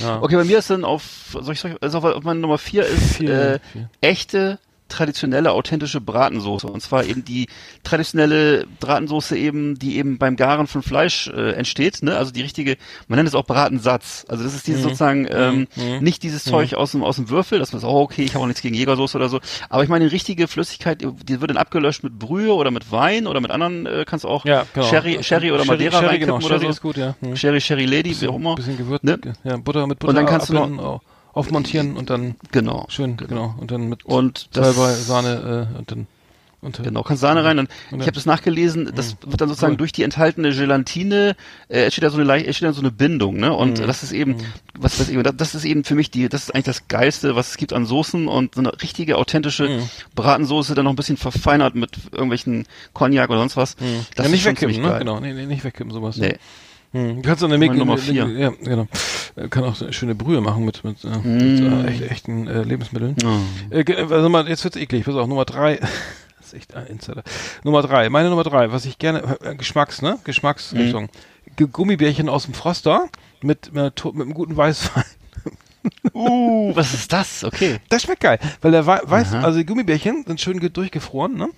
Ja. Okay, bei mir ist dann auf, soll ich, soll ich also auf, auf meine Nummer vier ist Vier, äh, vier. echte traditionelle authentische Bratensoße und zwar eben die traditionelle Bratensoße eben die eben beim Garen von Fleisch äh, entsteht ne also die richtige man nennt es auch Bratensatz also das ist Mhm. dieses sozusagen ähm, nicht dieses Zeug aus dem aus dem Würfel das ist auch okay ich habe auch nichts gegen Jägersoße oder so aber ich meine eine richtige Flüssigkeit die wird dann abgelöscht mit Brühe oder mit Wein oder mit anderen äh, kannst du auch Ja, genau. Sherry Sherry oder Madeira Sherry, genau. oder Sherry so ist gut, ja. Hm. Sherry Sherry Lady wie auch immer Bisschen gewürzt, Ne? ja, Butter mit Butter Und dann kannst du noch- abbinden, aufmontieren und dann genau schön, genau, und dann mit Und Salbei, Sahne äh, und dann Und, Genau, kannst Sahne rein. Und Und ich habe das nachgelesen, das wird dann sozusagen Cool. durch die enthaltene Gelatine, äh, entsteht da so eine leicht, entsteht da so eine Bindung, ne? Und das ist eben, was das eben, das ist eben für mich die, das ist eigentlich das Geilste, was es gibt an Soßen und so eine richtige authentische Bratensoße, dann noch ein bisschen verfeinert mit irgendwelchen Cognac oder sonst was. Das ja, ist nicht wegkippen, ne? geil. Genau, nee, nee, nicht wegkippen, sowas. Nee. Hm. Du kannst auch eine Mega, Nummer vier. Ja, genau. Äh, Kann auch so eine schöne Brühe machen mit, mit, äh, mit Mm. äh, echt, echten äh, Lebensmitteln. Oh. Äh, also mal, jetzt wird's eklig. Pass auf, Nummer drei. *laughs* das ist echt ein Insider. Nummer drei. Meine Nummer drei, was ich gerne, äh, Geschmacks, ne? Geschmacksrichtung. Ge- Gummibärchen aus dem Froster mit, mit, mit einem guten Weißwein. Uh, was ist das? Okay. Das schmeckt geil, weil der Wei- weiß, Aha. also die Gummibärchen sind schön ge- durchgefroren, ne?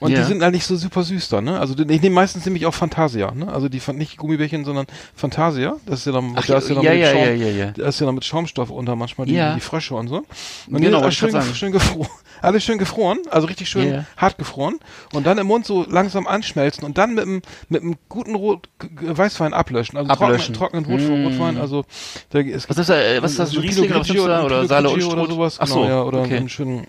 Und Ja. die sind halt nicht so super süß dann, ne? Also ich nehme meistens nämlich auch Fantasia, ne? Also die nicht Gummibärchen, sondern Fantasia. Das ist ja dann, Ach, da ist ja, dann ja, mit Schaum, ja, ja, ja. Da ist ja dann mit Schaumstoff unter manchmal die, die Frösche und so. Und Genau, die sind schön, schön gefroren. Alles schön gefroren, also richtig schön hart gefroren. Und dann im Mund so langsam anschmelzen und dann mit einem mit einem guten Rot Weißwein ablöschen. Also Ablöschen. trockenen, trockenen Rot, Mm. Rotwein. Also da, es Was ist das, äh, was ist das, so ein Riesling Pinot oder Oder Saale und Grigio oder sowas. Ach so, genau, ja, oder okay. einen schönen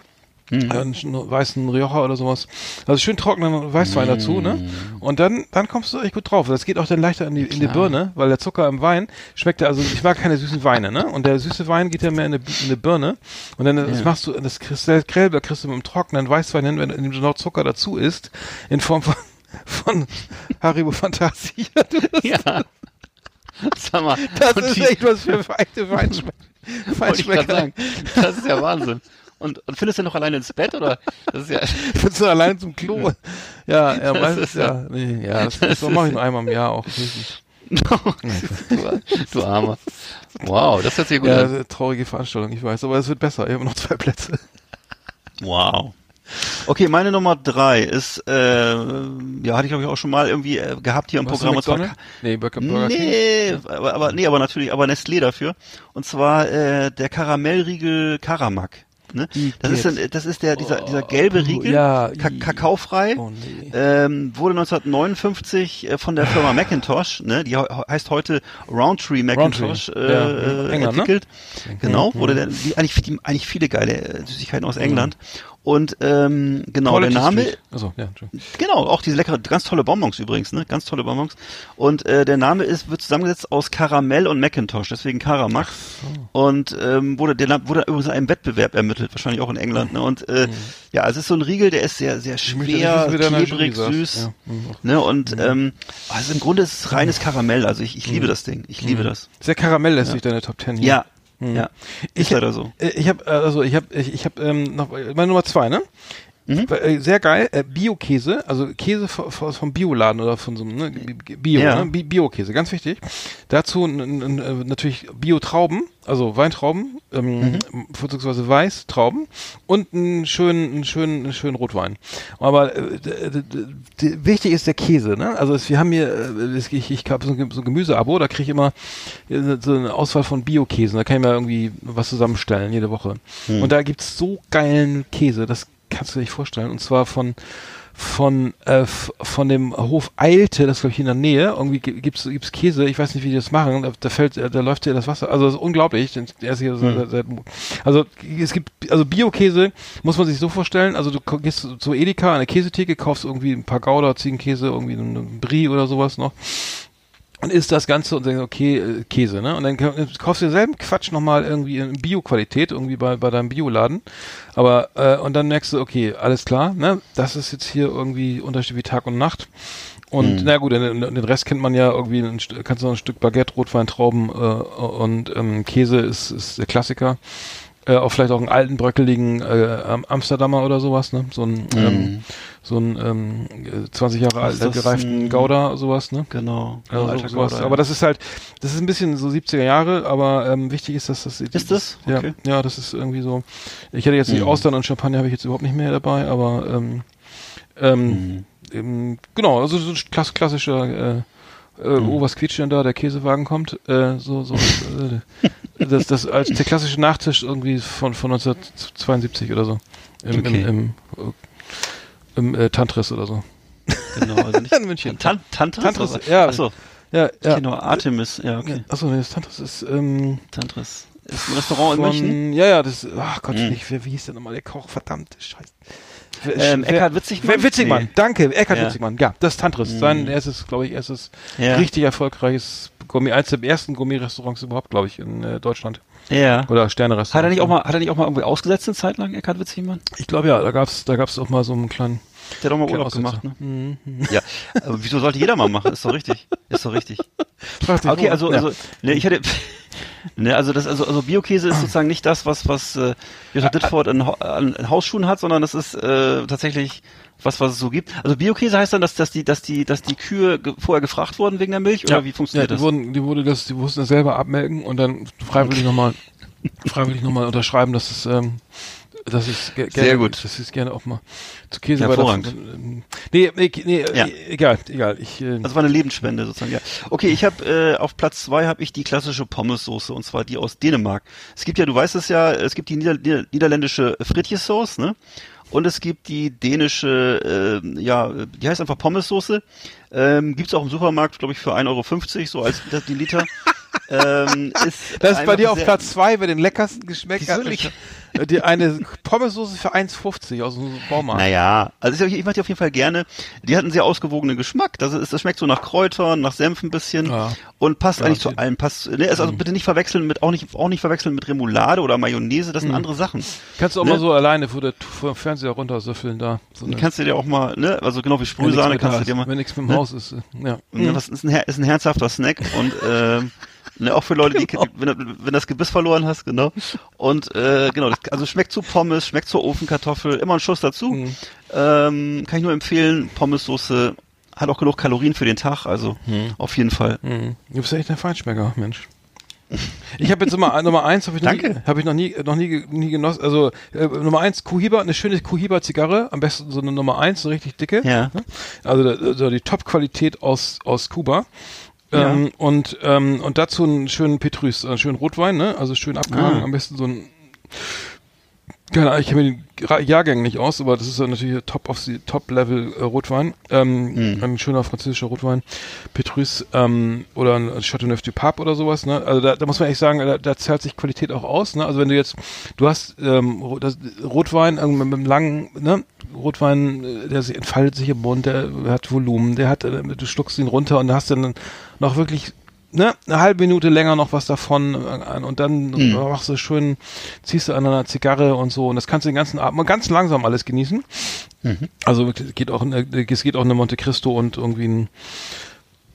Mhm. einen schönen weißen Rioja oder sowas. Also schön trockenen Weißwein dazu, ne? Und dann, dann kommst du echt gut drauf. Das geht auch dann leichter in die, in die. Birne, weil der Zucker im Wein schmeckt ja, also ich mag keine süßen Weine, ne? Und der süße Wein geht ja mehr in eine, in eine Birne. Und dann das Ja. machst du, das kriegst du, Kräuter kriegst du mit dem trockenen Weißwein hin, wenn, du noch Zucker dazu isst, in Form von, von Haribo Fantasia. *laughs* Ja. *laughs* Sag mal. Das ist die- echt was für feine *laughs* Feinschmecker. Das ist ja Wahnsinn. Und, und findest du noch alleine ins Bett oder? Das ist ja. *laughs* Findest du allein zum Klo? Ja, ja, meistens ist ja-. Nee, ja, das, das mache ich nur einmal im Jahr auch. du, du Armer. Wow, das hört sich gut Ja, an. traurige Veranstaltung, ich weiß, aber es wird besser. Ich habe noch zwei Plätze. Wow. Okay, meine Nummer drei ist, äh, ja, hatte ich glaube ich auch schon mal irgendwie äh, gehabt hier im Programm. Und zwar? Nee, Burger, Burger King. Nee, aber, aber nee, aber natürlich, aber Nestlé dafür. Und zwar äh, der Karamellriegel Karamak. Ne? Das ist, dann, das ist der dieser dieser gelbe Riegel, ja, ka kakaofrei. Oh nee. Ähm, wurde 1959 äh, von der Firma *sighs* Macintosh, ne, die he heißt heute Roundtree Macintosh, Roundtree, äh, ja, äh, England, ne? entwickelt. Genau, Mhm. wurde der, die, eigentlich, die, eigentlich viele geile äh, Süßigkeiten aus England. Und ähm, genau, der Quality Name, Street. Achso, ja. Genau, auch diese leckere, ganz tolle Bonbons übrigens, ne? Ganz tolle Bonbons. Und äh, der Name ist wird zusammengesetzt aus Karamell und Macintosh, deswegen Karamak. Und ähm, wurde der wurde übrigens in einem Wettbewerb ermittelt, wahrscheinlich auch in England. Ne? Und äh, ja, es ist so ein Riegel, der ist sehr sehr Mhm. schwer, der der klebrig, süß. Ja, mhm. Ne? Und ähm, also im Grunde ist es reines Karamell. Also ich, ich liebe das Ding, ich liebe das. Sehr karamelllästig, deine Top Ten hier. Ja, Mhm. ja, Ich ist leider so. Äh, Ich habe also ich habe ich, ich habe ähm, noch meine Nummer zwei, ne? Mhm. Äh, Sehr geil, äh, Bio-Käse, also Käse vom Bioladen oder von so einem ne? Bi- Bio, Ja. ne? Bi- Bio-Käse, ganz wichtig. Dazu äh, natürlich Bio-Trauben, also Weintrauben, ähm, Mhm. vorzugsweise Weißtrauben und einen schönen, einen schönen, einen schönen Rotwein. Aber äh, wichtig ist der Käse, ne? Also es, wir haben hier, äh, ich, ich habe so ein Gemüseabo, da kriege ich immer so eine Auswahl von Bio-Käsen, da kann ich mir irgendwie was zusammenstellen jede Woche. Und da gibt's so geilen Käse, das kannst du dir nicht vorstellen. Und zwar von von äh, von dem Hof Eilte, das glaube ich in der Nähe. Irgendwie gi- gibt's gibt's Käse. Ich weiß nicht, wie die das machen. Da, da fällt, da läuft dir das Wasser. Also das ist unglaublich. Der ist hier seit, seit, also es gibt also Bio-Käse muss man sich so vorstellen. Also du gehst zu- Edeka an eine Käsetheke, kaufst irgendwie ein paar Gouda, Ziegenkäse, irgendwie einen Brie oder sowas noch und isst das Ganze und denkst, okay, äh, Käse, ne? Und dann ka- kaufst du denselben Quatsch nochmal irgendwie in Bio-Qualität, irgendwie bei, bei deinem Bioladen. Aber, äh, und dann merkst du, okay, alles klar, ne? Das ist jetzt hier irgendwie Unterschied wie Tag und Nacht. Und na gut, den, den Rest kennt man ja irgendwie, ein, St- kannst du noch ein Stück Baguette, Rotwein, Trauben äh, und ähm, Käse ist, ist der Klassiker. Äh, auch vielleicht auch einen alten, bröckeligen äh, Am- Amsterdamer oder sowas, ne? So ein, ähm, so ein ähm, äh, 20 Jahre das? gereiften Ein- Gouda, sowas, ne? Genau. Also Alter sowas. Gouda, ja. Aber das ist halt, das ist ein bisschen so 70er Jahre, aber ähm, wichtig ist, dass das Ist das? Ja, Okay. ja, das ist irgendwie so. Ich hätte jetzt die Mhm. Austern und Champagner habe ich jetzt überhaupt nicht mehr dabei, aber ähm, ähm, Mhm. ähm, genau, also so ein klass klassischer äh, äh, Mhm. oh, was quietscht denn da? Der Käsewagen kommt. Äh, so, so, *laughs* äh, das, das als der klassische Nachtisch irgendwie von, von 1972 oder so. Im, Okay. im, im, äh, im äh, Tantris oder so. Genau, also nicht *laughs* In München. Tan Tantris? Tantris, ja. Achso, Ja, ich ja. nur Artemis, ja, okay. Achso, nee, das Tantris ist, ähm, Tantris. ist ein Restaurant in München. Von, ja, ja, das, ach Gott, Mhm. nicht, wer, wie hieß der nochmal, der Koch, verdammt, scheiße. Ähm, Eckhard Witzigmann? Witzigmann, Nee. danke, Eckhard Ja. Mhm. Witzigmann, ja, das ist Tantris, sein erstes, glaube ich, erstes Ja. richtig erfolgreiches Gourmet, eins der ersten Gourmet-Restaurants überhaupt, glaube ich, in äh, Deutschland. Ja. Oder Sterne-Restaurants. Hat er nicht auch mal, hat er nicht auch mal irgendwie ausgesetzt eine Zeit lang, Eckhard Witzigmann? Ich glaube ja, da gab's, da gab's auch mal so einen kleinen, Der hat doch mal Urlaub gemacht, ne? Mhm. Ja. Aber wieso sollte jeder mal machen? Ist doch richtig. Ist doch richtig. *laughs* Okay, also, Ja. also, ne, ich hätte, *laughs* ne, also das, also, also Biokäse ist sozusagen nicht das, was, was, äh, Jutta Dittford an, an, an Hausschuhen hat, sondern das ist, äh, tatsächlich was, was es so gibt. Also Biokäse heißt dann, dass, dass die, dass die, dass die Kühe ge vorher gefragt wurden wegen der Milch oder wie funktioniert ja, das? die Wurden, die wurde das, die mussten das selber abmelken und dann freiwillig nochmal, freiwillig nochmal unterschreiben, dass es, ähm, dass es ge Sehr gerne, gut. dass es gerne auch mal zu Käse Hervorragend. ähm, Nee, nee, nee Ja. egal, egal. Ich, äh, Also war eine Lebensspende sozusagen, ja. Okay, ich habe äh, auf Platz zwei habe ich die klassische Pommessoße und zwar die aus Dänemark. Es gibt ja, du weißt es ja, es gibt die Nieder Nieder niederländische Fritjes-Sauce, ne? Und es gibt die dänische, äh, ja, die heißt einfach Pommessoße. Ähm, gibt's auch im Supermarkt, glaube ich, für 1,50 Euro, so als die Liter. *laughs* ähm, ist *laughs* das ist bei dir auf Platz zwei, wer den leckersten nicht? Äh, Die eine Pommessoße für 1,50 aus dem Baumarkt. Naja, also ich, ich mache die auf jeden Fall gerne. Die hat einen sehr ausgewogenen Geschmack. Das, ist, das schmeckt so nach Kräutern, nach Senf ein bisschen Ja. und passt Ja, eigentlich zu allem. Passt, ne, also bitte nicht verwechseln mit auch nicht auch nicht verwechseln mit Remoulade oder Mayonnaise. Das sind andere Sachen. Kannst du auch Ne? mal so alleine vor der vor dem Fernseher runtersüffeln da. So eine- kannst du dir auch mal, ne, also genau wie Sprühsahne kannst du dir mal. Wenn nichts mit dem ne? Haus ist. äh, Ja. Ne, das ist ein, ist ein herzhafter Snack und ähm, *laughs* ne, auch für Leute, die wenn, du- wenn das Gebiss verloren hast, genau. Und äh, genau, das, also schmeckt zu Pommes, schmeckt zur Ofenkartoffel, immer ein Schuss dazu. Mhm. Ähm, kann ich nur empfehlen. Pommessoße hat auch genug Kalorien für den Tag, also Mhm. auf jeden Fall. Mhm. Du bist echt ein Feinschmecker, Mensch. Ich habe jetzt Nummer, Nummer eins, habe ich, noch nie- hab ich noch nie, noch nie, nie genossen. Also äh, Nummer eins, Kuhiba, eine schöne Kuhiba-Zigarre, am besten so eine Nummer eins, so richtig dicke. Ja. Ne? Also, also die Top-Qualität aus aus Kuba. Ja. Ähm, und ähm, und dazu einen schönen Petrus, einen schönen Rotwein, ne? Also schön abgehangen, Ah. am besten so ein keine Ahnung, ich kenne mir Ra- Jahrgänge nicht aus, aber das ist natürlich Top of the Top Level äh, Rotwein. Ähm, Mhm. Ein schöner französischer Rotwein. Petrus ähm, oder ein Chateauneuf du Pape oder sowas. Ne? Also da, da muss man echt sagen, da, da zahlt sich Qualität auch aus. Ne? Also wenn du jetzt, du hast ähm, das, Rotwein äh, mit, einem langen, ne? Rotwein, äh, der entfaltet sich im Mund, der hat Volumen, der hat, äh, du schluckst ihn runter und da hast dann noch wirklich ne, eine halbe Minute länger noch was davon äh, und dann Mhm. machst du schön, ziehst du an einer Zigarre und so und das kannst du den ganzen Abend mal ganz langsam alles genießen. Mhm. Also geht auch es geht auch eine Monte Cristo und irgendwie ein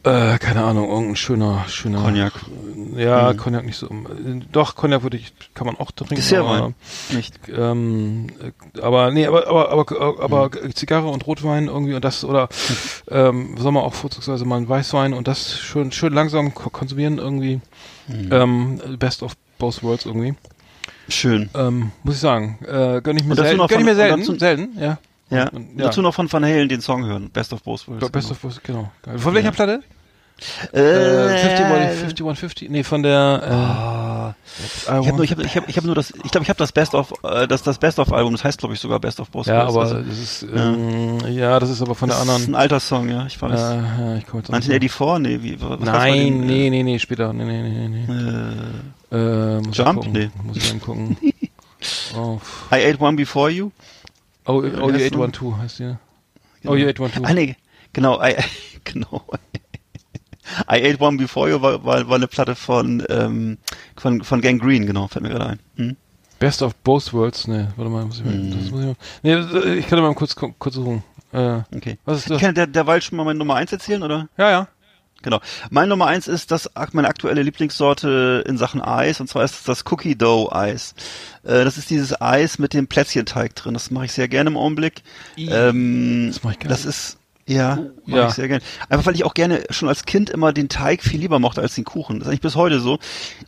äh, keine Ahnung, irgendein schöner, schöner Cognac. Ja, Mhm. Cognac nicht so. äh, Doch, Cognac würde ich, kann man auch trinken. Dessertwein. aber- Nicht. ähm, äh, aber nee, aber aber aber, aber Mhm. Zigarre und Rotwein irgendwie und das oder *laughs* ähm, soll man auch vorzugsweise mal einen Weißwein und das schön schön langsam ko konsumieren irgendwie. Mhm. Ähm, best of both worlds irgendwie. Schön. Ähm, muss ich sagen, äh, gönn ich mir selten, noch gönn ich mir selten, dazu- selten, ja. Ja. Und- Dazu noch von Van Halen den Song hören. Best of Both Worlds. Best of both, genau. Geil. Von welcher Ja. Platte? Äh, Äh, 51, 5150, nee, von der äh, I ich habe nur, ich habe, ich habe, ich habe nur das, ich glaube, ich habe das Best of, äh, das, das Best of Album. Das heißt, glaube ich, sogar Best of Both ja, aber Also, das ist ähm, ja. das ist aber von der das anderen ist ein alter Song, ja. Ich äh, weiß. ja, ich komme jetzt auch nicht 1984, nee, wie, was Nein, nee, nee, nee, später. Nee, nee, nee, nee. Äh, Äh, muss ich Jump? gucken. Nee. Muss ich dann gucken. *laughs* oh, I Ate One Before You. Oh, oh, Wie you heißt 812 heißt die. Genau. Oh, you 812. Ah, nee, genau, I, *laughs* genau. I Ate One Before You war, war, war eine Platte von, ähm, von, von Gang Green, genau, fällt mir gerade ein. Hm? Best of both worlds. Nee, warte mal, muss ich mal, Mhm. das muss ich mal. Nee, das- ich kann mal kurz, kurz suchen. Äh, Okay. was ist Ich das? kann der, derweil schon mal meine Nummer eins erzählen, oder? Ja, ja. Genau. Meine Nummer eins ist das meine aktuelle Lieblingssorte in Sachen Eis und zwar ist es das Cookie Dough Eis. Äh, das ist dieses Eis mit dem Plätzchenteig drin. Das mache ich sehr gerne im Augenblick. Ähm, Das mach ich gerne. das ist ja, mache ja. ich sehr gerne. Einfach weil ich auch gerne schon als Kind immer den Teig viel lieber mochte als den Kuchen. Das ist eigentlich bis heute so.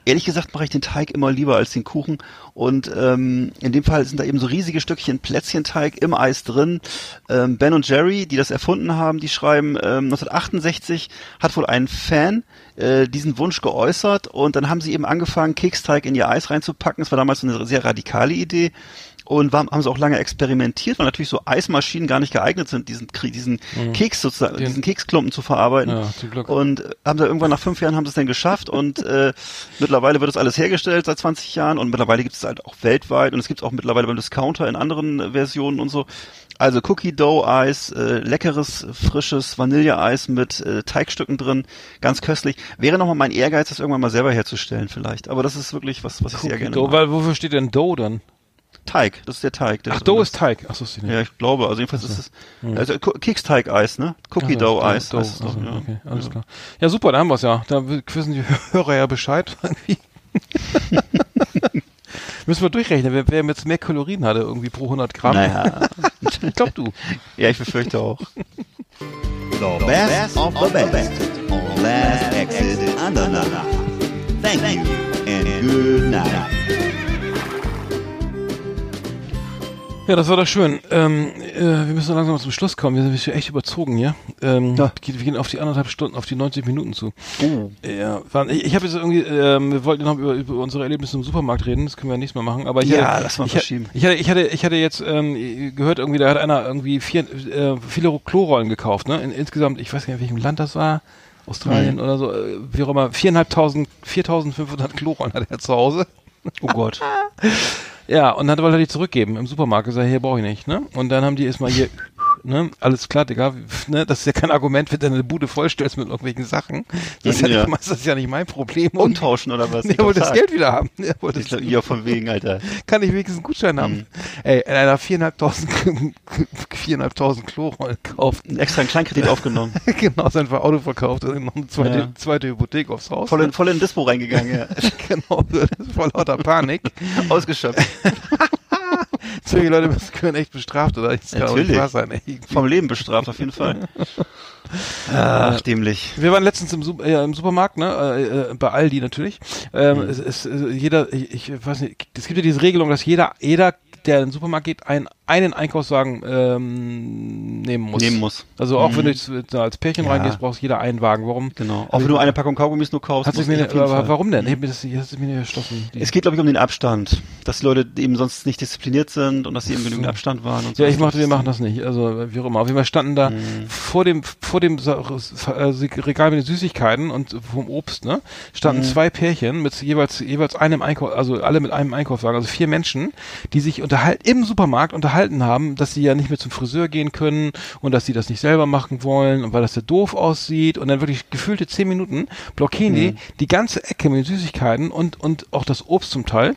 Ehrlich gesagt mache ich den Teig immer lieber als den Kuchen. Und ähm, in dem Fall sind da eben so riesige Stückchen Plätzchenteig im Eis drin. Ähm, ben und Jerry, die das erfunden haben, die schreiben, ähm, 1968 hat wohl ein Fan äh, diesen Wunsch geäußert und dann haben sie eben angefangen, Keksteig in ihr Eis reinzupacken. Das war damals so eine sehr radikale Idee. Und war, haben sie auch lange experimentiert, weil natürlich so Eismaschinen gar nicht geeignet sind, diesen, diesen Keks sozusagen, Den- diesen Keksklumpen zu verarbeiten. Ja, zum Glück. Und äh, haben sie irgendwann nach fünf Jahren haben sie es dann geschafft und äh, mittlerweile wird das alles hergestellt seit 20 Jahren und mittlerweile gibt es halt auch weltweit und es gibt es auch mittlerweile beim Discounter in anderen Versionen und so. Also Cookie Dough Eis, äh, leckeres, frisches Vanilleeis mit äh, Teigstücken drin, ganz köstlich. Wäre nochmal mein Ehrgeiz, das irgendwann mal selber herzustellen vielleicht. Aber das ist wirklich was, was ich sehr gerne Dough, mag. weil, wofür steht denn Dough dann? Teig, das ist der Teig. der Ach, Dough ist Teig. Ach so, ist die nicht. Ja, ich glaube, also jedenfalls ist es also Keksteig-Eis, ne? Cookie Also, Dough Eis. Dough, heißt es doch, also, ja. okay, alles klar. Ja, super, da haben wir es ja. Da wissen die *laughs* Hörer ja Bescheid. *laughs* Müssen wir durchrechnen, wer, wer jetzt mehr Kalorien hatte irgendwie pro 100 Gramm. Naja, *laughs* Ich glaub du. ja, ich befürchte auch. The best of the best on Last Exit Andernach. Thank you and good night. Ja, das war doch schön. Ähm, äh, wir müssen langsam mal zum Schluss kommen. Wir sind echt überzogen hier. Ähm, Ja. wir gehen auf die anderthalb Stunden, auf die 90 Minuten zu. Oh. Ja, waren, ich, ich habe jetzt irgendwie, ähm, wir wollten noch über, über unsere Erlebnisse im Supermarkt reden, das können wir nächstes Mal machen. Aber ich Ja, hatte, lass mal ich, verschieben. Ich hatte, ich hatte, ich hatte jetzt ähm, gehört, irgendwie, da hat einer irgendwie vier, äh, viele Klorollen gekauft, ne? In, insgesamt, ich weiß gar nicht, in welchem Land das war. Australien oder so, äh, wie auch immer, viereinhalbtausend, 4500 Klorollen hat er zu Hause. Oh Gott. *laughs* Ja, und dann wollte er die zurückgeben im Supermarkt. Gesagt, hier brauche ich nicht, ne? Und dann haben die erstmal hier, ne? Alles klar, Digga, *laughs* ne? Das ist ja kein Argument, wenn du deine Bude vollstellst mit irgendwelchen Sachen. Das ist ja, Ja. nicht, *laughs* das ist ja nicht mein Problem. Umtauschen oder was? *laughs* Nee, er wollte das Geld wieder haben. Er wollte Ich glaub, ja, von wegen, Alter. kann ich wenigstens einen Gutschein haben. Mhm. Ey, in einer viereinhalbtausend, viereinhalbtausend Klorollen gekauft. Extra einen Kleinkredit aufgenommen. genau, sein Auto verkauft und noch eine zweite, Ja. zweite Hypothek aufs Haus. Voll in, voll in Dispo reingegangen, ja. genau, voll lauter Panik. Ausgeschöpft. Solche Leute müssen- können echt bestraft, oder? Das Natürlich. sein. Vom Leben bestraft, auf jeden Fall. *laughs* Ach, dämlich. Wir waren letztens im, Su äh, im Supermarkt, ne? Äh, äh, bei Aldi natürlich. Ähm, Mhm. es, es, äh, jeder, ich, ich weiß nicht, es gibt ja diese Regelung, dass jeder, jeder, der in den Supermarkt geht, ein, einen Einkaufswagen ähm, nehmen muss. Nehmen muss. Also auch wenn Mhm. du jetzt, äh, als Pärchen Ja. reingehst, brauchst jeder einen Wagen. Warum? Genau. Auch wenn du eine Packung Kaugummis nur kaufst. Mir, du Fall. warum denn? Hab mir das, das ist mir nicht erschlossen. Es geht, glaube ich, um den Abstand. Dass die Leute eben sonst nicht diszipliniert sind und dass sie eben genügend Abstand waren und so. Ja, ich machte, wir machen das nicht. Also wie auch immer. Auf jeden Fall standen da Mhm. vor dem vor dem äh, Regal mit den Süßigkeiten und vom Obst, ne, standen Mhm. zwei Pärchen mit jeweils jeweils einem Einkauf, also alle mit einem Einkaufswagen, also vier Menschen, die sich unterhalten im Supermarkt unterhalten haben, dass sie ja nicht mehr zum Friseur gehen können und dass sie das nicht selber machen wollen und weil das ja doof aussieht und dann wirklich gefühlte zehn Minuten blockieren Mhm. die die ganze Ecke mit den Süßigkeiten und und auch das Obst zum Teil.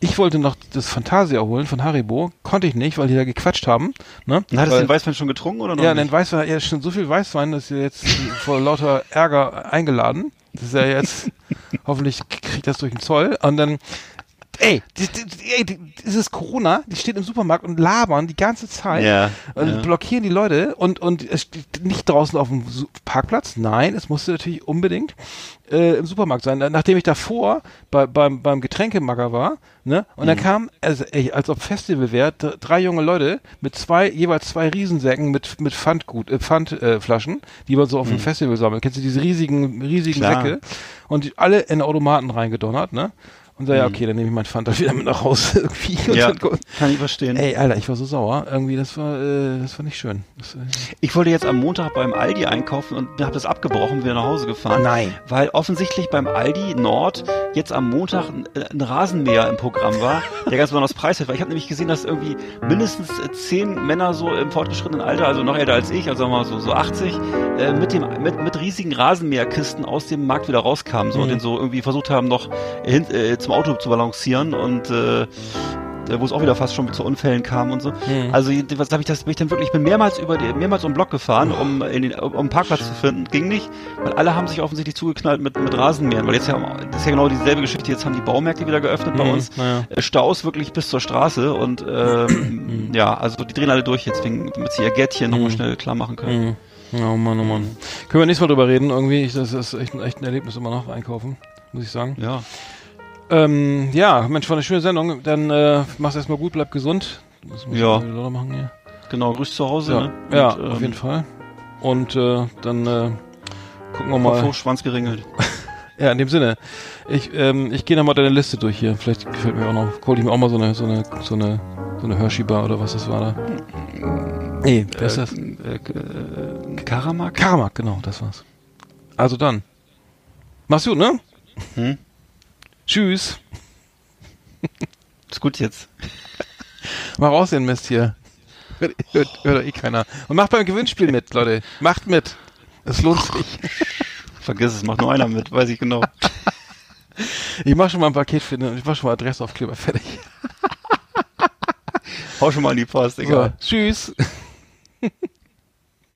Ich wollte noch das Fantasia holen von Haribo, konnte ich nicht, weil die da gequatscht haben. Ne? Hattest du Weil- den Weißwein schon getrunken oder noch ja, nicht? den Weißwein, ja, schon so viel Weißwein, dass ihr jetzt vor lauter Ärger eingeladen. Das ist ja jetzt, *laughs* hoffentlich kriegt das durch den Zoll. Und dann, ey, die, die, ey, die, ist Corona, die steht im Supermarkt und labern die ganze Zeit. Ja, Und ja. blockieren die Leute und, und es steht nicht draußen auf dem Parkplatz. Nein, es musste natürlich unbedingt äh, im Supermarkt sein. Nachdem ich davor bei, beim, beim Getränkemacker war, ne, und Mhm. dann kam, also, ey, als ob Festival wäre, drei junge Leute mit zwei, jeweils zwei Riesensäcken mit, mit Pfandgut, äh, Pfandflaschen, äh, die man so auf dem Festival sammelt. Kennst du diese riesigen, riesigen Mhm. Klar. Säcke? Und die, alle in Automaten reingedonnert, ne? Und sag, ja, okay, dann nehme ich mein Pfand da wieder mit nach Hause *laughs* irgendwie. Und Mhm. Ja, dann, kann ich verstehen. Ey, Alter, ich war so sauer. Irgendwie, das war, äh, das war nicht schön. Das, äh, Ich wollte jetzt am Montag beim Aldi einkaufen und habe das abgebrochen, wieder nach Hause gefahren. Nein. Weil offensichtlich beim Aldi Nord jetzt am Montag ein, ein Rasenmäher im Programm war, der ganz besonders preiswert war. Ich habe nämlich gesehen, dass irgendwie mindestens äh, zehn Männer so im fortgeschrittenen Alter, also noch älter als ich, also sagen wir mal so, so 80, äh, mit dem mit, mit riesigen Rasenmäherkisten aus dem Markt wieder rauskamen so, und den so irgendwie versucht haben, noch hin, äh, zum Auto zu balancieren und äh, wo es auch wieder fast schon zu Unfällen kam und so. Also was habe ich das bin ich dann wirklich ich bin mehrmals über die, mehrmals um den Block gefahren, um in den um einen Parkplatz zu finden, ging nicht, weil alle haben sich offensichtlich zugeknallt mit mit Rasenmähern, weil jetzt ja das ist ja genau dieselbe Geschichte, jetzt haben die Baumärkte wieder geöffnet bei Mhm, uns. naja. Äh, Staus wirklich bis zur Straße und ähm, ja, also die drehen alle durch jetzt wegen damit sie ihr Gärtchen nochmal schnell klar machen können. Mhm. Oh Mann, oh Mann. Können wir nächstes Mal drüber reden, irgendwie. Ich, das ist echt ein, echt ein Erlebnis immer noch einkaufen, muss ich sagen. Ja. Ähm, ja, Mensch, war eine schöne Sendung. Dann äh, mach's erstmal gut, bleib gesund. Das muss Ja. machen hier. Genau, grüß zu Hause, Ja, ne? ja Und, auf ähm, jeden Fall. Und äh, dann äh, gucken wir mal. hoch, Schwanz geringelt. *laughs* Ja, in dem Sinne. Ich, ähm, ich gehe nochmal deine Liste durch hier. Vielleicht gefällt mir auch noch, hol ich mir auch mal so eine, so eine, so eine, so So eine Hershey-Bar oder was das war da. Nee, wer ist das? Äh, äh, Karamak? Karamak, genau, das war's. Also dann. Mach's gut, ne? Hm? Tschüss. Ist gut jetzt. *laughs* Mach raus den Mist hier. Hört, hört, hört eh keiner. Und macht beim Gewinnspiel mit, Leute. Macht mit. Es lohnt sich. *laughs* Vergiss es, macht nur einer mit, weiß ich genau. *laughs* Ich mach schon mal ein Paket für den, ich mach schon mal Adressaufkleber fertig. Hau schon mal in die Post, So, egal. tschüss.